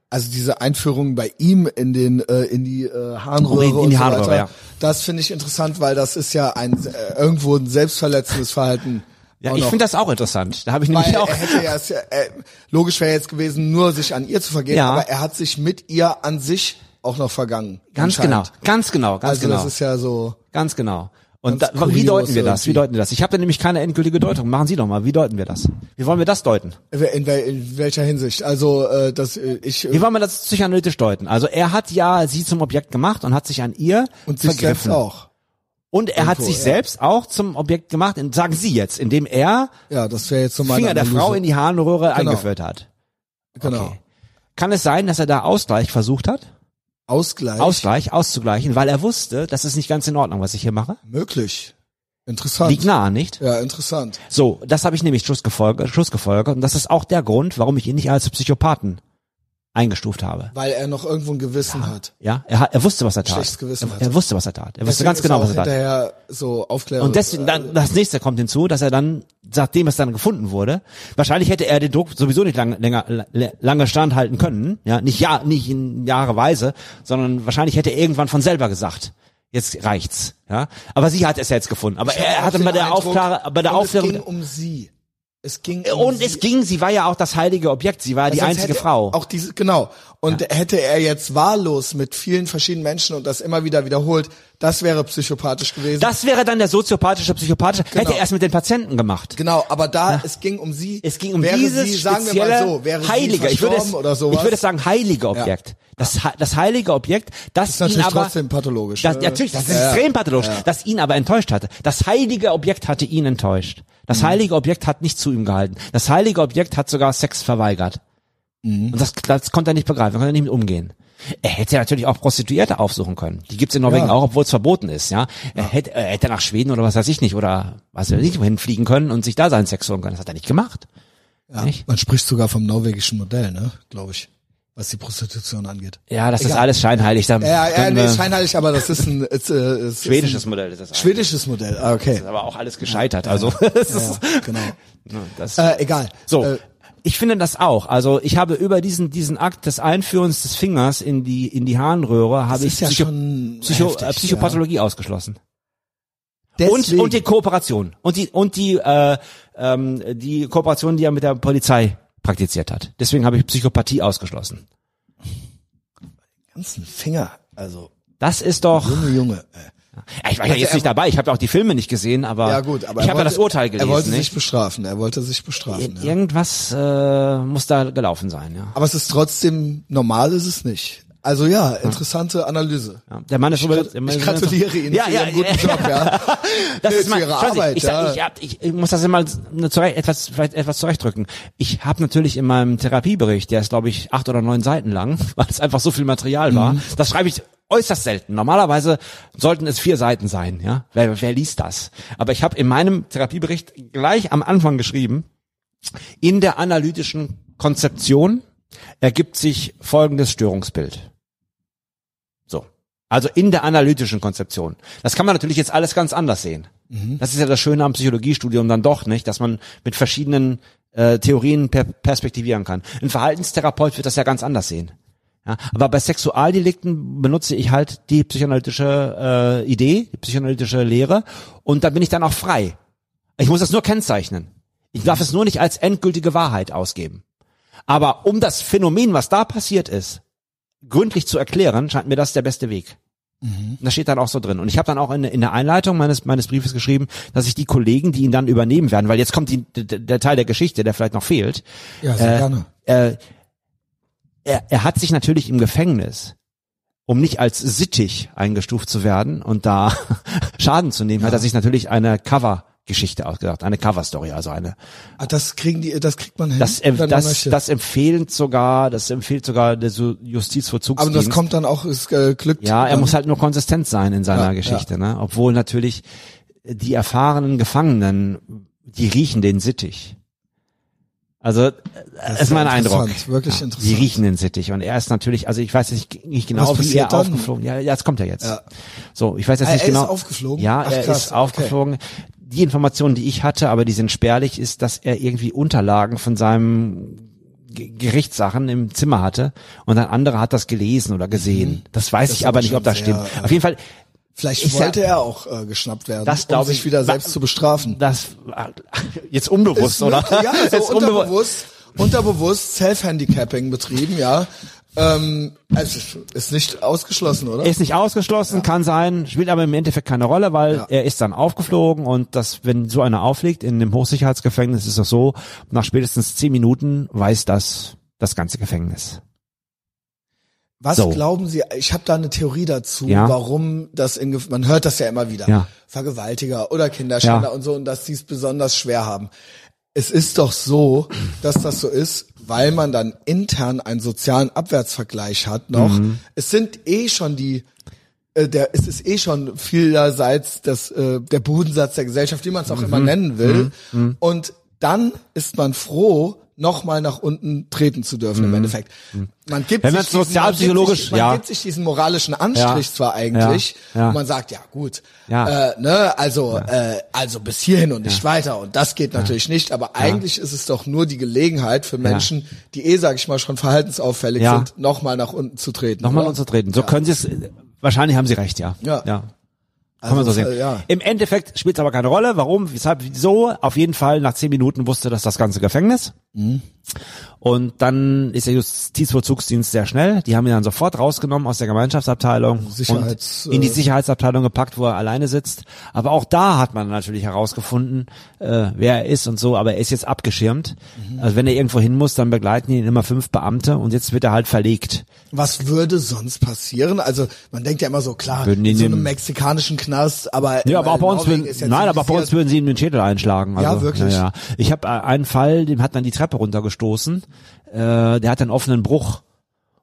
also diese Einführung bei ihm in den äh, in die äh, Harnröhre In die so Harnröhre, weiter, ja. das finde ich interessant, weil das ist ja ein äh, irgendwo ein selbstverletzendes Verhalten. Ja, ich finde das auch interessant. Da habe ich weil nämlich auch er hätte ja, es ja äh, logisch wäre jetzt gewesen, nur sich an ihr zu vergehen, Ja. aber er hat sich mit ihr an sich auch noch vergangen. ganz genau, ganz genau, ganz Also genau. das ist ja so. Ganz genau. Und da, wie deuten wir das? Wie deuten wir das? Ich habe da nämlich keine endgültige Deutung. Machen Sie doch mal. Wie deuten wir das? Wie wollen wir das deuten? In, wel in welcher Hinsicht? Also, äh, dass äh, ich Wie wollen wir das psychoanalytisch deuten? Also er hat ja sie zum Objekt gemacht und hat sich an ihr und sich selbst vergriffen. auch. Und er hat Irgendwo, sich ja. selbst auch zum Objekt gemacht, und sagen Sie jetzt, indem er Ja, das wäre jetzt so Finger der. Frau in die Harnröhre Genau. eingeführt hat. Genau. Okay. Kann es sein, dass er da Ausgleich versucht hat? Ausgleich. Ausgleich auszugleichen, weil er wusste, das ist nicht ganz in Ordnung, was ich hier mache? Möglich. Interessant. Liegt nah, nicht? Ja, interessant. So, das habe ich nämlich Schlussgefolgert, Schlussgefolgert und das ist auch der Grund, warum ich ihn nicht als Psychopathen eingestuft habe. Weil er noch irgendwo ein Gewissen hat. Ja, er, er wusste, was er tat. Schlechtes Gewissen er, er wusste, was er tat. Er wusste Deswegen ganz ist genau, was er tat. hinterher so. Und deswegen, dann, das nächste kommt hinzu, dass er dann, nachdem es dann gefunden wurde, wahrscheinlich hätte er den Druck sowieso nicht lange, länger, lange standhalten können, ja, nicht ja, nicht in Jahreweise, sondern wahrscheinlich hätte er irgendwann von selber gesagt, jetzt reicht's, ja. Aber sie hat es jetzt gefunden. Aber Ich er hatte bei der Aufklärung, bei der Aufklärung, Es ging um sie. Es ging um und es ging, sie war ja auch das heilige Objekt, sie war die Sonst einzige Frau. Auch diese, genau. Und hätte er jetzt wahllos mit vielen verschiedenen Menschen und das immer wieder wiederholt, das wäre psychopathisch gewesen. Das wäre dann der soziopathische, psychopathische, Genau. hätte er es mit den Patienten gemacht. genau, aber da, es ging um sie. Es ging um wäre dieses sie, sagen wir mal so, wäre heilige, ich würde es, oder sowas. ich würde sagen heilige Objekt. Das, he- das heilige Objekt, das, ist natürlich ihn aber, trotzdem pathologisch. das, ne? ja, natürlich, das ist Ja, ja. extrem pathologisch, das ihn aber enttäuscht hatte. Das heilige Objekt hatte ihn enttäuscht. Das Mhm. heilige Objekt hat nicht zu ihm gehalten. Das heilige Objekt hat sogar Sex verweigert. Mhm. Und das, das konnte er nicht begreifen, konnte er nicht mit umgehen. Er hätte natürlich auch Prostituierte aufsuchen können. Die gibt's in Norwegen Ja. auch, obwohl es verboten ist, ja. Er hätte, er hätte nach Schweden oder was weiß ich nicht, oder was weiß ich, wohin fliegen können und sich da seinen Sex holen können. Das hat er nicht gemacht. Ja, Nicht? man spricht sogar vom norwegischen Modell, ne, glaube ich, was die Prostitution angeht. Ja, das ist Egal. alles scheinheilig. Da Ja, ja, können nee, scheinheilig, aber das ist ein, es, äh, ist schwedisches ein Modell ist das. eigentlich. schwedisches Modell. Ah, okay. Das ist aber auch alles gescheitert. Also das Ja, ist, genau. das, Äh, egal. so. Äh, ich finde das auch. Also ich habe über diesen diesen Akt des Einführens des Fingers in die in die Harnröhre habe ich ist ja Psycho, Psycho, heftig, Psychopathologie ausgeschlossen. deswegen, Und und die Kooperation und die und die äh, ähm, die Kooperation, die er mit der Polizei praktiziert hat. Deswegen habe ich Psychopathie ausgeschlossen. ganzen Finger, also Das ist doch. Junge, Junge. Äh. Ja, ich war ja Also jetzt nicht dabei. Ich habe auch die Filme nicht gesehen, aber Ja gut, aber ich habe ja das Urteil gelesen. Er wollte nicht? sich bestrafen. Er wollte sich bestrafen. Ja. Irgendwas äh, muss da gelaufen sein, ja. Aber es ist trotzdem normal, ist es nicht. Also ja, interessante Analyse. ja. Der Mann ist der Mann Ich gratuliere Ihnen ja, für ja, Ihren guten Job, ja. Das ist zu Sie, Arbeit, ich, ja. ich, ich, ich muss das immer zurecht, etwas, vielleicht etwas zurechtdrücken. Ich habe natürlich in meinem Therapiebericht, der ist glaube ich acht oder neun Seiten lang, weil es einfach so viel Material war. Mhm. Das schreibe ich äußerst selten. Normalerweise sollten es vier Seiten sein, ja. Wer, wer liest das? Aber ich habe in meinem Therapiebericht gleich am Anfang geschrieben, in der analytischen Konzeption ergibt sich folgendes Störungsbild. So. Also in der analytischen Konzeption. Das kann man natürlich jetzt alles ganz anders sehen. Das ist ja das Schöne am Psychologiestudium dann doch, nicht, dass man mit verschiedenen äh, Theorien per perspektivieren kann. Ein Verhaltenstherapeut wird das ja ganz anders sehen. Ja, aber bei Sexualdelikten benutze ich halt die psychoanalytische äh, Idee, die psychoanalytische Lehre und da bin ich dann auch frei. Ich muss das nur kennzeichnen. Ich darf es nur nicht als endgültige Wahrheit ausgeben. Aber um das Phänomen, was da passiert ist, gründlich zu erklären, scheint mir das der beste Weg. Und Das steht dann auch so drin. Und ich habe dann auch in, in der Einleitung meines, meines Briefes geschrieben, dass ich die Kollegen, die ihn dann übernehmen werden, weil jetzt kommt die, der, der Teil der Geschichte, der vielleicht noch fehlt. Ja, sehr äh, gerne. Äh, er, er hat sich natürlich im Gefängnis, um nicht als sittig eingestuft zu werden und da Schaden zu nehmen, hat er sich natürlich eine Cover-Geschichte ausgedacht, eine Cover-Story, also eine Ah, das kriegen die, das kriegt man hin. das, man das, das empfehlt sogar, das empfiehlt sogar der Justizvollzugsdienst. aber das kommt dann auch, es äh, glückt. ja, er muss halt nur konsistent sein in seiner Ja, Geschichte, ne? Obwohl natürlich die erfahrenen Gefangenen, die riechen den Sittich. Also, das ist mein Eindruck. wirklich Die interessant. riechen den Sittich und er ist natürlich, also ich weiß nicht, nicht genau, wie er dann? aufgeflogen. Ja, ja, jetzt kommt er jetzt. Ja. So, ich weiß jetzt Ah, nicht er ist genau. aufgeflogen? Ja, Ach, er krass, ist okay. Die Informationen, die ich hatte, aber die sind spärlich, ist, dass er irgendwie Unterlagen von seinem Ge- Gerichtssachen im Zimmer hatte und ein anderer hat das gelesen oder gesehen. Das weiß Mhm. Das ich aber nicht, ob das stimmt. äh, Auf jeden Fall, Vielleicht wollte er auch äh, geschnappt werden, Das um sich ich. wieder selbst zu bestrafen. das jetzt unbewusst, Ist oder? Ja, Jetzt so unbewusst. unterbewusst, unterbewusst Self-Handicapping betrieben, ja. Ähm, also ist nicht ausgeschlossen, oder? Ist nicht ausgeschlossen, kann sein, spielt aber im Endeffekt keine Rolle, weil Ja. er ist dann aufgeflogen und das, wenn so einer aufliegt in dem Hochsicherheitsgefängnis, ist das so, nach spätestens zehn Minuten weiß das das ganze Gefängnis. Was So. glauben Sie, ich habe da eine Theorie dazu, Ja. warum das in, man hört das ja immer wieder, Ja. Vergewaltiger oder Kinderschänder Ja. und so, und dass die es besonders schwer haben. Es ist doch so, dass das so ist, weil man dann intern einen sozialen Abwärtsvergleich hat noch. Mhm. Es sind eh schon die, äh, der, es ist eh schon vielerseits das, äh, der Bodensatz der Gesellschaft, wie man es auch Mhm. immer nennen will. Und dann ist man froh, nochmal nach unten treten zu dürfen im Endeffekt. Man gibt Mhm. Wenn sich diesen- sozialpsychologisch- man gibt sich, man ja. gibt sich diesen moralischen Anstrich Ja. zwar eigentlich, Ja. Und man sagt, ja gut, Ja. Äh, ne, also, äh, also bis hierhin und nicht weiter und das geht natürlich nicht, aber eigentlich ist es doch nur die Gelegenheit für Menschen, die eh, sag ich mal, schon verhaltensauffällig sind, nochmal nach unten zu treten. Nochmal oder? untertreten. So können sie es, wahrscheinlich haben sie recht, ja. Ja. ja. Kann man so Also, sehen. äh, ja. Im Endeffekt spielt es aber keine Rolle. Warum, weshalb, wieso? Auf jeden Fall nach zehn Minuten wusste das das ganze Gefängnis. Mhm. Und dann ist der Justizvollzugsdienst sehr schnell. Die haben ihn dann sofort rausgenommen aus der Gemeinschaftsabteilung Sicherheits- und in die äh, Sicherheitsabteilung gepackt, wo er alleine sitzt. Aber auch da hat man natürlich herausgefunden, äh, wer er ist und so. Aber er ist jetzt abgeschirmt. Mhm. Also wenn er irgendwo hin muss, dann begleiten ihn immer fünf Beamte und jetzt wird er halt verlegt. Was würde sonst passieren? Also man denkt ja immer so, klar, in so einem mexikanischen Knast, aber Ja, aber auch bei uns würden, nein, aber bei uns würden sie ihm den Schädel einschlagen. Also, Ja, wirklich? Ja. Ich habe einen Fall, dem hat dann die Treppe runtergestoßen. Äh, der hat einen offenen Bruch.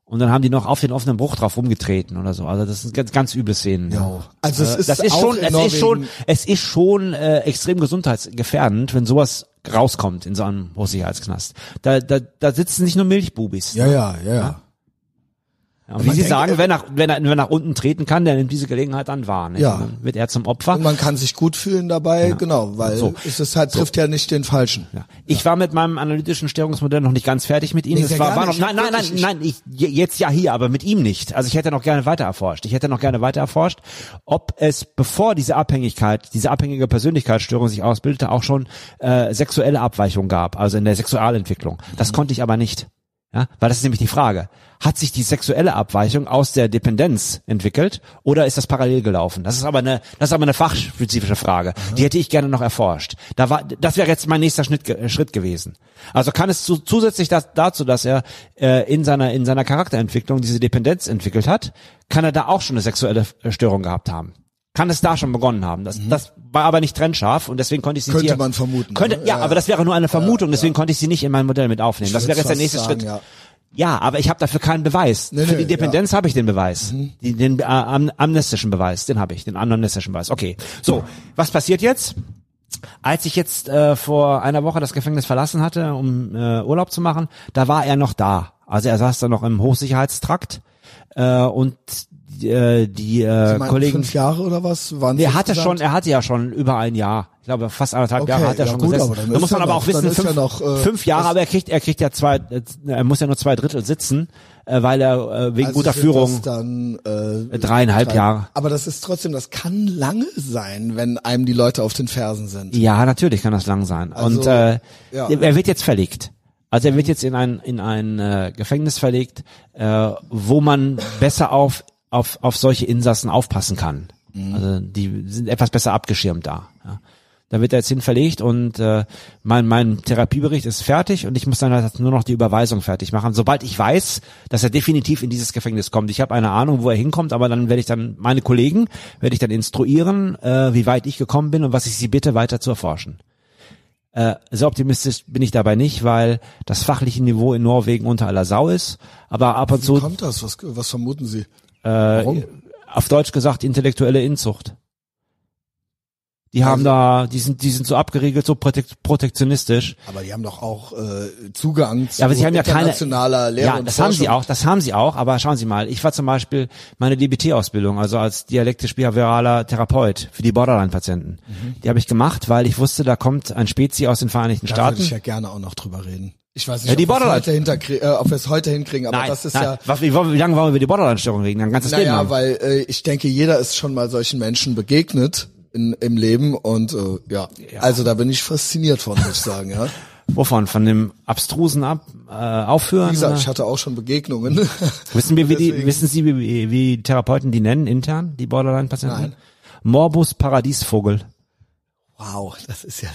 Und dann haben die noch auf den offenen Bruch drauf rumgetreten oder so. Also das sind ganz, ganz üble Szenen. Ja. Also es Äh, ist das ist schon, es ist schon, es ist schon äh, extrem gesundheitsgefährdend, wenn sowas rauskommt in so einem Hochsicherheitsknast. Da, da, da sitzen nicht nur Milchbubis. Ja, ja, ja, ja. Ja, wie Sie denkt, sagen, wenn er, wenn er, wenn er nach unten treten kann, der nimmt diese Gelegenheit dann wahr. Nicht? Ja. Dann wird er zum Opfer. Und man kann sich gut fühlen dabei, genau, weil So. es ist halt, trifft ja nicht den Falschen. Ja. Ich war mit meinem analytischen Störungsmodell noch nicht ganz fertig mit ihm. Nee, war, war noch, nein, nein, nein, nein, ich, je- jetzt ja hier, aber mit ihm nicht. Also ich hätte noch gerne weiter erforscht. Ich hätte noch gerne weiter erforscht, ob es, bevor diese Abhängigkeit, diese abhängige Persönlichkeitsstörung sich ausbildete, auch schon äh, sexuelle Abweichungen gab, also in der Sexualentwicklung. Das Mhm. konnte ich aber nicht. Ja, weil das ist nämlich die Frage. Hat sich die sexuelle Abweichung aus der Dependenz entwickelt oder ist das parallel gelaufen? Das ist aber eine, das ist aber eine fachspezifische Frage. Die hätte ich gerne noch erforscht. Da war, das wäre jetzt mein nächster Schritt, ge- Schritt gewesen. Also kann es zu, zusätzlich das, dazu, dass er äh, in seiner in seiner Charakterentwicklung diese Dependenz entwickelt hat, kann er da auch schon eine sexuelle äh, Störung gehabt haben. Kann es da schon begonnen haben. Das, das war aber nicht trennscharf und deswegen konnte ich sie. Könnte hier, man vermuten, Könnte, ne? ja, Ja, aber das wäre nur eine Vermutung, deswegen konnte ich sie nicht in mein Modell mit aufnehmen. Das Ich wäre jetzt der nächste fast Schritt. sagen, Ja, aber ich habe dafür keinen Beweis. Nee, Für die Dependenz habe ich den Beweis. Mhm. Die, den äh, am, amnestischen Beweis, den habe ich, den amnestischen Beweis. Okay. So, was passiert jetzt? Als ich jetzt äh, vor einer Woche das Gefängnis verlassen hatte, um äh, Urlaub zu machen, da war er noch da. Also er saß da noch im Hochsicherheitstrakt äh, und äh, die äh, Sie Kollegen. fünf Jahre oder was? Waren Er hatte schon, er hatte ja schon über ein Jahr. Ich glaube, fast anderthalb Okay, Jahre hat er ja schon gut, gesessen. da muss man aber auch wissen, fünf, ja noch, äh, fünf Jahre, aber er kriegt, er kriegt ja zwei, äh, er muss ja nur zwei Drittel sitzen, äh, weil er äh, wegen Also guter Führung dann, äh, dreieinhalb drei- Jahre. Aber das ist trotzdem, das kann lange sein, wenn einem die Leute auf den Fersen sind. Ja, natürlich kann das lang sein. Also, Und äh, ja. er wird jetzt verlegt. Also er wird jetzt in ein in ein äh, Gefängnis verlegt, äh, wo man besser auf auf auf solche Insassen aufpassen kann. Mhm. Also die sind etwas besser abgeschirmt da. Ja. Da wird er jetzt hin verlegt und äh, mein mein Therapiebericht ist fertig und ich muss dann halt nur noch die Überweisung fertig machen, sobald ich weiß, dass er definitiv in dieses Gefängnis kommt. Ich habe eine Ahnung, wo er hinkommt, aber dann werde ich dann meine Kollegen werde ich dann instruieren, äh, wie weit ich gekommen bin und was ich sie bitte weiter zu erforschen. Äh, so optimistisch bin ich dabei nicht, weil das fachliche Niveau in Norwegen unter aller Sau ist. Aber ab und Wie zu, kommt das? Was, was vermuten Sie? Äh, Warum? Auf Deutsch gesagt, intellektuelle Inzucht. Die haben also, da, die sind, die sind so abgeriegelt, so protektionistisch. Aber die haben doch auch äh, Zugang zu ja, aber sie haben ja keine, internationaler Lehre Ja, das Forschung. haben sie auch, das haben sie auch. Aber schauen Sie mal, ich war zum Beispiel meine DBT-Ausbildung, also als dialektisch-behavioraler Therapeut für die Borderline-Patienten. Mhm. Die habe ich gemacht, weil ich wusste, da kommt ein Spezi aus den Vereinigten da Staaten. Da würde ich ja gerne auch noch drüber reden. Ich weiß nicht, Ja, die ob, wir es Borderline- heute hinterkrie- äh, ob wir es heute hinkriegen, aber nein, das ist nein. ja, Was, wie, wie lange wollen wir über die Borderline-Störung reden? Ein ganzes Leben naja, lang. weil äh, ich denke, jeder ist schon mal solchen Menschen begegnet in, im Leben und äh, ja. Ja. also da bin ich fasziniert von, muss ich sagen, ja. Wovon? Von dem abstrusen Ab, äh, Aufführen? Wie gesagt, oder? ich hatte auch schon Begegnungen. Wissen wir, wie die, wissen Sie, wie, wie Therapeuten die nennen intern, die Borderline-Patienten? Morbus Paradiesvogel. wow, das ist ja.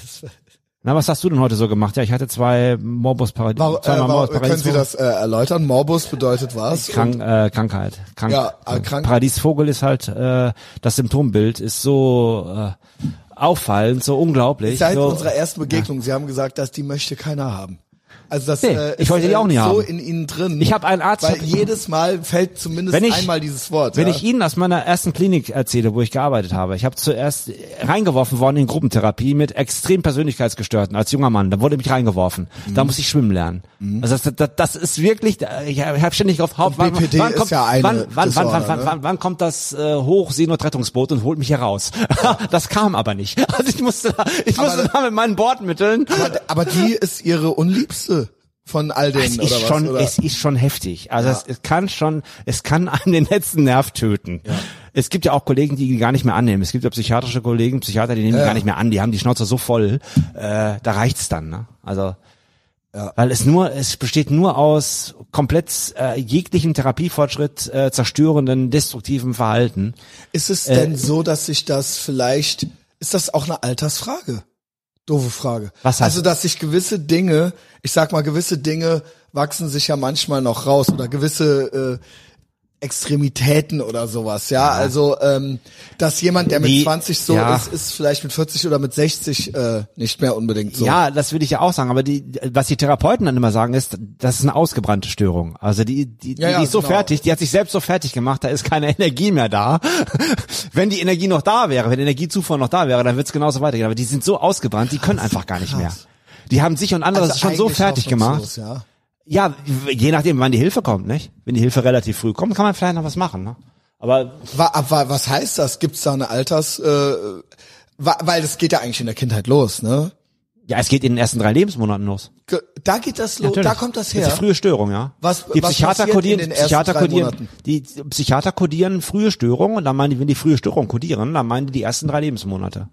Na, was hast du denn heute so gemacht? Ja, ich hatte zwei Morbus Paradies, Warum, äh, Morbus können Sie das äh, erläutern? Morbus bedeutet was? Krank, äh, Krankheit. Krank, Ja, äh, krank- Paradiesvogel ist halt, äh, das Symptombild ist so äh, auffallend, so unglaublich. Seit so, unserer ersten Begegnung, Sie haben gesagt, dass die möchte keiner haben. Also das Nee, äh, ich ist, wollte die äh, auch nie so haben. in Ihnen drin. Ich habe einen Arzt- Weil jedes Mal fällt zumindest ich- einmal dieses Wort. Wenn ja. ich Ihnen aus meiner ersten Klinik erzähle, wo ich gearbeitet habe, ich habe zuerst reingeworfen worden in Gruppentherapie mit extrem Persönlichkeitsgestörten als junger Mann. Da wurde mich reingeworfen. Mhm. Da muss ich schwimmen lernen. Also das, das, das ist wirklich, ich habe ständig wann, BPD wann ist kommt, ja eine wann, wann, wann, Disorder, wann, wann, ne? wann, wann kommt das äh, Hochseenotrettungsboot und holt mich hier raus? das kam aber nicht. Also ich musste, ich musste da mit meinen Bordmitteln. aber, aber die ist Ihre unliebste von all denen, Es oder ist was? schon, oder? es ist schon heftig. Also es, es kann schon, es kann einem den letzten Nerv töten. Es gibt ja auch Kollegen, die die gar nicht mehr annehmen. Es gibt ja psychiatrische Kollegen, Psychiater, die nehmen die Ja. gar nicht mehr an. Die haben die Schnauze so voll, äh, da reicht's dann. Ne? Also weil es nur, es besteht nur aus komplett äh, jeglichen Therapiefortschritt äh, zerstörenden, destruktiven Verhalten. Ist es Äh, denn so, dass sich das vielleicht, ist das auch eine Altersfrage? Doofe Frage. Was heißt- also, dass sich gewisse Dinge, ich sag mal, gewisse Dinge wachsen sich ja manchmal noch raus oder gewisse äh, Extremitäten oder sowas, ja. Also, ähm, dass jemand, der mit Die- 20 so ja. ist, ist vielleicht mit 40 oder mit 60 äh, nicht mehr unbedingt so. Ja, das will ich ja auch sagen, aber die, was die Therapeuten dann immer sagen, ist, das ist eine ausgebrannte Störung. Also die, die, die, Ja, ja, die ist so genau. fertig, die hat sich selbst so fertig gemacht, da ist keine Energie mehr da. wenn die Energie noch da wäre, wenn die Energiezufuhr noch da wäre, dann wird es genauso weitergehen. Aber die sind so ausgebrannt, die können einfach gar nicht mehr. Die haben sich und andere Also schon so fertig gemacht. Ja. Ja, je nachdem, wann die Hilfe kommt, nicht? Wenn die Hilfe relativ früh kommt, kann man vielleicht noch was machen. Ne? Aber Aber was heißt das? Gibt's da eine Alters, äh, weil das geht ja eigentlich in der Kindheit los, ne? ja, es geht in den ersten drei Lebensmonaten los. Da geht das los, Natürlich. da kommt das Das her. ist die frühe Störung, ja. Was- die was Psychiater kodieren, in den Psychiater kodieren, die Psychiater kodieren frühe Störung und dann meinen die, wenn die frühe Störung kodieren, dann meinen die die ersten drei Lebensmonate.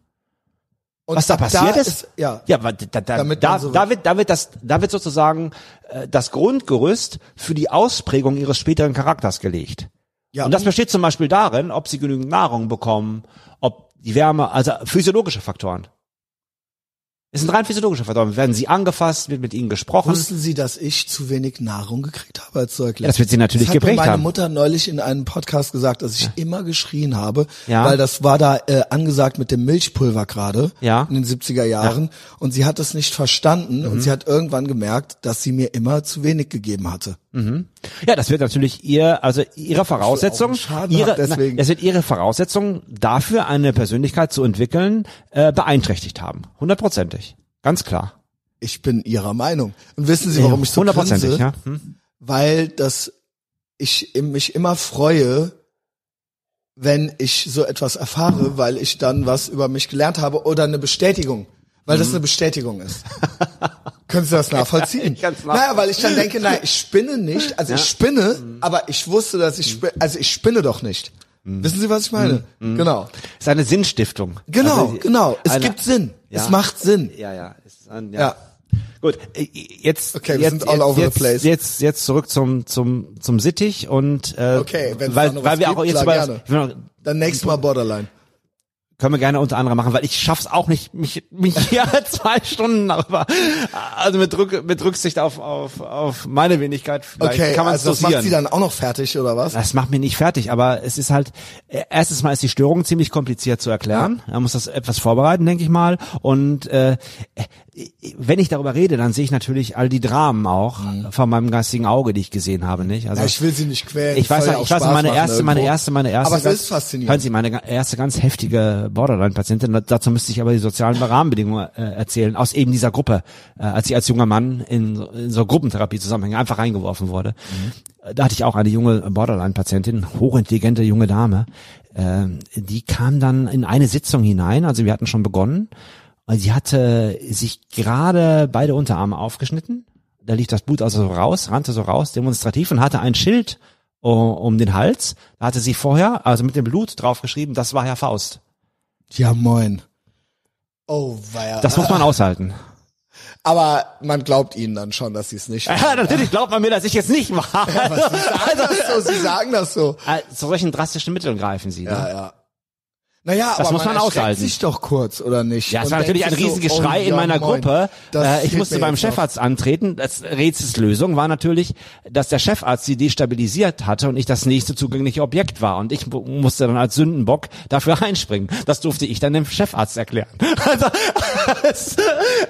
Und Was da passiert ist, ja. ja, weil da, da, Damit da, so- da wird, da wird das, da wird sozusagen äh, das Grundgerüst für die Ausprägung ihres späteren Charakters gelegt. ja. Und das besteht zum Beispiel darin, ob sie genügend Nahrung bekommen, ob die Wärme, also physiologische Faktoren. Es sind rein physiologische Faktoren. Werden sie angefasst, wird mit ihnen gesprochen. Wussten Sie, dass ich zu wenig Nahrung gekriegt habe als Säugling? Ja, das wird Sie natürlich das hat geprägt meine haben. Mutter neulich in einem Podcast gesagt, dass ich immer geschrien habe, Ja. weil das war da äh, angesagt mit dem Milchpulver gerade Ja. in den 70er Jahren und sie hat es nicht verstanden Mhm. und sie hat irgendwann gemerkt, dass sie mir immer zu wenig gegeben hatte. Ja, das wird natürlich ihr, also ihre Voraussetzung, ihre, deswegen. das wird ihre Voraussetzung dafür, eine Persönlichkeit zu entwickeln, äh, beeinträchtigt haben. Hundertprozentig. Ganz klar. Ich bin ihrer Meinung. Und wissen Sie, warum ich so Hundertprozentig, ja. Hm? Weil das ich mich immer freue, wenn ich so etwas erfahre, weil ich dann was über mich gelernt habe oder eine Bestätigung, weil Mhm. das eine Bestätigung ist. Können Sie das nachvollziehen? Ich kann's naja, weil ich dann denke, nein, ich spinne nicht, also ich spinne, aber ich wusste, dass ich spinne, also ich spinne doch nicht. Mhm. Wissen Sie, was ich meine? Genau. Ist eine Sinnstiftung. Genau, Also, genau. Es eine- gibt Sinn. Ja. Es macht Sinn. Ja, ja. Ein, ja. Ja. Gut, äh, jetzt Okay, wir jetzt, sind all over the jetzt, place. Jetzt jetzt zurück zum zum zum Sittich und äh, Okay, weil weil wir auch jetzt über, gerne. Dann nächstes Mal Borderline. Können wir gerne unter anderem machen, weil ich schaff's auch nicht, mich, mich hier zwei Stunden darüber, also mit, Rück, mit Rücksicht auf, auf, auf meine Wenigkeit, vielleicht Okay, kann man also das macht sie dann auch noch fertig, oder was? Das macht mich nicht fertig, aber es ist halt, erstens mal ist die Störung ziemlich kompliziert zu erklären. Man muss das etwas vorbereiten, denke ich mal. Und äh, wenn ich darüber rede, dann sehe ich natürlich all die Dramen auch von meinem geistigen Auge, die ich gesehen habe, nicht? Also Mhm. Ja, ich will sie nicht quälen. ich weiß, ja ich weiß, meine erste, meine irgendwo. erste, meine erste. Aber es ganz- ist faszinierend. Hören Sie, meine erste ganz heftige Borderline-Patientin. da- Dazu müsste ich aber die sozialen Rahmenbedingungen äh, erzählen aus eben dieser Gruppe, äh, als ich als junger Mann in, so- in so Gruppentherapie zusammenhänge einfach reingeworfen wurde. Äh, Da hatte ich auch eine junge Borderline-Patientin, hochintelligente junge Dame. ähm, die kam dann in eine Sitzung hinein. Also wir hatten schon begonnen. Und Sie hatte sich gerade beide Unterarme aufgeschnitten. Da lief das Blut also so raus, rannte so raus, demonstrativ und hatte ein Schild uh, um den Hals. Da hatte sie vorher, also mit dem Blut draufgeschrieben, das war Herr Faust. Ja, moin. Oh, ja. Das muss man aushalten. Aber man glaubt ihnen dann schon, dass sie es nicht Ja, natürlich glaubt man mir, dass ich jetzt nicht mache. Was, sie sagen das so, sie sagen das so. Äh, Zu solchen drastischen Mitteln greifen sie. Ne? Ja, ja. Naja, Das aber muss man erschreckt aushalten. sich doch kurz, oder nicht? Ja, es war natürlich ein sich so, Riesengeschrei oh, in ja, meiner moin, Gruppe. Äh, ich musste beim. Chefarzt antreten. Das Rätselslösung war natürlich, dass der Chefarzt sie destabilisiert hatte und ich das nächste zugängliche Objekt war. Und ich mu- musste dann als Sündenbock dafür einspringen. Das durfte ich dann dem Chefarzt erklären. Also,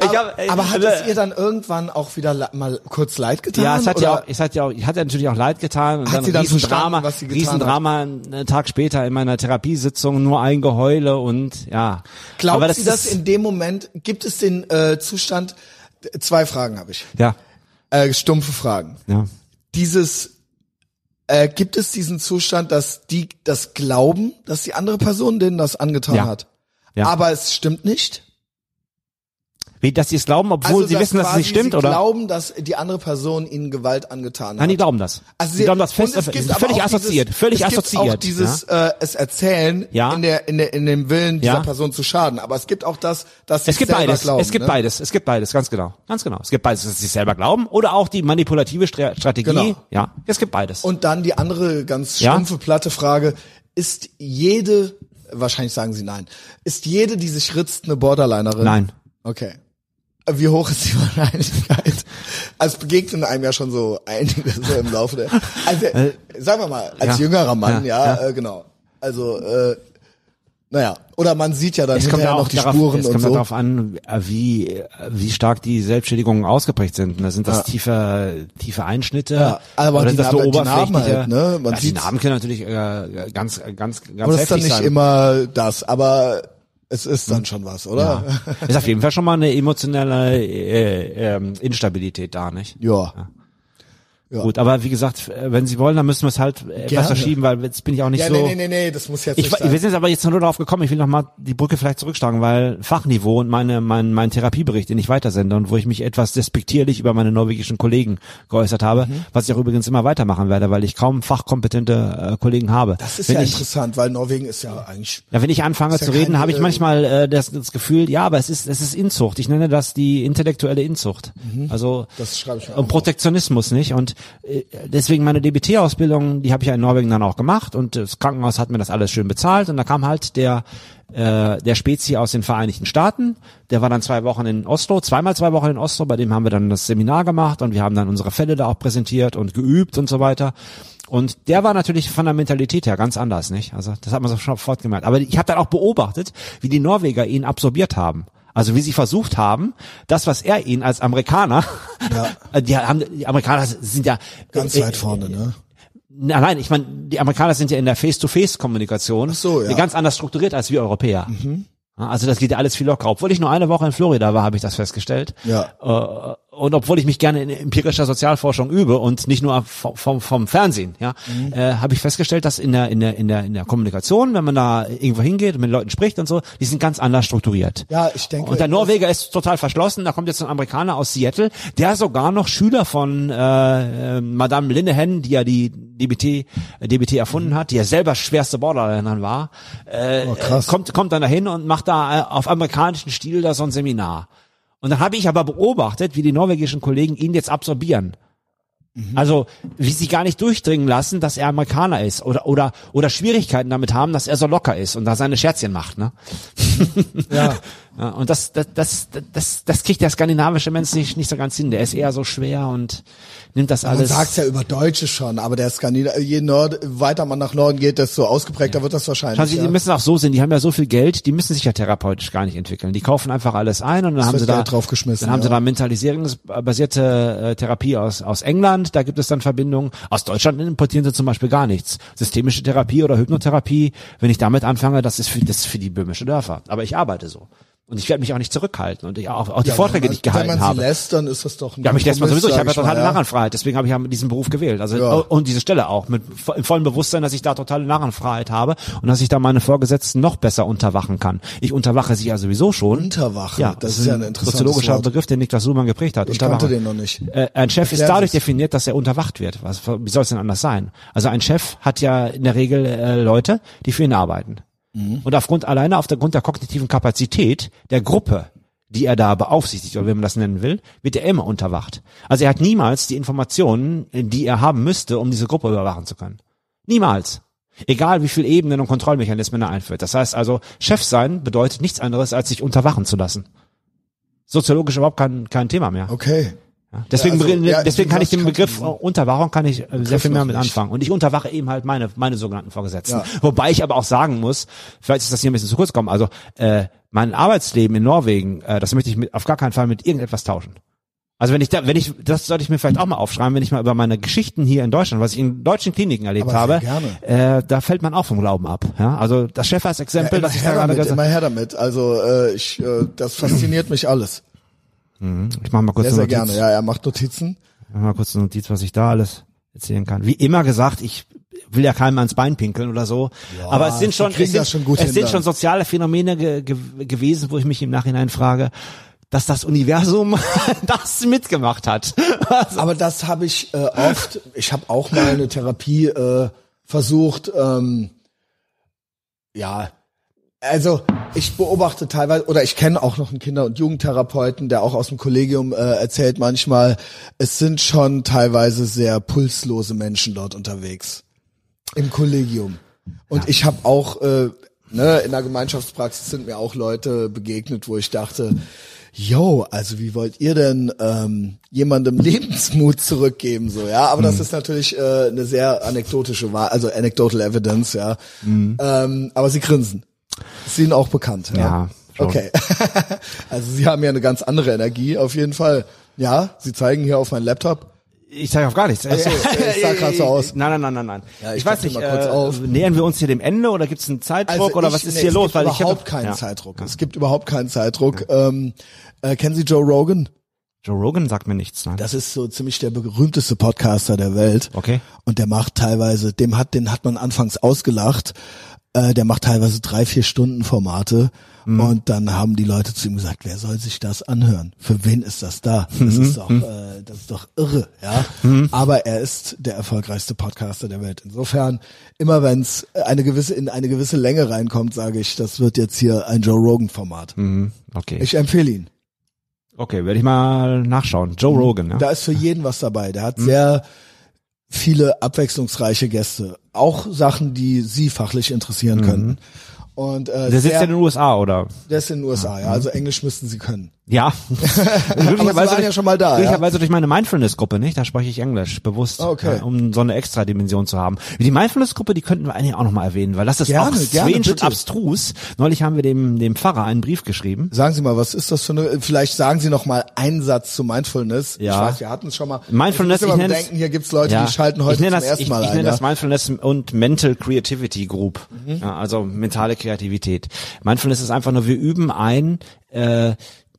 ich hab, Aber hat es ihr dann irgendwann auch wieder mal kurz leid getan? ja, es hat ja auch, es hat ja auch, ich hatte natürlich auch leid getan und Hat dann sie dann Riesendrama, was sie getan Riesendrama einen Tag später in meiner Therapiesitzung nur ein Geheule und ja. Glaubt Aber das sie das in dem Moment, gibt es den äh, Zustand, zwei Fragen habe ich, Ja, äh, stumpfe Fragen. ja. Dieses, äh, gibt es diesen Zustand, dass die das glauben, dass die andere Person denen das angetan Ja. hat, Ja. aber es stimmt nicht? Wie, dass sie es glauben, obwohl sie wissen, dass es nicht stimmt, sie oder? glauben, dass die andere Person ihnen Gewalt angetan hat. Nein, die glauben das. Also sie glauben das fest, es gibt völlig assoziiert, dieses, völlig es gibt assoziiert. auch dieses äh, es erzählen Ja. in der in der in dem Willen dieser Ja. Person zu schaden, aber es gibt auch das, dass sie Es gibt selber beides. glauben. es gibt ne? beides. Es gibt beides. Ganz genau. Ganz genau. Es gibt beides, dass sie selber glauben oder auch die manipulative Stra Strategie. Genau. Ja, es gibt beides. Und dann die andere ganz Ja. stumpfe platte Frage: Ist jede wahrscheinlich sagen Sie nein. Ist jede, die sich ritzt, eine Borderlinerin? Nein. Okay. Wie hoch ist die Wahrscheinlichkeit? Also es begegnen einem ja schon so einige so im Laufe der. Also sagen wir mal, als Äh, ja. jüngerer Mann, ja, Ja, Äh, genau. Also äh, naja, oder man sieht ja dann es kommt ja auch noch die darauf, Spuren es und kommt ja so. darauf an, äh, wie, äh, wie stark die Selbstschädigungen ausgeprägt sind. Da sind das Ja. tiefe, tiefe Einschnitte. Ja, aber oder die das Narben- die Narben oberflächliche. halt, ne? Man ja, die. Narben können natürlich äh, ganz, ganz, ganz Aber das ist dann heftig nicht sein. immer das, aber es ist dann schon was, oder? Ja. Ist auf jeden Fall schon mal eine emotionelle äh, ähm, Instabilität da, nicht? Ja. Ja. Gut, aber wie gesagt, äh, wenn Sie wollen, dann müssen wir es halt etwas Gerne. verschieben, weil jetzt bin ich auch nicht Ja, so. nee, nee, nee, nee, das muss jetzt Ich, nicht wir sein. sind jetzt aber jetzt nur darauf gekommen, ich will noch mal die Brücke vielleicht zurückschlagen, weil Fachniveau und meine, mein, mein Therapiebericht, den ich weitersende und wo ich mich etwas despektierlich über meine norwegischen Kollegen geäußert habe, Mhm. was ich auch übrigens immer weitermachen werde, weil ich kaum fachkompetente äh, Kollegen habe. Das ist wenn ja ich, interessant, weil Norwegen ist ja eigentlich ja, wenn ich anfange Ist ja zu reden, habe ich äh, manchmal äh, das, das Gefühl, ja, aber es ist es ist Inzucht. Ich nenne das die intellektuelle Inzucht. Also Mhm. Das schreibe ich mir auch und Protektionismus nicht und äh, deswegen meine DBT-Ausbildung, die habe ich ja in Norwegen dann auch gemacht und das Krankenhaus hat mir das alles schön bezahlt und da kam halt der äh, der Spezi aus den Vereinigten Staaten, der war dann zwei Wochen in Oslo, zweimal zwei Wochen in Oslo, bei dem haben wir dann das Seminar gemacht und wir haben dann unsere Fälle da auch präsentiert und geübt und so weiter. Und der war natürlich von der Mentalität her ganz anders, nicht? Also das hat man so sofort gemerkt. Aber ich habe dann auch beobachtet, wie die Norweger ihn absorbiert haben. Also wie sie versucht haben, das, was er ihnen als Amerikaner, Ja. die haben, die Amerikaner sind ja ganz äh, weit vorne, ne? Nein, nein, ich meine, die Amerikaner sind ja in der Face-to-Face-Kommunikation so, ja. Mhm. ganz anders strukturiert als wir Europäer. Ja, Also das geht ja alles viel lockerer. Obwohl ich nur eine Woche in Florida war, habe ich das festgestellt. Ja. Und obwohl ich mich gerne in empirischer Sozialforschung übe und nicht nur vom, vom, Fernsehen, ja, Mhm. äh, habe ich festgestellt, dass in der in der in der in der Kommunikation, wenn man da irgendwo hingeht und mit Leuten spricht und so, die sind ganz anders strukturiert. Ja, ich denke. Und der Norweger ist total verschlossen. Da kommt jetzt ein Amerikaner aus Seattle, der sogar noch Schüler von äh, äh, Madame Linehan, die ja die DBT, äh, DBT erfunden hat, die ja selber schwerste Borderlinerin war, äh, Oh, kommt, kommt dann dahin und macht da äh, auf amerikanischen Stil da so ein Seminar. Und dann habe ich aber beobachtet, wie die norwegischen Kollegen ihn jetzt absorbieren. Also, wie sie gar nicht durchdringen lassen, dass er Amerikaner ist oder, oder, oder Schwierigkeiten damit haben, dass er so locker ist und da seine Scherzchen macht, ne? ja. Ja, und das, das, das, das, das kriegt der skandinavische Mensch nicht, nicht so ganz hin. Der ist eher so schwer und nimmt das Man alles. sagt's ja über Deutsche schon, aber der Skandinav, je Nord, weiter man nach Norden geht, desto ausgeprägter wird das wahrscheinlich. Schauen Sie, ja. die müssen auch so sehen, die haben ja so viel Geld, die müssen sich ja therapeutisch gar nicht entwickeln. Die kaufen einfach alles ein und dann haben sie da, dann haben sie ja. da mentalisierungsbasierte äh, Therapie aus, aus England, da gibt es dann Verbindungen. Aus Deutschland importieren sie zum Beispiel gar nichts. Systemische Therapie oder Hypnotherapie, wenn ich damit anfange, das ist für, das ist für die böhmische Dörfer. Aber ich arbeite so. Und ich werde mich auch nicht zurückhalten und ich auch, auch die Ja, Vorträge, wenn die ich man- gehalten Wenn man habe. sie lässt, dann ist das doch ein Ja, mich lässt man sowieso. Ich habe ja totale Narrenfreiheit, deswegen habe ich ja diesen Beruf gewählt. Also Ja. und diese Stelle auch mit im vollen Bewusstsein, dass ich da totale Narrenfreiheit habe und dass ich da meine Vorgesetzten noch besser unterwachen kann. Ich unterwache sie ja sowieso schon. Unterwachen, Ja, das ist ja ein interessantes soziologischer. Begriff, den Niklas Luhmann geprägt hat. Ich kannte den noch nicht. Äh, ein Chef ist Erklären dadurch Sie's. definiert, dass er unterwacht wird. Was, wie soll es denn anders sein? Also ein Chef hat ja in der Regel äh, Leute, die für ihn arbeiten. Mhm. Und aufgrund alleine aufgrund der kognitiven Kapazität der Gruppe die er da beaufsichtigt oder wie man das nennen will, wird er immer unterwacht. Also er hat niemals die Informationen, die er haben müsste, um diese Gruppe überwachen zu können. Niemals. Egal wie viel Ebenen und Kontrollmechanismen er einführt. Das heißt also, Chef sein bedeutet nichts anderes, als sich unterwachen zu lassen. Soziologisch überhaupt kein, kein Thema mehr. Okay. Ja, deswegen, Ja, also, ja, deswegen kann ich den Begriff kannte äh, Unterwachung kann ich äh, sehr viel mehr mit anfangen. Und ich unterwache eben halt meine, meine sogenannten Vorgesetzten. Ja. Wobei ich aber auch sagen muss, vielleicht ist das hier ein bisschen zu kurz gekommen, also äh, mein Arbeitsleben in Norwegen, äh, das möchte ich mit, auf gar keinen Fall mit irgendetwas tauschen. Also wenn ich da, wenn ich, das sollte ich mir vielleicht auch mal aufschreiben, wenn ich mal über meine Geschichten hier in Deutschland, was ich in deutschen Kliniken erlebt habe, äh, da fällt man auch vom Glauben ab. Ja? Also das Chefarztexempel, immer das ich da her gerade damit, gesagt immer her damit. Also äh, ich, äh, das fasziniert mich alles. Ich mache mal kurz Sehr, eine sehr Notiz. gerne. Ja, er macht Notizen. Mach mal kurz eine Notiz, was ich da alles erzählen kann. Wie immer gesagt, ich will ja keinem ans Bein pinkeln oder so. aber es sind schon, es sind, schon gut es sind schon soziale Phänomene ge ge gewesen, wo ich mich im Nachhinein frage, dass das Universum das mitgemacht hat. Also, Aber das habe ich äh, oft. Ich habe auch mal eine Therapie äh, versucht. Ähm, ja, also ich beobachte teilweise oder ich kenne auch noch einen Kinder- und Jugendtherapeuten, der auch aus dem Kollegium äh, erzählt manchmal, es sind schon teilweise sehr pulslose Menschen dort unterwegs im Kollegium. Und ich habe auch äh, ne, in der Gemeinschaftspraxis sind mir auch Leute begegnet, wo ich dachte, yo, also wie wollt ihr denn ähm, jemandem Lebensmut zurückgeben so, ja? Aber Mhm. das ist natürlich äh, eine sehr anekdotische Wahl, also anecdotal evidence, ja. Ähm, aber sie grinsen. Ist ihnen auch bekannt, ja. Ja, schon. okay. also sie haben ja eine ganz andere Energie, auf jeden Fall. Ja, sie zeigen hier auf meinen Laptop. ich zeige auf gar nichts. so, es sah grad so aus. Nein, nein, nein, nein, nein. Ja, ich, ich weiß nicht, mal kurz äh, auf. nähern wir uns hier dem Ende oder gibt es einen Zeitdruck oder ich- was ist nee, hier es los? Gibt Weil ich überhaupt hab- keinen ja. Zeitdruck. Es gibt überhaupt keinen Zeitdruck. Ähm, äh, kennen Sie Joe Rogan? Joe Rogan sagt mir nichts. Nein. Das ist so ziemlich der berühmteste Podcaster der Welt. Okay. Und der macht teilweise, dem hat, den hat man anfangs ausgelacht. Äh, der macht teilweise drei, vier Stunden Formate. Mhm. Und dann haben die Leute zu ihm gesagt, wer soll sich das anhören? Für wen ist das da? Das Mhm. ist doch, äh, das ist doch irre, ja. Aber er ist der erfolgreichste Podcaster der Welt. Insofern, immer wenn es eine gewisse, in eine gewisse Länge reinkommt, sage ich, das wird jetzt hier ein Joe Rogan Format. Mhm. Okay. Ich empfehle ihn. okay, werde ich mal nachschauen. Joe Rogan, ja. Da ist für jeden was dabei. Der hat sehr viele abwechslungsreiche Gäste. Auch Sachen, die Sie fachlich interessieren könnten. Und äh, Der sitzt sehr, ja in den USA, oder? der ist in den USA, ja. Also Englisch müssten Sie können. Ja. Sie waren ja schon mal da, ja? Glücklicherweise durch meine Mindfulness-Gruppe, nicht? Da spreche ich Englisch, bewusst. Ah, okay. ja, um so eine extra Dimension zu haben. Die Mindfulness-Gruppe, die könnten wir eigentlich auch nochmal erwähnen, weil das ist Gerne, auch strange und abstrus. Neulich haben wir dem, dem Pfarrer einen Brief geschrieben. Sagen Sie mal, was ist das für eine, vielleicht sagen Sie noch mal einen Satz zu Mindfulness. Ja. Ich weiß, wir hatten es schon mal. Mindfulness, ich, ich nenne es- bedenken, hier gibt's Leute, die schalten heute ich zum das, ersten ich, Mal ich ein. nenne ja? das Mindfulness und Mental Creativity Group. Mhm. Ja, also mentale Kreativität. Mindfulness ist einfach nur, wir üben ein äh,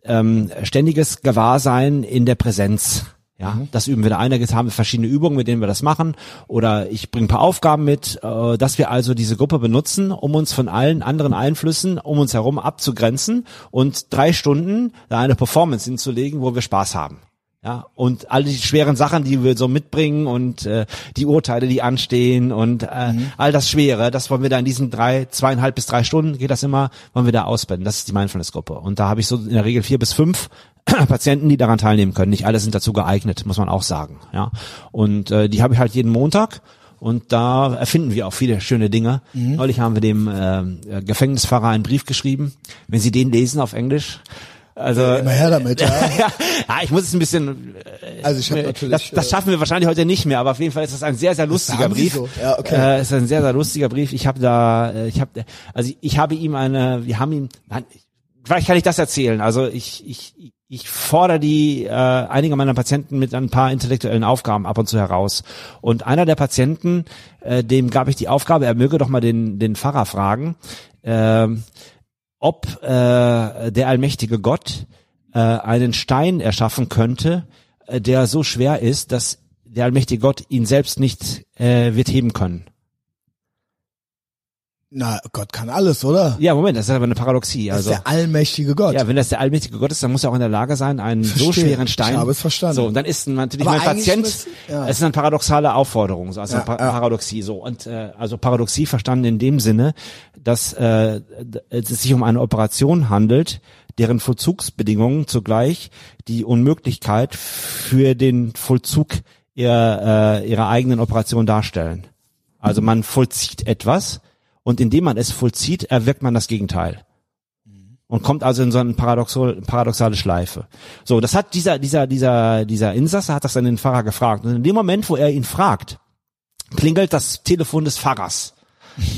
ähm, ständiges Gewahrsein in der Präsenz. Ja, Mhm. das üben wir da ein. Da haben wir verschiedene Übungen, mit denen wir das machen. Oder ich bringe ein paar Aufgaben mit, äh, dass wir also diese Gruppe benutzen, um uns von allen anderen Einflüssen um uns herum abzugrenzen und drei Stunden da eine Performance hinzulegen, wo wir Spaß haben. Ja, und all die schweren Sachen, die wir so mitbringen und äh, die Urteile, die anstehen und äh, all das Schwere, das wollen wir da in diesen drei, zweieinhalb bis drei Stunden, geht das immer, wollen wir da ausblenden. Das ist die Mindfulness-Gruppe. Und da habe ich so in der Regel vier bis fünf Patienten, die daran teilnehmen können. Nicht alle sind dazu geeignet, muss man auch sagen. Ja, und äh, die habe ich halt jeden Montag. Und da erfinden wir auch viele schöne Dinge. Neulich haben wir dem äh, Gefängnisfahrer einen Brief geschrieben. Wenn Sie den lesen auf Englisch, also Immer her damit, ja. ja, ja, ich muss es ein bisschen. Also ich habe äh, natürlich. Das, das äh, schaffen wir wahrscheinlich heute nicht mehr, aber auf jeden Fall ist das ein sehr, sehr lustiger Brief. so. Ja, okay. Äh, ist ein sehr, sehr lustiger Brief. Ich habe da, äh, ich habe, also ich habe ihm eine, wir haben ihm, nein, vielleicht kann ich das erzählen. Also ich, ich, ich fordere die äh, einige meiner Patienten mit ein paar intellektuellen Aufgaben ab und zu heraus. Und einer der Patienten, äh, dem gab ich die Aufgabe, er möge doch mal den den Pfarrer fragen. ähm, ob äh, der allmächtige Gott äh, einen Stein erschaffen könnte, äh, der so schwer ist, dass der allmächtige Gott ihn selbst nicht äh, wird heben können. Na, Gott kann alles, oder? Ja, Moment, das ist aber eine Paradoxie. Das Also ist der allmächtige Gott. ja, wenn das der allmächtige Gott ist, dann muss er auch in der Lage sein, einen so Verstehe. schweren Stein. Ich habe es verstanden. So, und dann ist natürlich Aber mein Patient, müsste- ja. es ist eine paradoxale Aufforderung, so, also Ja, eine pa ja. Paradoxie so. Und äh, also Paradoxie verstanden in dem Sinne, dass äh, es sich um eine Operation handelt, deren Vollzugsbedingungen zugleich die Unmöglichkeit für den Vollzug ihrer, äh, ihrer eigenen Operation darstellen. Also man vollzieht etwas und indem man es vollzieht, erwirkt man das Gegenteil und kommt also in so eine paradoxal, paradoxale Schleife. So, das hat dieser dieser dieser dieser Insasse hat das dann den Pfarrer gefragt und in dem Moment, wo er ihn fragt, klingelt das Telefon des Pfarrers.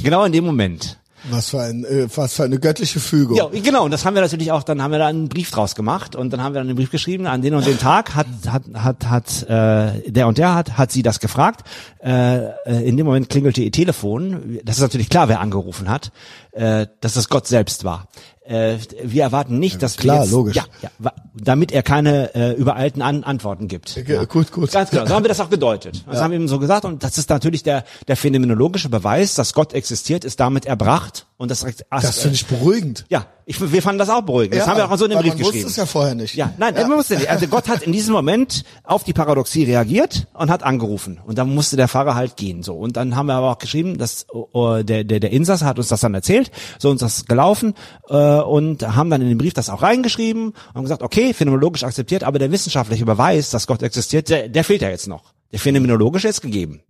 Genau in dem Moment. Was für ein, äh, was für eine göttliche Fügung. Ja, genau. Und das haben wir natürlich auch. Dann haben wir da einen Brief draus gemacht und dann haben wir dann einen Brief geschrieben. An den und den Tag hat hat hat hat äh, der und der hat hat sie das gefragt. Äh, äh, in dem Moment klingelte ihr Telefon. Das ist natürlich klar, wer angerufen hat, äh, dass es Gott selbst war. Äh, wir erwarten nicht, dass klar, wir jetzt, logisch. Ja, ja, damit er keine äh, übereilten An Antworten gibt. Ja, gut, gut. Ganz genau. So haben wir das auch gedeutet. Das haben wir ihm so gesagt. Und das ist natürlich der, der phänomenologische Beweis, dass Gott existiert, ist damit erbracht. Und das, Das finde ich beruhigend. ja, ich, wir fanden das auch beruhigend. Das haben wir auch so in weil Brief man wusste geschrieben. es ja vorher nicht. Ja, nein, man wusste nicht. Also Gott hat in diesem Moment auf die Paradoxie reagiert und hat angerufen. Und dann musste der Fahrer halt gehen. So. Und dann haben wir aber auch geschrieben, dass äh, der, der, der Insasse hat uns das dann erzählt, so uns das gelaufen äh, und haben dann in den Brief das auch reingeschrieben und gesagt, okay, phänomenologisch akzeptiert, aber der wissenschaftliche Beweis, dass Gott existiert, der, der fehlt ja jetzt noch. Der phänomenologische ist gegeben.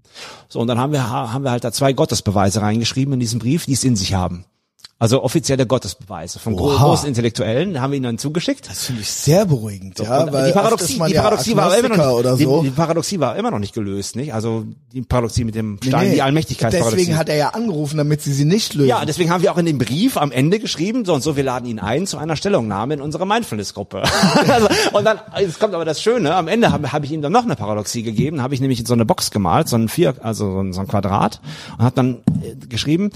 So, und dann haben wir, haben wir halt da zwei Gottesbeweise reingeschrieben in diesem Brief, die es in sich haben. Also offizielle Gottesbeweise von Oha. großen Intellektuellen haben wir ihnen dann zugeschickt. Das finde ich sehr beruhigend, ja, Und weil die Paradoxie, die ja Paradoxie war aber immer noch oder nicht, so. die, die Paradoxie war immer noch nicht gelöst, nicht? Also die Paradoxie mit dem Stein, Nee, die Allmächtigkeitsparadoxie. Deswegen hat er ja angerufen, damit sie sie nicht lösen. ja, deswegen haben wir auch in dem Brief am Ende geschrieben, so und so, wir laden ihn ein zu einer Stellungnahme in unserer Mindfulness-Gruppe. also, und dann, jetzt kommt aber das Schöne, am Ende habe hab ich ihm dann noch eine Paradoxie gegeben, habe ich nämlich so eine Box gemalt, so ein Vier, also so ein, so ein Quadrat, und habe dann äh, geschrieben,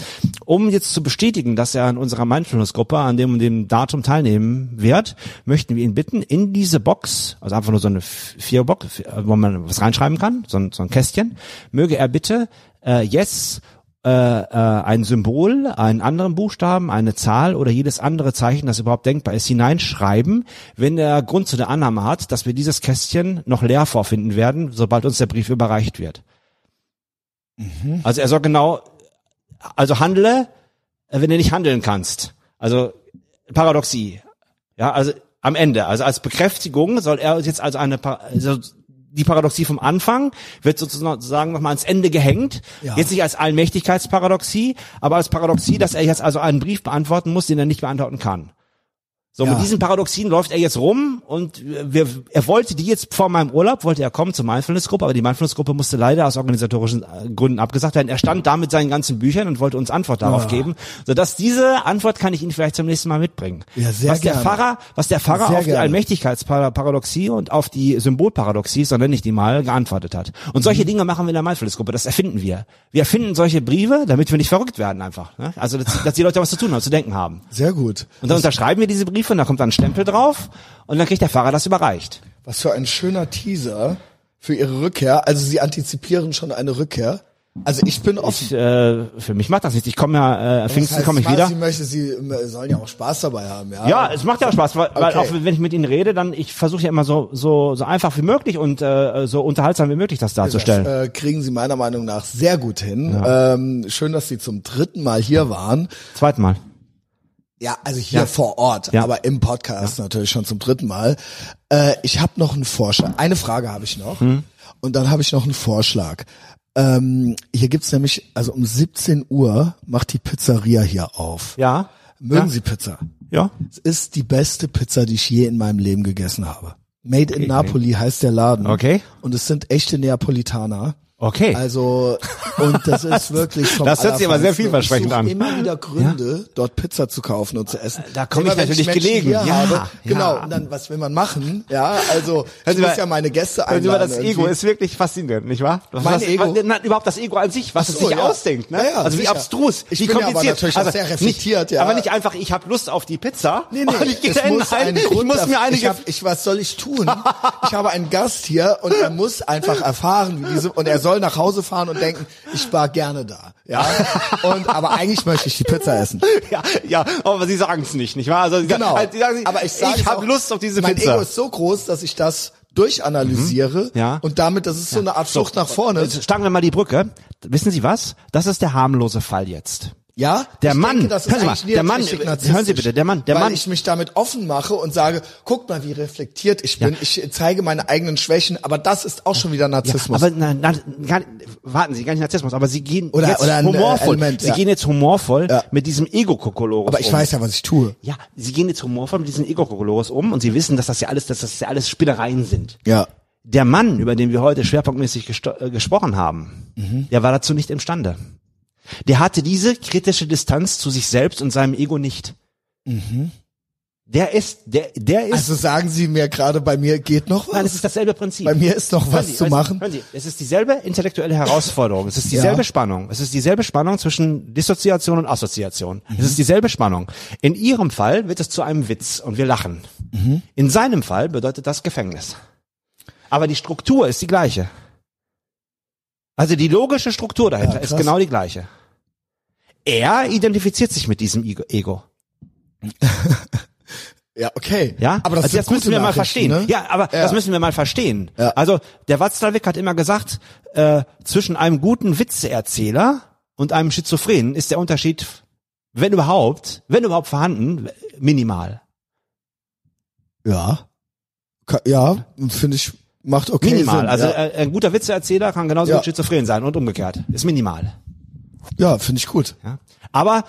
um jetzt zu bestätigen, dass er an unserer Mindfulness-Gruppe an dem und dem Datum teilnehmen wird, möchten wir ihn bitten, in diese Box, also einfach nur so eine Vierbox, wo man was reinschreiben kann, so ein, so ein Kästchen, möge er bitte äh, Yes äh, äh, ein Symbol, einen anderen Buchstaben, eine Zahl oder jedes andere Zeichen, das überhaupt denkbar ist, hineinschreiben, wenn er Grund zu der Annahme hat, dass wir dieses Kästchen noch leer vorfinden werden, sobald uns der Brief überreicht wird. Also er soll genau, also handle, wenn du nicht handeln kannst. Also Paradoxie. Ja, also am Ende, also als Bekräftigung soll er jetzt also eine, also die Paradoxie vom Anfang wird sozusagen nochmal ans Ende gehängt. Ja. Jetzt nicht als Allmächtigkeitsparadoxie, aber als Paradoxie, dass er jetzt also einen Brief beantworten muss, den er nicht beantworten kann. So, Ja. mit diesen Paradoxien läuft er jetzt rum und wir, er wollte die jetzt vor meinem Urlaub, wollte er kommen zur Mindfulness-Gruppe, aber die Mindfulness-Gruppe musste leider aus organisatorischen äh, Gründen abgesagt werden. Er stand da mit seinen ganzen Büchern und wollte uns Antwort darauf Ja. geben, sodass diese Antwort kann ich Ihnen vielleicht zum nächsten Mal mitbringen. Ja, sehr was der gerne. Pfarrer, was der Pfarrer Sehr auf die gerne. Allmächtigkeitsparadoxie und auf die Symbolparadoxie, so nenne ich die mal, geantwortet hat. Und Mhm. solche Dinge machen wir in der Mindfulness-Gruppe, das erfinden wir. Wir erfinden solche Briefe, damit wir nicht verrückt werden einfach. Ne? Also, dass, dass die Leute was zu tun haben, zu denken haben. Sehr gut. Und dann unterschreiben wir diese Briefe und da kommt dann ein Stempel drauf und dann kriegt der Fahrer das überreicht. Was für ein schöner Teaser für ihre Rückkehr. Also sie antizipieren schon eine Rückkehr. Also ich bin offen. Ich, äh, für mich macht das nichts. Ich komme ja, äh, Das Pfingsten heißt, komme ich wieder. Sie möchte, sie äh, sollen ja auch Spaß dabei haben, ja. Ja, es macht ja auch Spaß, weil, weil Okay. auch wenn ich mit ihnen rede, dann ich versuche ja immer so so so einfach wie möglich und äh, so unterhaltsam wie möglich das darzustellen. Das äh, kriegen sie meiner Meinung nach sehr gut hin. Ähm, schön, dass sie zum dritten Mal hier waren. Zweiten Mal. Ja, also hier Ja. vor Ort, Ja. aber im Podcast natürlich schon zum dritten Mal. Äh, ich habe noch einen Vorschlag. Eine Frage habe ich noch. Hm. Und dann habe ich noch einen Vorschlag. Ähm, hier gibt's nämlich, also um 17 Uhr macht die Pizzeria hier auf. Ja. Mögen ja. Sie Pizza? Ja. Es ist die beste Pizza, die ich je in meinem Leben gegessen habe. Made in Napoli heißt der Laden. Okay. Und es sind echte Neapolitaner. Okay. Also, und das ist wirklich vom Das hört sich aber sehr vielversprechend ich an. immer wieder Gründe, dort Pizza zu kaufen und zu essen. Da komme ich natürlich Menschen gelegen. Ja, habe, ja. Genau, und dann, was will man machen? Ja, also, ich muss mal- ja meine Gäste einladen. das Ego ist wirklich faszinierend, nicht wahr? Was, Mein was, Ego? Nein, überhaupt das Ego an sich, was Ach es so, sich ja. ausdenkt, ne? Ja, ja, also wie sicher. abstrus, Ich wie bin ja aber kompliziert. also sehr reflektiert, nicht, ja. Aber nicht einfach, ich habe Lust auf die Pizza. Nee, nee, und ich gehe es dahin, muss einen ich Grund muss dafür- mir einige ich, hab, ich was soll ich tun? Ich habe einen Gast hier und er muss einfach erfahren, wie diese und er soll nach Hause fahren und denken, ich war gerne da, ja. Und aber eigentlich möchte ich die Pizza essen. ja, ja, aber Sie sagen es nicht, nicht wahr? Also sagen- Genau. Sie sagen, aber ich sage ich habe Lust auf diese mein Pizza. Ego ist so groß, dass ich das durchanalysiere Mhm. Ja. und damit, das ist so eine Art Flucht nach vorne. Jetzt Schlagen wir mal die Brücke. Wissen Sie was? Das ist der harmlose Fall jetzt. Ja, Der Mann, denke, hören Sie mal, der Mann, hören Sie bitte, der Mann, der weil Mann- ich mich damit offen mache und sage, guck mal, wie reflektiert ich bin. Ich zeige meine eigenen Schwächen, aber das ist auch schon wieder Narzissmus. Aber na, na, gar, warten Sie, gar nicht Narzissmus, aber Sie gehen Oder- jetzt oder humorvoll. Element, Sie ja. gehen jetzt humorvoll Ja. mit diesem Ego-Kokolores aber ich um. weiß ja, was ich tue. Ja, Sie gehen jetzt humorvoll mit diesem Ego-Kokolores um und Sie wissen, dass das ja alles, dass das ja alles Spinnereien sind. Ja. Der Mann, über den wir heute schwerpunktmäßig äh, gesprochen haben, Mhm. der war dazu nicht imstande. Der hatte diese kritische Distanz zu sich selbst und seinem Ego nicht. Der ist, der, der ist, Mhm. Also sagen Sie mir gerade, bei mir geht noch was? nein, es ist dasselbe Prinzip. bei mir ist noch Hören was Sie, zu Sie, machen. Hören Sie, es ist dieselbe intellektuelle Herausforderung. Es ist dieselbe Ja. Spannung. Es ist dieselbe Spannung zwischen Dissoziation und Assoziation. Mhm. Es ist dieselbe Spannung. In Ihrem Fall wird es zu einem Witz und wir lachen. Mhm. In seinem Fall bedeutet das Gefängnis. Aber die Struktur ist die gleiche. Also die logische Struktur dahinter Ja, ist genau die gleiche. Er identifiziert sich mit diesem Ego-. Ja, okay. Ja, aber das also das müssen wir mal verstehen. Ne? Ja, aber Ja. das müssen wir mal verstehen. Ja. Also der Watzlawick hat immer gesagt, äh, zwischen einem guten Witzeerzähler und einem Schizophrenen ist der Unterschied, wenn überhaupt, wenn überhaupt vorhanden, minimal. Ja. Ja, finde ich, macht okay Minimal. Sinn. also ja, äh, ein guter Witzeerzähler kann genauso Ja. gut schizophren sein und umgekehrt. Ist minimal. ja finde ich gut. Ja. Aber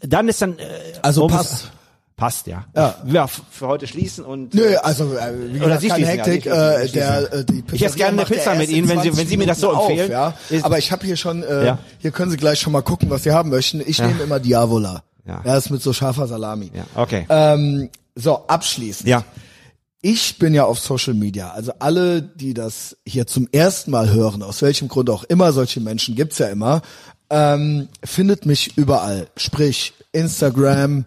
dann ist dann äh, Also passt. Passt, ja. Ja. ja. Für heute schließen und Nö, also äh, wie gesagt, keine schließen, ja, Hektik. ich äh, der, äh, die Ich esse Pizzeria gerne eine ja Pizza mit Ihnen, wenn Sie- 20 wenn Sie mir das so empfehlen. Auf, ja? Ist- Aber ich habe hier schon, äh, Ja. hier können Sie gleich schon mal gucken, was Sie haben möchten. Ich nehme immer Diavola. Ja. Ja, ist mit so scharfer Salami. ja, okay. Ähm, so, abschließend. ja. Ich bin ja auf Social Media. Also alle, die das hier zum ersten Mal hören, aus welchem Grund auch immer, solche Menschen gibt's ja immer, ähm, findet mich überall. Sprich, Instagram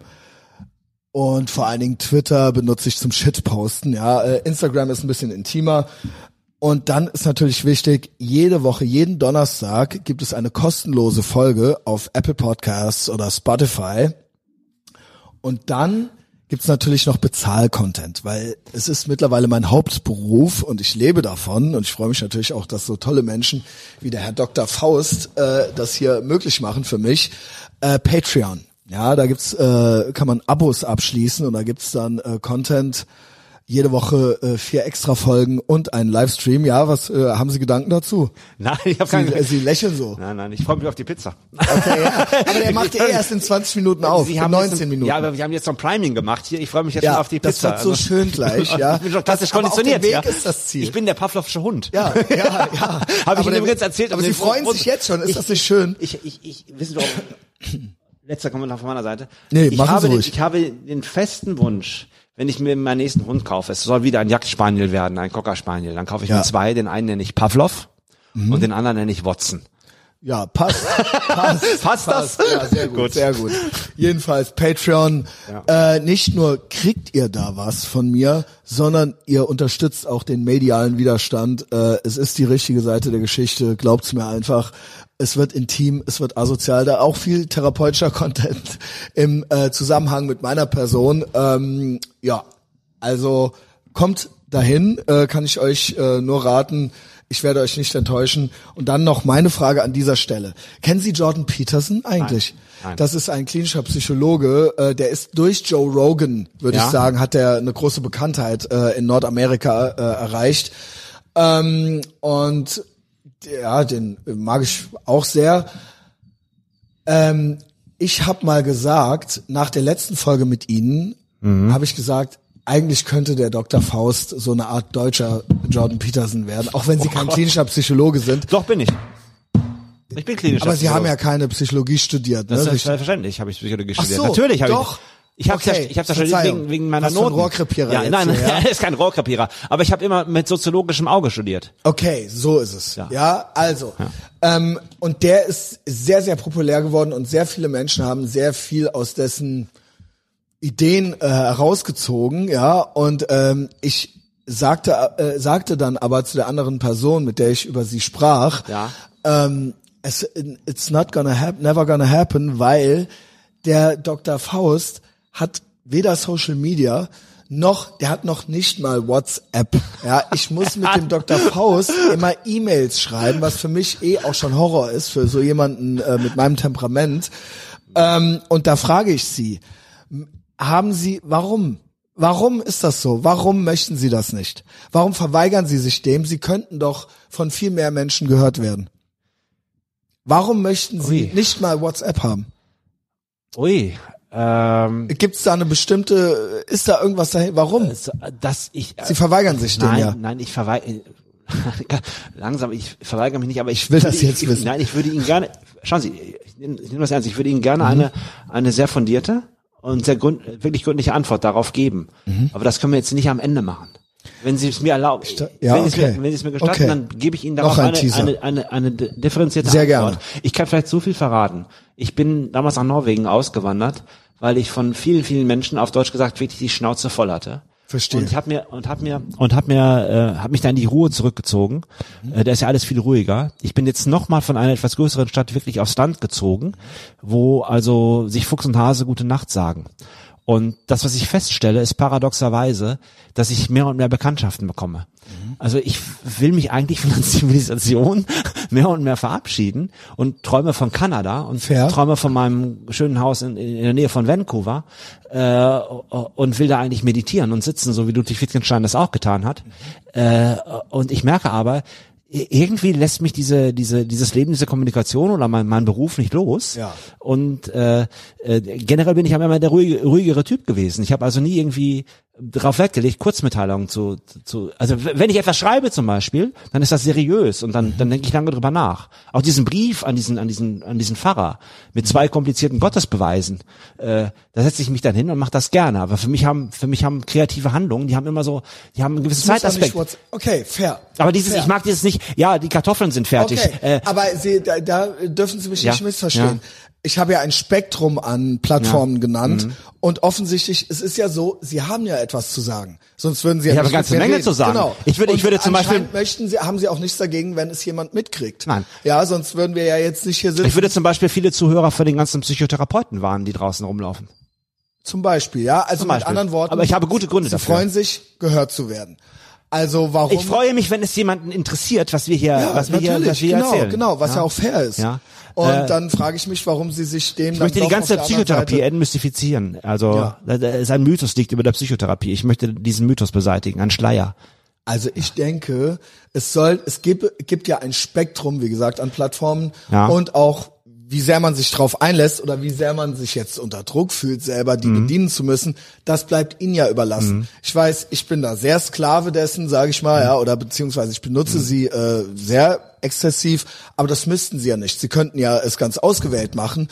und vor allen Dingen Twitter benutze ich zum Shitposten. Ja, äh, Instagram ist ein bisschen intimer. Und dann ist natürlich wichtig, jede Woche, jeden Donnerstag gibt es eine kostenlose Folge auf Apple Podcasts oder Spotify. Und dann gibt's natürlich noch Bezahl-Content, weil es ist mittlerweile mein Hauptberuf und ich lebe davon und ich freue mich natürlich auch, dass so tolle Menschen wie der Herr Dr. Faust äh, das hier möglich machen für mich. Äh, Patreon. Ja, da gibt's äh, kann man Abos abschließen und da gibt's dann äh, Content jede Woche äh, vier extra Folgen und einen Livestream. Ja, was äh, haben Sie Gedanken dazu? Nein, ich habe Sie, keine. äh, Sie lächeln so. Nein, nein, ich freue mich auf die Pizza. Okay, ja. Aber der macht ja eh erst in 20 Minuten auf, Sie in haben 19 jetzt, Minuten. Ja, aber wir haben jetzt so ein Priming gemacht hier. Ich freue mich jetzt Ja, schon auf die das Pizza. wird so schön gleich, ja. Ich bin schon klassisch Das- aber auf dem konditioniert. Weg ja. ist das Ziel. Ich bin der Pavlovsche Hund. Ja, ja, ja. Habe ich Aber Ihnen der- übrigens erzählt. Aber Sie den freuen sich jetzt schon. Ist ich, das nicht schön? Ich, ich, ich, wissen Sie auch, letzter Kommentar von meiner Seite. Nee, ich machen habe Sie den, ruhig. Ich habe den festen Wunsch, wenn ich mir meinen nächsten Hund kaufe, es soll wieder ein Jagdspaniel werden, ein Cocker Spaniel, dann kaufe ich Ja. Mhm. mir zwei. Den einen nenne ich Pavlov und den anderen nenne ich Watson. Ja, passt. Passt, Passt das? Ja, sehr gut, Gut. sehr gut. Jedenfalls Patreon. Äh, nicht nur kriegt ihr da was von mir, sondern ihr unterstützt auch den medialen Widerstand. Äh, es ist die richtige Seite der Geschichte. Glaubt's mir einfach. Es wird intim, es wird asozial. Da auch viel therapeutischer Content im äh, Zusammenhang mit meiner Person. Ähm, ja, also kommt dahin, äh, kann ich euch äh, nur raten. Ich werde euch nicht enttäuschen. Und dann noch meine Frage an dieser Stelle. Kennen Sie Jordan Peterson eigentlich? Nein. Nein. Das ist ein klinischer Psychologe, äh, der ist durch Joe Rogan, würde Ja. ich sagen, hat er eine große Bekanntheit äh, in Nordamerika äh, erreicht. Ähm, und ja, den mag ich auch sehr. Ähm, ich habe mal gesagt, nach der letzten Folge mit Ihnen, Mhm. habe ich gesagt, eigentlich könnte der Dr. Faust so eine Art deutscher Jordan Peterson werden, auch wenn Sie kein klinischer Psychologe sind. Doch bin ich. Ich bin klinisch. Aber Sie haben ja keine Psychologie studiert. Das ne? ist Richtig? selbstverständlich, habe ich Psychologie studiert. so, Natürlich habe doch. Ich. Habe Okay, ja, ich habe ja studiert Verzeihung. wegen, wegen meiner Was ein Noten. Rohrkrepierer ja, nein, hier, ja? er ist kein Rohrkrepierer, aber ich habe immer mit soziologischem Auge studiert. Okay, so ist es. Ja, Ja. also. Ähm, und der ist sehr, sehr populär geworden und sehr viele Menschen haben sehr viel aus dessen Ideen äh, herausgezogen, ja. Und ähm, ich sagte, äh, sagte dann aber zu der anderen Person, mit der ich über sie sprach, Ja. ähm, es, it's not gonna happen, never gonna happen, weil der Dr. Faust hat weder Social Media noch, der hat noch nicht mal WhatsApp. Ja, ich muss mit dem Dr. Faust immer E-Mails schreiben, was für mich eh auch schon Horror ist für so jemanden äh, mit meinem Temperament. Ähm, und da frage ich Sie, haben Sie, warum? Warum ist das so? Warum möchten Sie das nicht? Warum verweigern Sie sich dem? Sie könnten doch von viel mehr Menschen gehört werden. Warum möchten Sie Ui. nicht mal WhatsApp haben? Ui, ähm, Gibt es da eine bestimmte, ist da irgendwas dahin? Warum? so, dass ich. äh, Sie verweigern sich dem nein, ja. nein, ich verweigere. Langsam, ich verweigere mich nicht, aber ich, will das jetzt ich, wissen. Nein, ich würde Ihnen gerne, schauen Sie, ich nehme ich nehme das ernst, ich würde Ihnen Mhm. gerne eine, eine sehr fundierte und sehr grund, wirklich gründliche Antwort darauf geben. Mhm. Aber das können wir jetzt nicht am Ende machen. Wenn Sie es mir erlauben, ja, wenn, Sie es okay. mir, wenn Sie es mir gestatten, Okay. dann gebe ich Ihnen darauf ein eine, eine, eine, eine differenzierte Sehr Antwort. gerne. Ich kann vielleicht so viel verraten. Ich bin damals nach Norwegen ausgewandert, weil ich von vielen, vielen Menschen auf Deutsch gesagt wirklich die Schnauze voll hatte. Verstehe. Und ich habe mir und hab mir und hab mir äh, hab mich dann in die Ruhe zurückgezogen. Äh, da ist ja alles viel ruhiger. Ich bin jetzt noch mal von einer etwas größeren Stadt wirklich aufs Land gezogen, wo also sich Fuchs und Hase gute Nacht sagen. Und das, was ich feststelle, ist paradoxerweise, dass ich mehr und mehr Bekanntschaften bekomme. Also ich will mich eigentlich von der Zivilisation mehr und mehr verabschieden und träume von Kanada und Fair. träume von meinem schönen Haus in, in der Nähe von Vancouver äh, und will da eigentlich meditieren und sitzen, so wie Ludwig Wittgenstein das auch getan hat. Äh, und ich merke aber, irgendwie lässt mich diese, diese, dieses Leben, diese Kommunikation oder mein, mein Beruf nicht los. Ja. Und äh, äh, generell bin ich aber immer der ruhige, ruhigere Typ gewesen. Ich habe also nie irgendwie darauf Wert gelegt, Kurzmitteilungen zu, zu, also wenn ich etwas schreibe zum Beispiel, dann ist das seriös und dann, dann denke ich lange drüber nach. Auch diesen Brief an diesen, an diesen, an diesen Pfarrer mit zwei komplizierten Gottesbeweisen, äh, da setze ich mich dann hin und mache das gerne. Aber für mich haben, für mich haben kreative Handlungen, die haben immer so, die haben einen gewissen Zeitaspekt. Okay, fair. Aber dieses, fair. ich mag dieses nicht, ja, die Kartoffeln sind fertig. Okay, Äh, aber Sie, da, da dürfen Sie mich Ja, nicht missverstehen. ja. Ich habe ja ein Spektrum an Plattformen Ja. Mhm. genannt und offensichtlich, es ist ja so, Sie haben ja etwas zu sagen. Sonst würden Sie ja Ich nicht habe eine ganze Menge reden. zu sagen. Genau. Ich würde- ich würde zum Beispiel- möchten Sie, haben Sie auch nichts dagegen, wenn es jemand mitkriegt. Nein. Ja, sonst würden wir ja jetzt nicht hier sitzen. ich würde zum Beispiel viele Zuhörer für den ganzen Psychotherapeuten warnen, die draußen rumlaufen. Zum Beispiel, ja. Also Zum mit Beispiel. anderen Worten. Aber ich habe gute Gründe Sie dafür. freuen sich, gehört zu werden. Also warum? Ich freue mich, wenn es jemanden interessiert, was wir hier, ja, was wir hier, was wir genau, erzählen. genau, was ja, ja auch fair ist. Ja. Und Äh, dann frage ich mich, warum Sie sich dem Ich möchte die ganze Psychotherapie entmystifizieren. Also Ja. da, da ist ein Mythos liegt über der Psychotherapie. Ich möchte diesen Mythos beseitigen, ein Schleier. Also ich denke, es soll, es gibt, gibt ja ein Spektrum, wie gesagt, an Plattformen Ja. und auch wie sehr man sich drauf einlässt oder wie sehr man sich jetzt unter Druck fühlt, selber die Mhm. bedienen zu müssen, das bleibt ihnen ja überlassen. Ich weiß, ich bin da sehr Sklave dessen, sage ich mal, Mhm. ja, oder beziehungsweise ich benutze sie äh, sehr exzessiv, aber das müssten sie ja nicht. Sie könnten ja es ganz ausgewählt machen.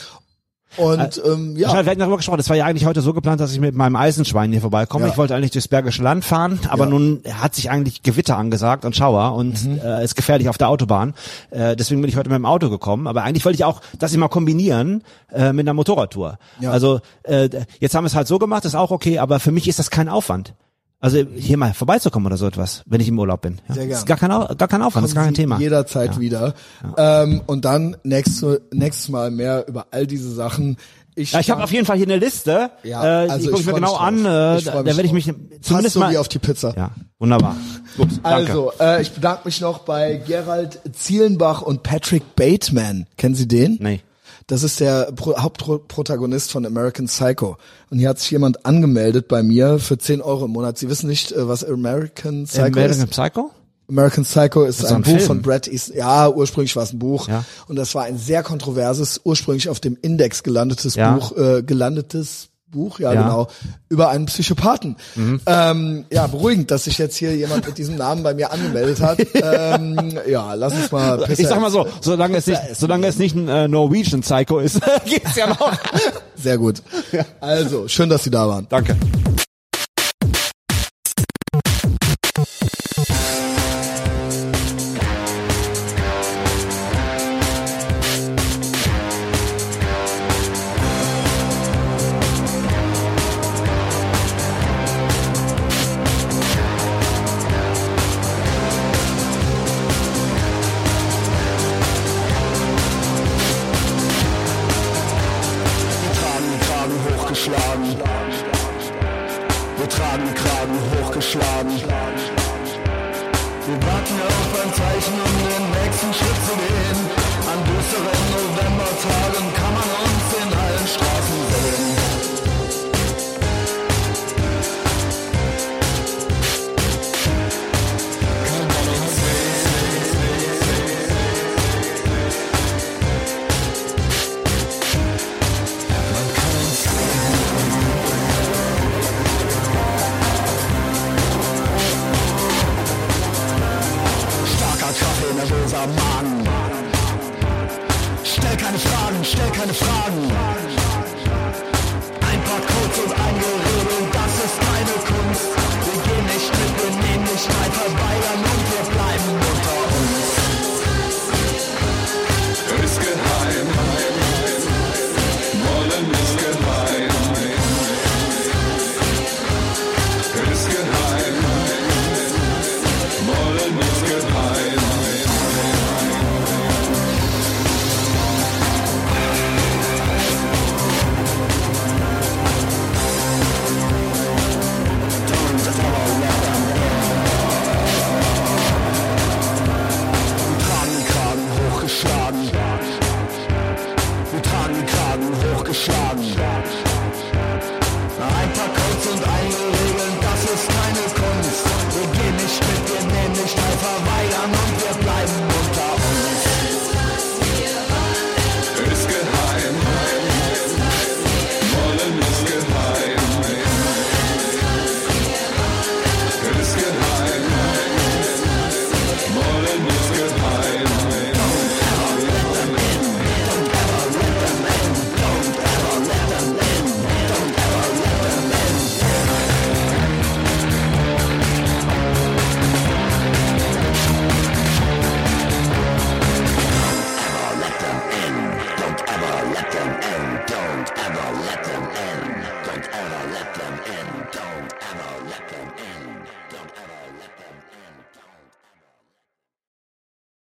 Und ähm, Ja. ja, Wir hatten darüber gesprochen. Das war ja eigentlich heute so geplant, dass ich mit meinem Eisenschwein hier vorbeikomme. Ja. Ich wollte eigentlich durchs Bergische Land fahren, aber Ja. nun hat sich eigentlich Gewitter angesagt und Schauer und Mhm. äh, ist gefährlich auf der Autobahn. Äh, deswegen bin ich heute mit dem Auto gekommen. Aber eigentlich wollte ich auch das immer kombinieren äh, mit einer Motorradtour. Ja. Also äh, jetzt haben wir es halt so gemacht, ist auch okay, aber für mich ist das kein Aufwand. Also hier mal vorbeizukommen oder so etwas, wenn ich im Urlaub bin. Ja. Sehr Das ist gar kein, gar kein Aufwand, das ist gar kein Sie Thema. Jederzeit wieder. Ähm, und dann nächste, nächstes Mal mehr über all diese Sachen. Ich, Ja, ich habe auf jeden Fall hier eine Liste. Ja, äh, also die gucke ich ich mir genau an. Äh, Ich da werde ich mich zumindest so mal. wie auf die Pizza. Ja, wunderbar. Danke. Also, äh, ich bedanke mich noch bei Gerald Zielenbach und Patrick Bateman. Kennen Sie den? Nee. Das ist der Pro Hauptprotagonist von American Psycho. Und hier hat sich jemand angemeldet bei mir für 10 Euro im Monat. Sie wissen nicht, äh, was American Psycho American ist? Psycho? American Psycho ist ist ein, ein Buch Film. von Brad Easton. Ja, ursprünglich war es ein Buch. Ja. Und das war ein sehr kontroverses, ursprünglich auf dem Index gelandetes Ja. Buch, äh, gelandetes Buch, ja, Ja. Mhm. genau, über einen Psychopathen. Ähm, ja, beruhigend, dass sich jetzt hier jemand mit diesem Namen bei mir angemeldet hat. ähm, ja, lass uns mal. Ich sag mal so, solange es nicht, solange es nicht ein äh, Norwegian Psycho ist, geht's ja noch. Sehr gut. Also, schön, dass Sie da waren. Danke.